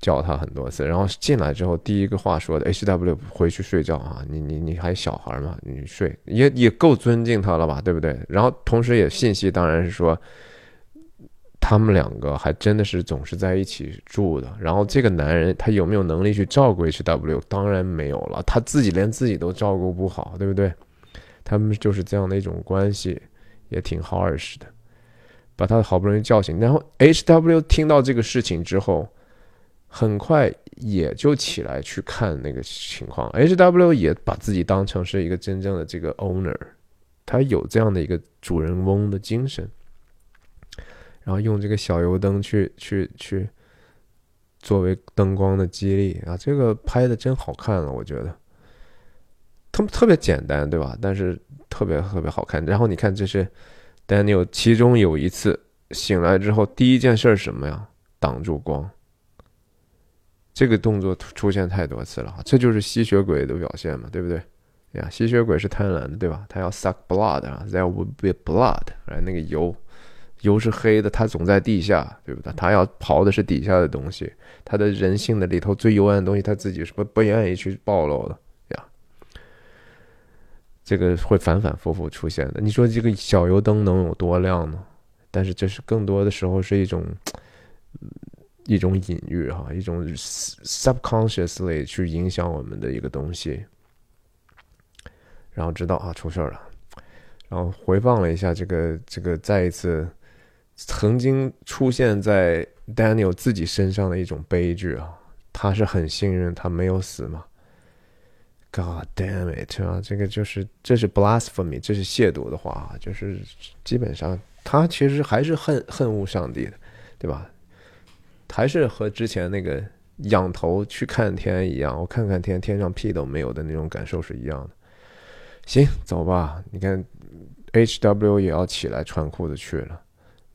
叫他很多次，然后进来之后，第一个话说的 H W 回去睡觉啊，你你你还小孩嘛，你睡也也够尊敬他了吧，对不对？然后同时也信息当然是说，他们两个还真的是总是在一起住的。然后这个男人他有没有能力去照顾 H W？当然没有了，他自己连自己都照顾不好，对不对？他们就是这样的一种关系，也挺 harsh 的，把他好不容易叫醒，然后 H W 听到这个事情之后。很快也就起来去看那个情况，H W 也把自己当成是一个真正的这个 owner，他有这样的一个主人翁的精神，然后用这个小油灯去去去作为灯光的激励啊，这个拍的真好看了，我觉得，特特别简单，对吧？但是特别特别好看。然后你看，这是 Daniel，其中有一次醒来之后，第一件事是什么呀？挡住光。这个动作出现太多次了，这就是吸血鬼的表现嘛，对不对？呀，吸血鬼是贪婪的，对吧？他要 suck blood 啊，there will be blood，哎，那个油，油是黑的，它总在地下，对不对？它要刨的是底下的东西，它的人性的里头最幽暗的东西，它自己是不不愿意去暴露的呀。这个会反反复复出现的。你说这个小油灯能有多亮呢？但是这是更多的时候是一种。一种隐喻哈，一种 subconsciously 去影响我们的一个东西，然后知道啊出事儿了，然后回放了一下这个这个再一次曾经出现在 Daniel 自己身上的一种悲剧啊，他是很幸运他没有死嘛，God damn it 啊，这个就是这是 blasphemy，这是亵渎的话，就是基本上他其实还是恨恨恶上帝的，对吧？还是和之前那个仰头去看天一样，我看看天，天上屁都没有的那种感受是一样的。行，走吧。你看，H W 也要起来穿裤子去了。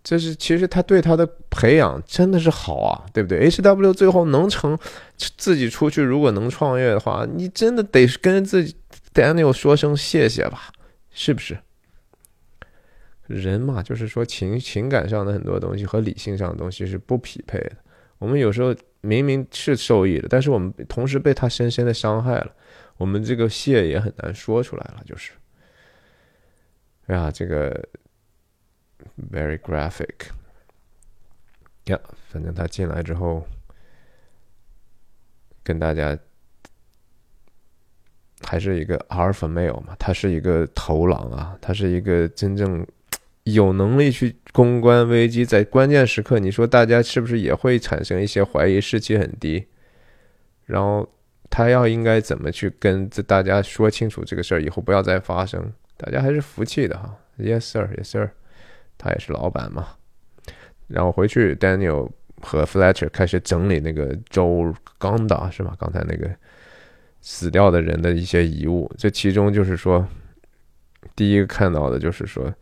这是其实他对他的培养真的是好啊，对不对？H W 最后能成自己出去，如果能创业的话，你真的得跟自己 Daniel 说声谢谢吧，是不是？人嘛，就是说情情感上的很多东西和理性上的东西是不匹配的。我们有时候明明是受益的，但是我们同时被他深深的伤害了，我们这个谢也很难说出来了。就是，哎呀，这个 very graphic，呀，反正他进来之后，跟大家还是一个 alpha male 嘛，他是一个头狼啊，他是一个真正。有能力去公关危机，在关键时刻，你说大家是不是也会产生一些怀疑，士气很低？然后他要应该怎么去跟这大家说清楚这个事儿，以后不要再发生？大家还是服气的哈，Yes sir，Yes sir，他也是老板嘛。然后回去，Daniel 和 Fletcher 开始整理那个 Joe Gonda 是吗？刚才那个死掉的人的一些遗物，这其中就是说，第一个看到的就是说。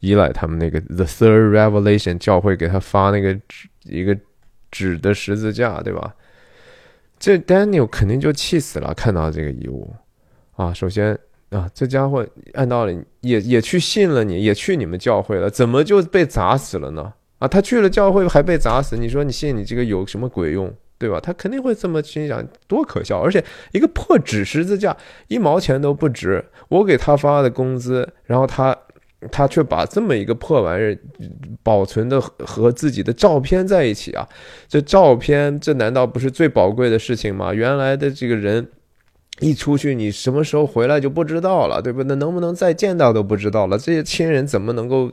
依赖他们那个 The Third Revelation 教会给他发那个纸一个纸的十字架，对吧？这 Daniel 肯定就气死了，看到这个遗物啊！首先啊，这家伙按道理也也去信了你，也去你们教会了，怎么就被砸死了呢？啊，他去了教会还被砸死，你说你信你这个有什么鬼用，对吧？他肯定会这么心想，多可笑！而且一个破纸十字架一毛钱都不值，我给他发的工资，然后他。他却把这么一个破玩意儿保存的和自己的照片在一起啊！这照片，这难道不是最宝贵的事情吗？原来的这个人一出去，你什么时候回来就不知道了，对不？那能不能再见到都不知道了。这些亲人怎么能够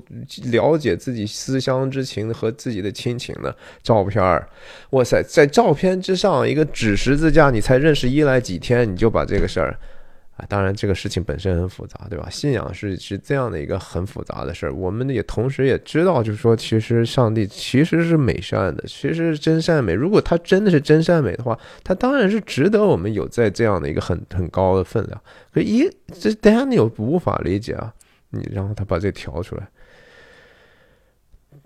了解自己思乡之情和自己的亲情呢？照片儿，哇塞，在照片之上一个纸十字架，你才认识一来几天，你就把这个事儿。啊，当然这个事情本身很复杂，对吧？信仰是是这样的一个很复杂的事儿。我们也同时也知道，就是说，其实上帝其实是美善的，其实是真善美。如果他真的是真善美的话，他当然是值得我们有在这样的一个很很高的分量。可一这 Daniel 无法理解啊，你然后他把这调出来。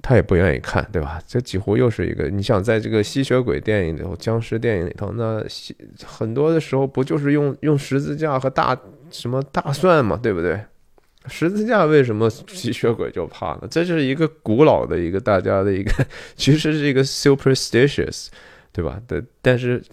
他也不愿意看，对吧？这几乎又是一个，你想在这个吸血鬼电影里头、僵尸电影里头，那很多的时候不就是用用十字架和大什么大蒜嘛，对不对？十字架为什么吸血鬼就怕呢？这就是一个古老的一个大家的一个，其实是一个 superstitious，对吧？的，但是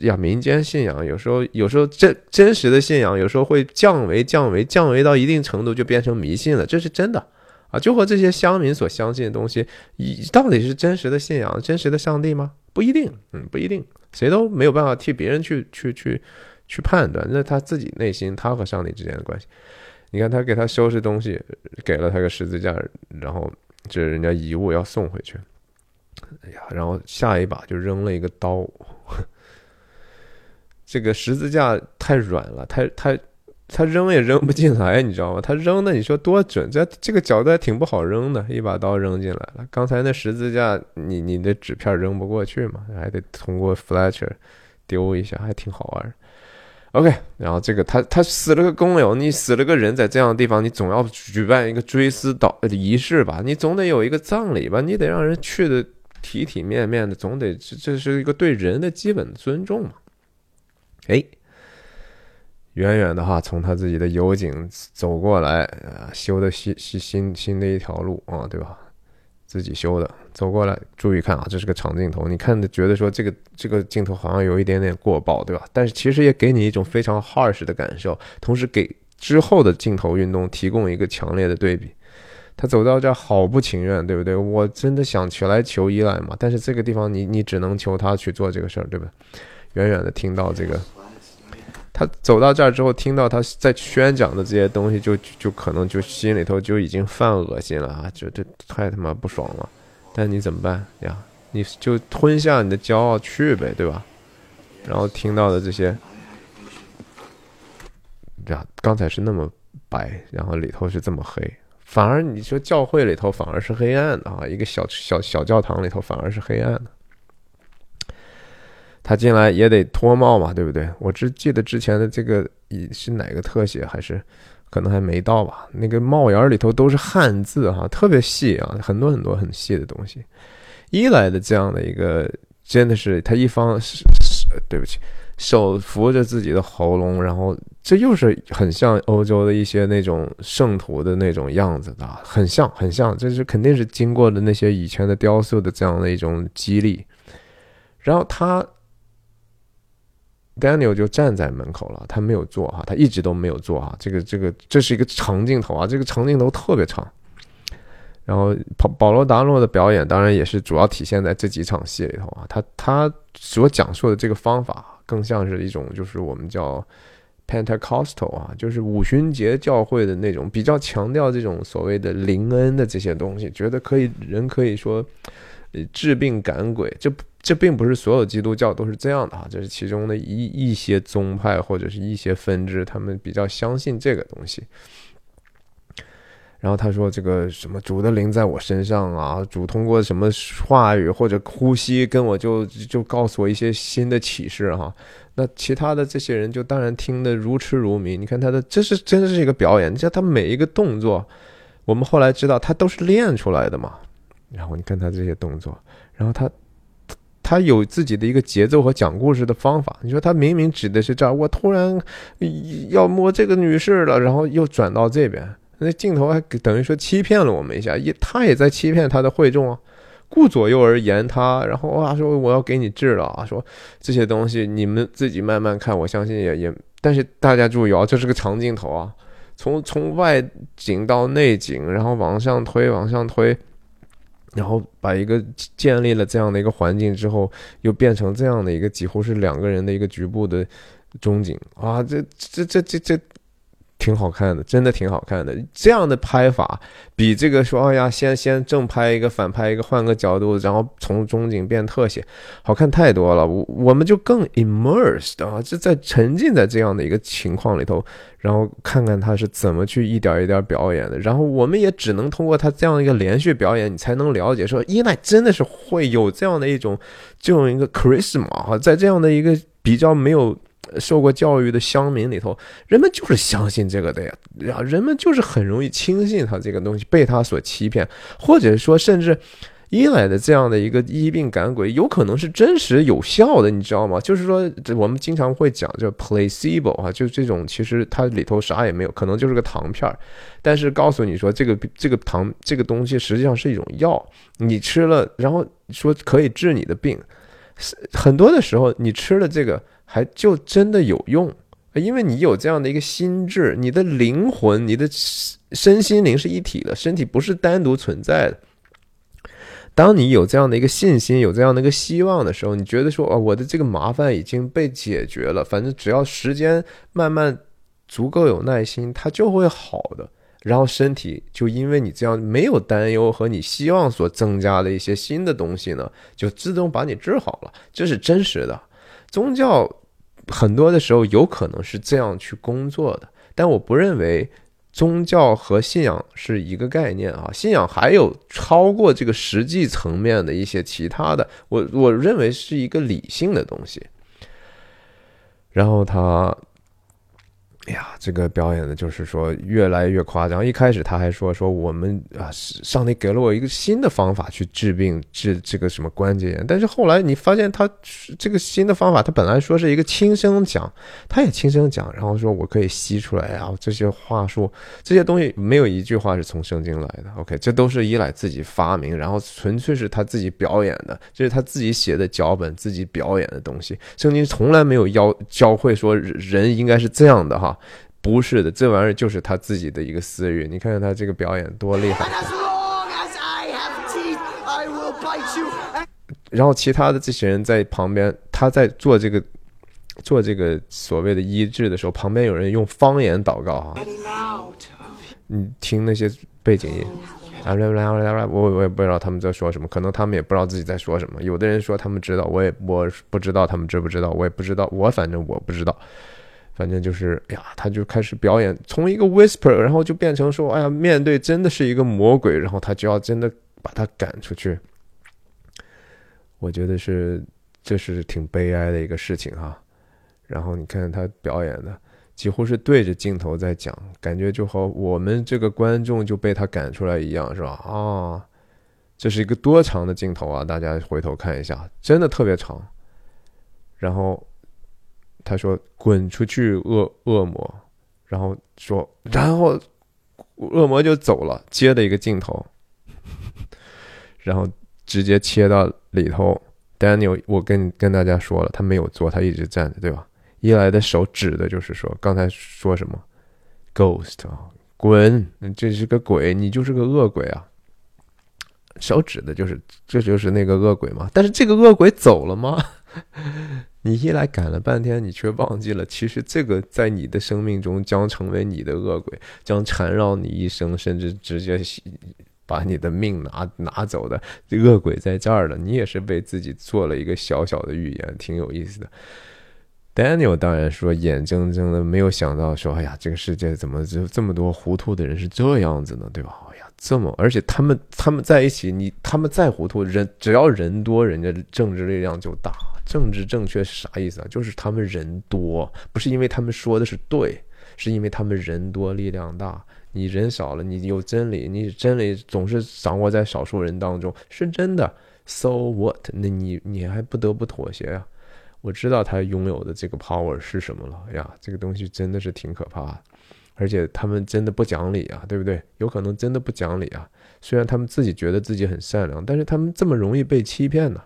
呀，民间信仰有时候有时候真真实的信仰有时候会降维降维降维到一定程度就变成迷信了，这是真的。啊，就和这些乡民所相信的东西，以到底是真实的信仰、真实的上帝吗？不一定，嗯，不一定，谁都没有办法替别人去去去去判断。那他自己内心，他和上帝之间的关系，你看他给他收拾东西，给了他个十字架，然后这人家遗物要送回去，哎呀，然后下一把就扔了一个刀，这个十字架太软了，太太。他扔也扔不进来，你知道吗？他扔的，你说多准？这这个角度还挺不好扔的，一把刀扔进来了。刚才那十字架，你你的纸片扔不过去嘛，还得通过 Fletcher 丢一下，还挺好玩。OK，然后这个他他死了个工友，你死了个人，在这样的地方，你总要举办一个追思祷仪式吧？你总得有一个葬礼吧？你得让人去的体体面面的，总得这这是一个对人的基本尊重嘛？哎。远远的哈，从他自己的油井走过来，啊，修的新新新新的一条路啊，对吧？自己修的，走过来，注意看啊，这是个长镜头，你看的觉得说这个这个镜头好像有一点点过曝，对吧？但是其实也给你一种非常 harsh 的感受，同时给之后的镜头运动提供一个强烈的对比。他走到这儿好不情愿，对不对？我真的想起来求依赖嘛，但是这个地方你你只能求他去做这个事儿，对吧？远远的听到这个。他走到这儿之后，听到他在宣讲的这些东西，就就可能就心里头就已经犯恶心了啊！就这太他妈不爽了。但你怎么办呀？你就吞下你的骄傲去呗，对吧？然后听到的这些，呀，刚才是那么白，然后里头是这么黑，反而你说教会里头反而是黑暗的啊！一个小小小教堂里头反而是黑暗的。他进来也得脱帽嘛，对不对？我只记得之前的这个是哪个特写，还是可能还没到吧？那个帽檐里头都是汉字哈，特别细啊，很多很多很细的东西。一来的这样的一个，真的是他一方是是对不起，手扶着自己的喉咙，然后这又是很像欧洲的一些那种圣徒的那种样子的，很像很像，这是肯定是经过的那些以前的雕塑的这样的一种激励，然后他。Daniel 就站在门口了，他没有做哈，他一直都没有做哈。这个这个这是一个长镜头啊，这个长镜头特别长。然后保保罗达诺的表演当然也是主要体现在这几场戏里头啊，他他所讲述的这个方法更像是一种就是我们叫 Pentecostal 啊，就是五旬节教会的那种比较强调这种所谓的灵恩的这些东西，觉得可以人可以说治病赶鬼，这。这并不是所有基督教都是这样的哈，这是其中的一一些宗派或者是一些分支，他们比较相信这个东西。然后他说：“这个什么主的灵在我身上啊，主通过什么话语或者呼吸跟我就就告诉我一些新的启示哈。”那其他的这些人就当然听得如痴如迷。你看他的，这是真的是一个表演，你像他每一个动作，我们后来知道他都是练出来的嘛。然后你看他这些动作，然后他。他有自己的一个节奏和讲故事的方法。你说他明明指的是这儿，我突然要摸这个女士了，然后又转到这边，那镜头还等于说欺骗了我们一下，也他也在欺骗他的会众啊，顾左右而言他，然后哇说我要给你治了啊，说这些东西你们自己慢慢看，我相信也也，但是大家注意啊，这是个长镜头啊，从从外景到内景，然后往上推，往上推。然后把一个建立了这样的一个环境之后，又变成这样的一个几乎是两个人的一个局部的中景。啊，这这这这这挺好看的，真的挺好看的。这样的拍法比这个说，哎呀，先先正拍一个，反拍一个，换个角度，然后从中景变特写，好看太多了。我我们就更 immersed 啊，就在沉浸在这样的一个情况里头，然后看看他是怎么去一点一点表演的。然后我们也只能通过他这样一个连续表演，你才能了解说，伊奈真的是会有这样的一种这种一个 charisma 啊，在这样的一个比较没有。受过教育的乡民里头，人们就是相信这个的呀，人们就是很容易轻信他这个东西，被他所欺骗，或者说甚至依赖的这样的一个医病赶鬼，有可能是真实有效的，你知道吗？就是说，我们经常会讲这 placebo 啊，就这种其实它里头啥也没有，可能就是个糖片儿，但是告诉你说这个这个糖这个东西实际上是一种药，你吃了，然后说可以治你的病，很多的时候你吃了这个。还就真的有用，因为你有这样的一个心智，你的灵魂、你的身心灵是一体的，身体不是单独存在的。当你有这样的一个信心、有这样的一个希望的时候，你觉得说啊，我的这个麻烦已经被解决了，反正只要时间慢慢足够有耐心，它就会好的。然后身体就因为你这样没有担忧和你希望所增加的一些新的东西呢，就自动把你治好了，这是真实的宗教。很多的时候有可能是这样去工作的，但我不认为宗教和信仰是一个概念啊。信仰还有超过这个实际层面的一些其他的，我我认为是一个理性的东西。然后他。哎呀，这个表演的就是说越来越夸张。一开始他还说说我们啊，上帝给了我一个新的方法去治病，治这个什么关节炎。但是后来你发现他这个新的方法，他本来说是一个轻声讲，他也轻声讲，然后说我可以吸出来啊，这些话术这些东西没有一句话是从圣经来的。OK，这都是依赖自己发明，然后纯粹是他自己表演的，这是他自己写的脚本，自己表演的东西。圣经从来没有教教会说人应该是这样的哈。不是的，这玩意儿就是他自己的一个私欲。你看看他这个表演多厉害！然后其他的这些人在旁边，他在做这个做这个所谓的医治的时候，旁边有人用方言祷告哈。你听那些背景音，我我也不知道他们在说什么，可能他们也不知道自己在说什么。有的人说他们知道，我也我不知道他们知不知道，我也不知道，我反正我不知道。反正就是，哎呀，他就开始表演，从一个 whisper，然后就变成说，哎呀，面对真的是一个魔鬼，然后他就要真的把他赶出去。我觉得是，这是挺悲哀的一个事情哈。然后你看他表演的，几乎是对着镜头在讲，感觉就和我们这个观众就被他赶出来一样，是吧？啊，这是一个多长的镜头啊！大家回头看一下，真的特别长。然后。他说：“滚出去，恶恶魔！”然后说，然后恶魔就走了。接的一个镜头，然后直接切到里头。Daniel，我跟跟大家说了，他没有做，他一直站着，对吧？伊莱的手指的就是说，刚才说什么？Ghost 啊，滚！这是个鬼，你就是个恶鬼啊！手指的就是，这就是那个恶鬼嘛。但是这个恶鬼走了吗？你一来赶了半天，你却忘记了，其实这个在你的生命中将成为你的恶鬼，将缠绕你一生，甚至直接把你的命拿拿走的恶鬼在这儿了。你也是为自己做了一个小小的预言，挺有意思的。Daniel 当然说，眼睁睁的没有想到，说哎呀，这个世界怎么就这么多糊涂的人是这样子呢？对吧？哎呀，这么而且他们他们在一起，你他们再糊涂，人只要人多，人家政治力量就大。政治正确是啥意思啊？就是他们人多，不是因为他们说的是对，是因为他们人多力量大。你人少了，你有真理，你真理总是掌握在少数人当中，是真的。So what？那你你还不得不妥协呀？我知道他拥有的这个 power 是什么了呀？这个东西真的是挺可怕的，而且他们真的不讲理啊，对不对？有可能真的不讲理啊。虽然他们自己觉得自己很善良，但是他们这么容易被欺骗呢？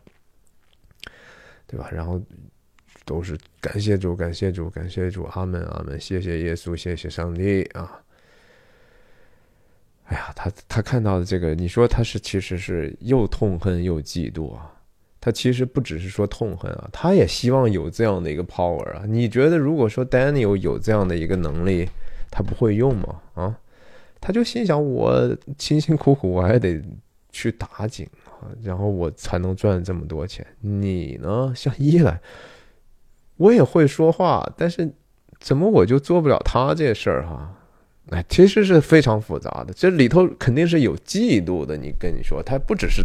对吧？然后都是感谢主，感谢主，感谢主，阿门，阿门，谢谢耶稣，谢谢上帝啊！哎呀，他他看到的这个，你说他是其实是又痛恨又嫉妒啊。他其实不只是说痛恨啊，他也希望有这样的一个 power 啊。你觉得如果说 Daniel 有这样的一个能力，他不会用吗？啊，他就心想我辛辛苦苦我还得去打井啊，然后我才能赚这么多钱。你呢，像伊莱，我也会说话，但是怎么我就做不了他这事儿哈？哎，其实是非常复杂的，这里头肯定是有嫉妒的。你跟你说，他不只是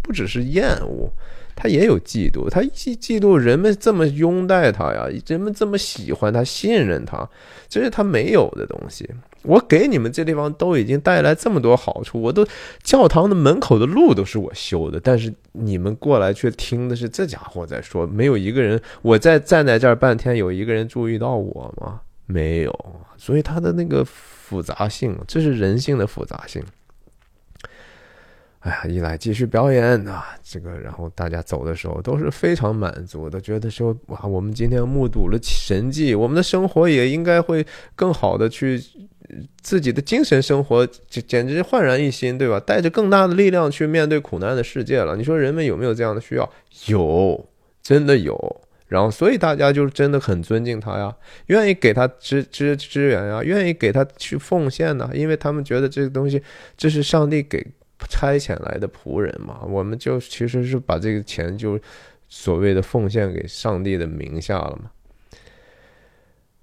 不只是厌恶，他也有嫉妒。他嫉嫉妒人们这么拥戴他呀，人们这么喜欢他、信任他，这是他没有的东西。我给你们这地方都已经带来这么多好处，我都教堂的门口的路都是我修的，但是你们过来却听的是这家伙在说，没有一个人，我在站在这儿半天，有一个人注意到我吗？没有，所以他的那个复杂性，这是人性的复杂性。哎呀，一来继续表演啊，这个，然后大家走的时候都是非常满足的，觉得说哇，我们今天目睹了神迹，我们的生活也应该会更好的去，自己的精神生活简简直焕然一新，对吧？带着更大的力量去面对苦难的世界了。你说人们有没有这样的需要？有，真的有。然后，所以大家就真的很尊敬他呀，愿意给他支支支援呀，愿意给他去奉献呢，因为他们觉得这个东西这是上帝给差遣来的仆人嘛。我们就其实是把这个钱就所谓的奉献给上帝的名下了嘛。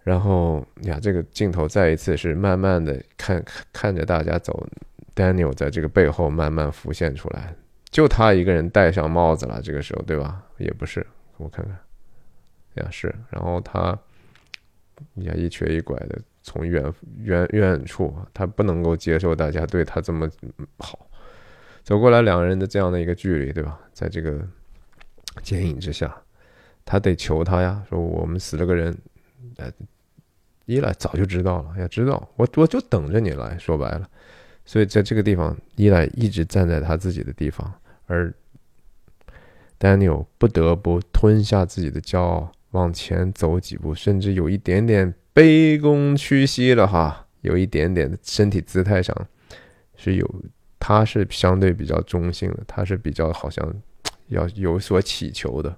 然后呀，这个镜头再一次是慢慢的看看着大家走，Daniel 在这个背后慢慢浮现出来，就他一个人戴上帽子了，这个时候对吧？也不是，我看看。呀是，然后他也一瘸一拐的从远远远处，他不能够接受大家对他这么好，走过来两个人的这样的一个距离，对吧？在这个剪影之下，他得求他呀，说我们死了个人，呃，一来早就知道了，要知道我我就等着你来说白了，所以在这个地方，一来一直站在他自己的地方，而 Daniel 不得不吞下自己的骄傲。往前走几步，甚至有一点点卑躬屈膝了哈，有一点点的身体姿态上是有，他是相对比较中性的，他是比较好像要有所祈求的，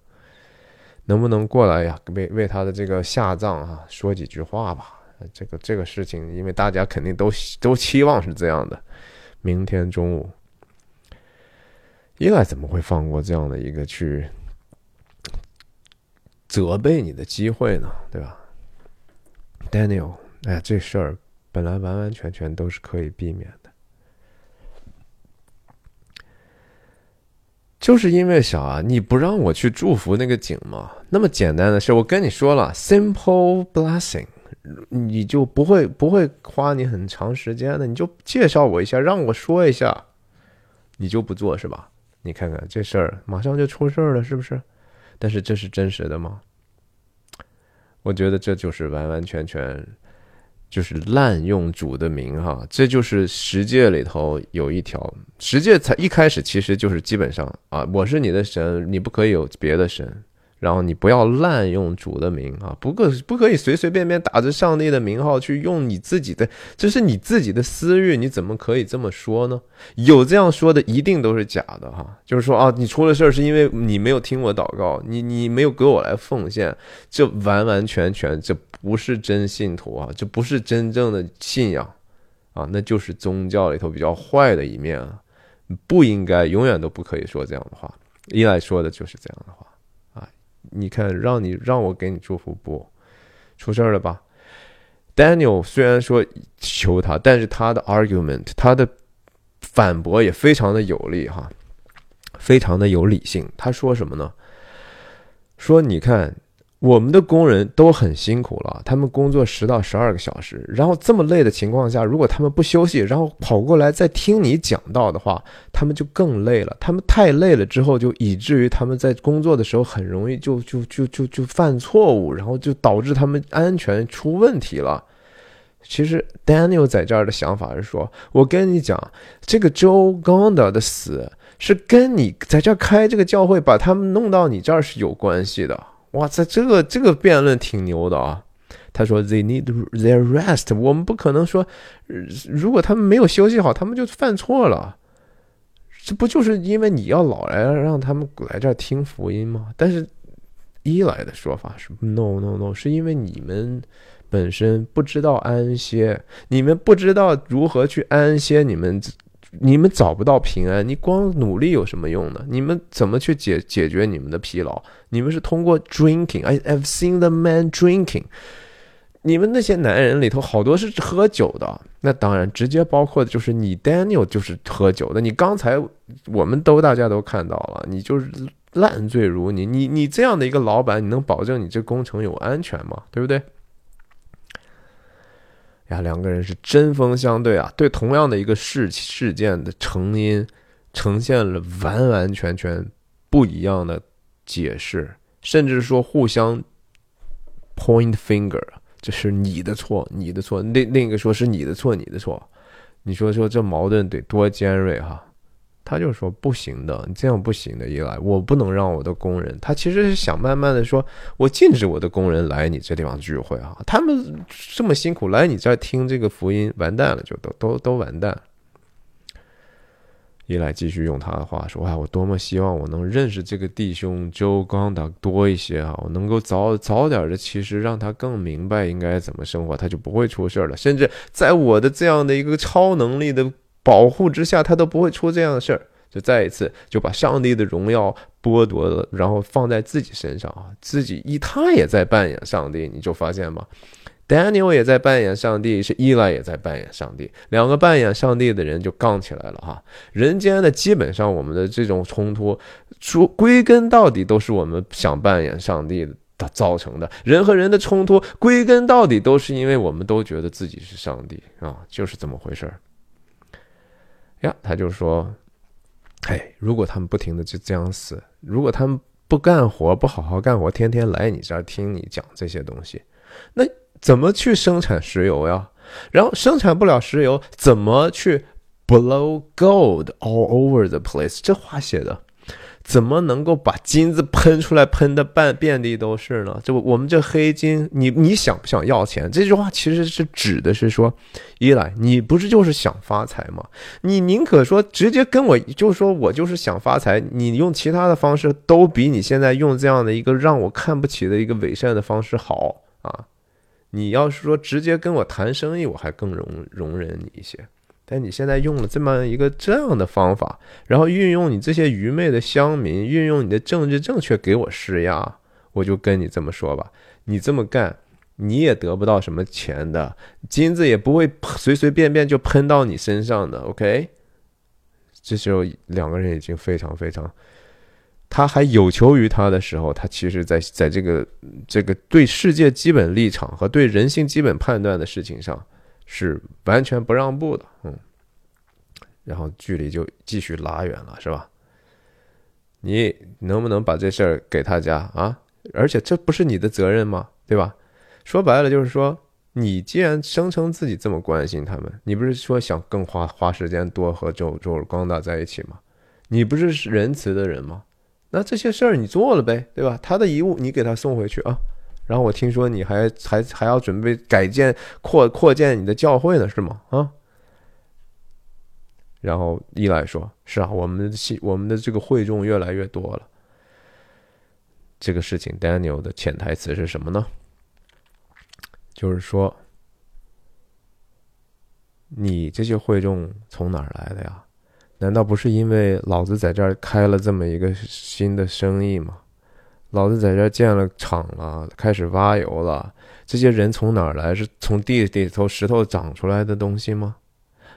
能不能过来呀？为为他的这个下葬啊说几句话吧？这个这个事情，因为大家肯定都都期望是这样的。明天中午，伊莱怎么会放过这样的一个去？责备你的机会呢，对吧，Daniel？哎，这事儿本来完完全全都是可以避免，就是因为小啊，你不让我去祝福那个景吗，那么简单的事，我跟你说了，simple blessing，你就不会不会花你很长时间的，你就介绍我一下，让我说一下，你就不做是吧？你看看这事儿，马上就出事儿了，是不是？但是这是真实的吗？我觉得这就是完完全全就是滥用主的名哈，这就是十诫里头有一条，十诫才一开始其实就是基本上啊，我是你的神，你不可以有别的神。然后你不要滥用主的名啊，不可不可以随随便便打着上帝的名号去用你自己的，这是你自己的私欲，你怎么可以这么说呢？有这样说的一定都是假的哈，就是说啊，你出了事儿是因为你没有听我祷告，你你没有给我来奉献，这完完全全这不是真信徒啊，这不是真正的信仰啊，那就是宗教里头比较坏的一面啊，不应该永远都不可以说这样的话，依赖说的就是这样的话。你看，让你让我给你祝福不？出事儿了吧？Daniel 虽然说求他，但是他的 argument，他的反驳也非常的有力哈，非常的有理性。他说什么呢？说你看。我们的工人都很辛苦了，他们工作十到十二个小时，然后这么累的情况下，如果他们不休息，然后跑过来再听你讲道的话，他们就更累了。他们太累了之后，就以至于他们在工作的时候很容易就就就就就犯错误，然后就导致他们安全出问题了。其实 Daniel 在这儿的想法是说，我跟你讲，这个 Joe Gonda 的死是跟你在这儿开这个教会，把他们弄到你这儿是有关系的。哇塞，这个这个辩论挺牛的啊！他说：“They need their rest。”我们不可能说，如果他们没有休息好，他们就犯错了。这不就是因为你要老来让他们来这儿听福音吗？但是伊莱的说法是 no no no，是因为你们本身不知道安歇，你们不知道如何去安歇，你们你们找不到平安，你光努力有什么用呢？你们怎么去解解决你们的疲劳？你们是通过 drinking，I have seen the man drinking。你们那些男人里头好多是喝酒的，那当然直接包括的就是你 Daniel 就是喝酒的。你刚才我们都大家都看到了，你就是烂醉如泥。你你这样的一个老板，你能保证你这工程有安全吗？对不对？呀，两个人是针锋相对啊，对同样的一个事事件的成因，呈现了完完全全不一样的解释，甚至说互相 point finger。这是你的错，你的错。那那个说是你的错，你的错。你说说这矛盾得多尖锐哈？他就说不行的，你这样不行的。一来我不能让我的工人，他其实是想慢慢的说，我禁止我的工人来你这地方聚会啊。他们这么辛苦来你这听这个福音，完蛋了，就都都都完蛋。伊莱继续用他的话说：“哇，我多么希望我能认识这个弟兄周刚的多一些啊！我能够早早点的，其实让他更明白应该怎么生活，他就不会出事了。甚至在我的这样的一个超能力的保护之下，他都不会出这样的事儿。就再一次就把上帝的荣耀剥夺了，然后放在自己身上啊！自己一他也在扮演上帝，你就发现吗？” Daniel 也在扮演上帝，是伊莱也在扮演上帝，两个扮演上帝的人就杠起来了哈。人间的基本上我们的这种冲突，说归根到底都是我们想扮演上帝的造成的。人和人的冲突，归根到底都是因为我们都觉得自己是上帝啊，就是这么回事儿。呀，他就说，哎，如果他们不停的就这样死，如果他们不干活，不好好干活，天天来你这儿听你讲这些东西，那。怎么去生产石油呀？然后生产不了石油，怎么去 blow gold all over the place？这话写的，怎么能够把金子喷出来，喷的半遍地都是呢？这我们这黑金，你你想不想要钱？这句话其实是指的是说，一来你不是就是想发财吗？你宁可说直接跟我，就说我就是想发财，你用其他的方式都比你现在用这样的一个让我看不起的一个伪善的方式好啊！你要是说直接跟我谈生意，我还更容容忍你一些。但你现在用了这么一个这样的方法，然后运用你这些愚昧的乡民，运用你的政治正确给我施压，我就跟你这么说吧：你这么干，你也得不到什么钱的，金子也不会随随便便就喷到你身上的。OK，这时候两个人已经非常非常。他还有求于他的时候，他其实，在在这个这个对世界基本立场和对人性基本判断的事情上，是完全不让步的，嗯。然后距离就继续拉远了，是吧？你能不能把这事儿给他家啊？而且这不是你的责任吗？对吧？说白了就是说，你既然声称自己这么关心他们，你不是说想更花花时间多和周周尔光大在一起吗？你不是仁慈的人吗？那这些事儿你做了呗，对吧？他的遗物你给他送回去啊。然后我听说你还还还要准备改建扩扩建你的教会呢，是吗？啊。然后伊莱说：“是啊，我们的信我们的这个会众越来越多了。这个事情，Daniel 的潜台词是什么呢？就是说，你这些会众从哪儿来的呀？”难道不是因为老子在这儿开了这么一个新的生意吗？老子在这建了厂了，开始挖油了。这些人从哪儿来？是从地里头石头长出来的东西吗？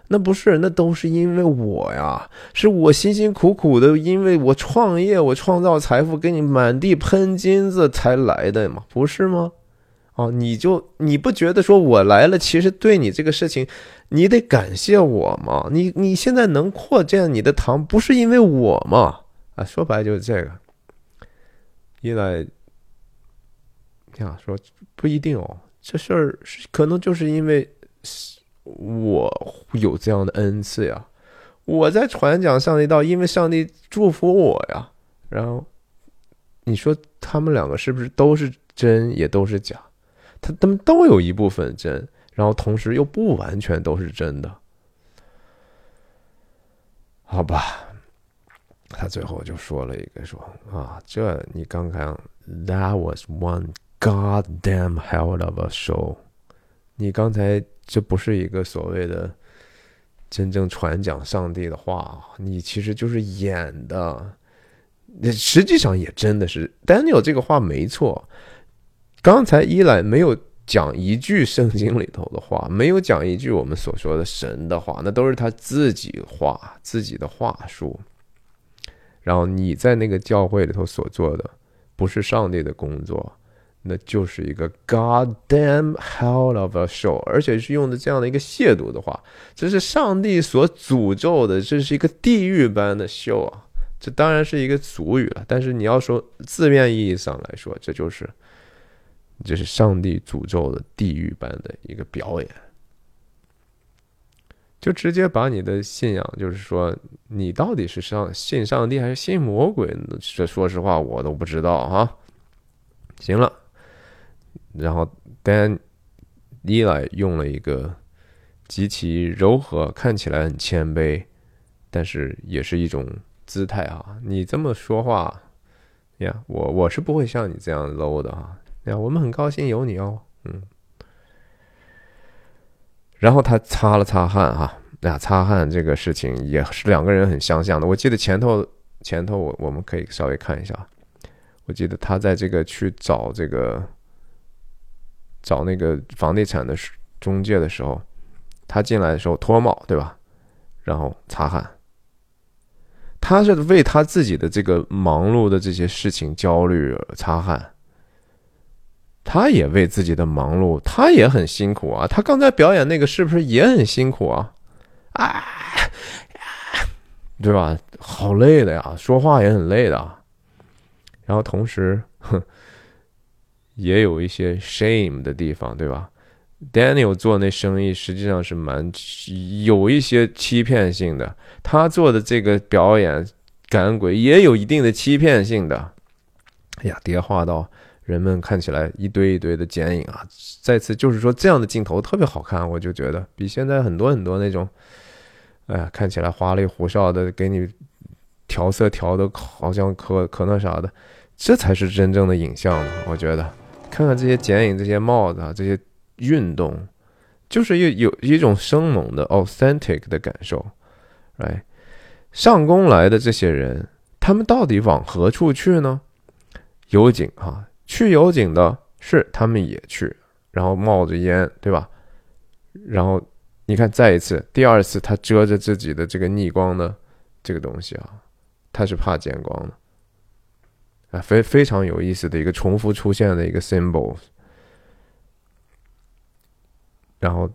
那不是，那都是因为我呀！是我辛辛苦苦的，因为我创业，我创造财富，给你满地喷金子才来的嘛，不是吗？哦，你就你不觉得说我来了，其实对你这个事情，你得感谢我吗？你你现在能扩建你的堂，不是因为我吗？啊，说白就是这个。一来，呀，说不一定哦，这事儿可能就是因为我有这样的恩赐呀，我在传讲上帝道，因为上帝祝福我呀。然后你说他们两个是不是都是真，也都是假？他他们都有一部分真，然后同时又不完全都是真的，好吧？他最后就说了一个说啊，这你刚刚 That was one goddamn hell of a show。你刚才这不是一个所谓的真正传讲上帝的话，你其实就是演的。那实际上也真的是 Daniel 这个话没错。刚才伊莱没有讲一句圣经里头的话，没有讲一句我们所说的神的话，那都是他自己话、自己的话术。然后你在那个教会里头所做的，不是上帝的工作，那就是一个 goddamn hell of a show，而且是用的这样的一个亵渎的话，这是上帝所诅咒的，这是一个地狱般的秀啊！这当然是一个俗语了，但是你要说字面意义上来说，这就是，这是上帝诅咒的地狱般的一个表演。就直接把你的信仰，就是说，你到底是上信上帝还是信魔鬼？这说实话，我都不知道哈。行了，然后 Dan 伊莱用了一个极其柔和，看起来很谦卑，但是也是一种姿态啊。你这么说话呀，我我是不会像你这样 low 的哈。呀，我们很高兴有你哦，嗯。然后他擦了擦汗，哈，呀，擦汗这个事情也是两个人很相像的。我记得前头前头我我们可以稍微看一下，我记得他在这个去找这个找那个房地产的中介的时候，他进来的时候脱帽，对吧？然后擦汗，他是为他自己的这个忙碌的这些事情焦虑擦汗。他也为自己的忙碌，他也很辛苦啊。他刚才表演那个是不是也很辛苦啊？啊，对吧？好累的呀，说话也很累的。然后同时，哼，也有一些 shame 的地方，对吧？Daniel 做那生意实际上是蛮有一些欺骗性的，他做的这个表演赶鬼也有一定的欺骗性的。哎呀，叠化到。人们看起来一堆一堆的剪影啊！再次就是说，这样的镜头特别好看，我就觉得比现在很多很多那种，哎呀，看起来花里胡哨的，给你调色调的好像可可那啥的，这才是真正的影像呢。我觉得，看看这些剪影、这些帽子啊、这些运动，就是有有一种生猛的 authentic 的感受。来，上工来的这些人，他们到底往何处去呢？有景哈。去油井的是他们也去，然后冒着烟，对吧？然后你看，再一次，第二次他遮着自己的这个逆光的这个东西啊，他是怕见光的啊，非非常有意思的一个重复出现的一个 symbol。然后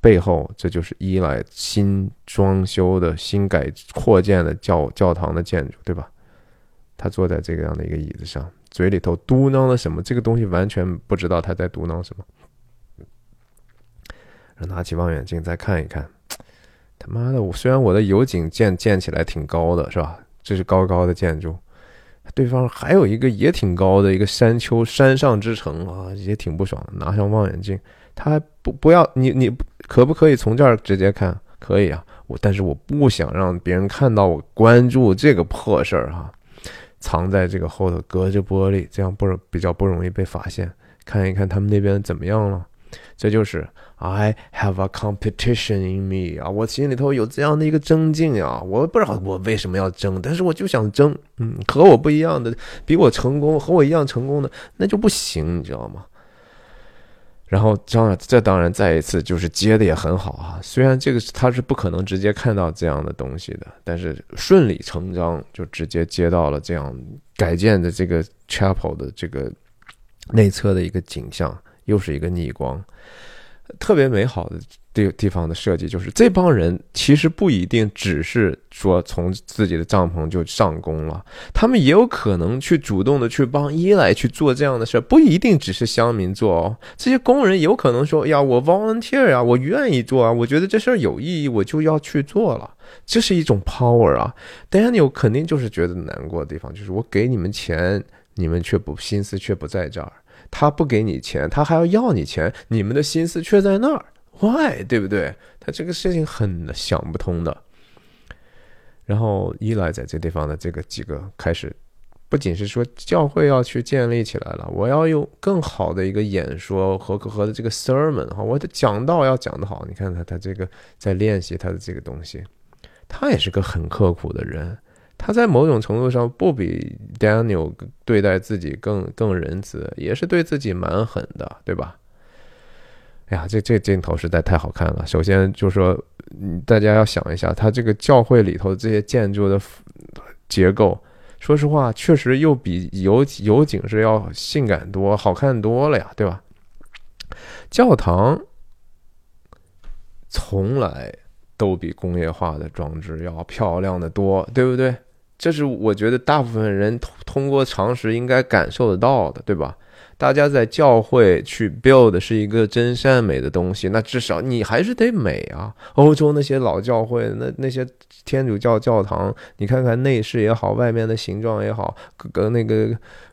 背后这就是依赖新装修的新改扩建的教教堂的建筑，对吧？他坐在这样的一个椅子上。嘴里头嘟囔了什么？这个东西完全不知道他在嘟囔什么。拿起望远镜再看一看，他妈的！我虽然我的油井建建起来挺高的，是吧？这是高高的建筑，对方还有一个也挺高的一个山丘，山上之城啊，也挺不爽。拿上望远镜，他还不不要你你可不可以从这儿直接看？可以啊，我但是我不想让别人看到我关注这个破事儿哈。藏在这个后头，隔着玻璃，这样不比较不容易被发现。看一看他们那边怎么样了。这就是 I have a competition in me 啊，我心里头有这样的一个争竞啊。我不知道我为什么要争，但是我就想争。嗯，和我不一样的，比我成功，和我一样成功的，那就不行，你知道吗？然后，当然，这当然再一次就是接的也很好啊。虽然这个他是不可能直接看到这样的东西的，但是顺理成章就直接接到了这样改建的这个 chapel 的这个内侧的一个景象，又是一个逆光，特别美好的。地地方的设计就是这帮人其实不一定只是说从自己的帐篷就上工了，他们也有可能去主动的去帮伊莱去做这样的事不一定只是乡民做哦。这些工人有可能说呀，我 volunteer 啊，我愿意做啊，我觉得这事儿有意义，我就要去做了，这是一种 power 啊。Daniel 肯定就是觉得难过的地方，就是我给你们钱，你们却不心思却不在这儿，他不给你钱，他还要要你钱，你们的心思却在那儿。Why，对不对？他这个事情很想不通的。然后伊莱在这地方的这个几个开始，不仅是说教会要去建立起来了，我要用更好的一个演说和和的这个 sermon 哈，我的讲道要讲得好。你看他他这个在练习他的这个东西，他也是个很刻苦的人。他在某种程度上不比 Daniel 对待自己更更仁慈，也是对自己蛮狠的，对吧？哎呀，这这镜头实在太好看了。首先就是说，大家要想一下，他这个教会里头这些建筑的结构，说实话，确实又比有有景是要性感多、好看多了呀，对吧？教堂从来都比工业化的装置要漂亮的多，对不对？这是我觉得大部分人通通过常识应该感受得到的，对吧？大家在教会去 build 是一个真善美的东西，那至少你还是得美啊。欧洲那些老教会，那那些天主教教堂，你看看内饰也好，外面的形状也好，跟那个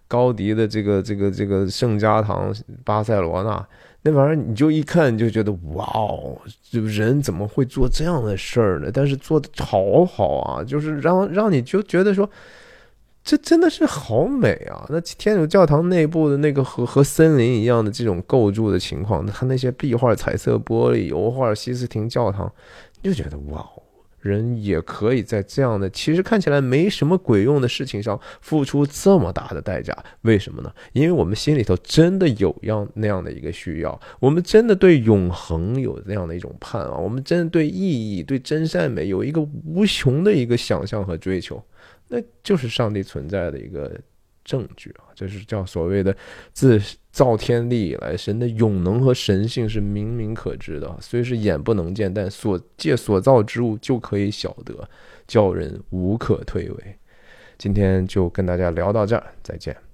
高迪的这个这个这个圣家堂，巴塞罗那。那玩意儿你就一看就觉得哇哦，这人怎么会做这样的事儿呢？但是做的好好啊，就是让让你就觉得说，这真的是好美啊！那天主教堂内部的那个和和森林一样的这种构筑的情况，它那些壁画、彩色玻璃、油画、西斯廷教堂，你就觉得哇哦。人也可以在这样的其实看起来没什么鬼用的事情上付出这么大的代价，为什么呢？因为我们心里头真的有样那样的一个需要，我们真的对永恒有那样的一种盼望，我们真的对意义、对真善美有一个无穷的一个想象和追求，那就是上帝存在的一个。证据啊，这是叫所谓的自造天地以来，神的永能和神性是明明可知的，虽是眼不能见，但所借所造之物就可以晓得，叫人无可推诿。今天就跟大家聊到这儿，再见。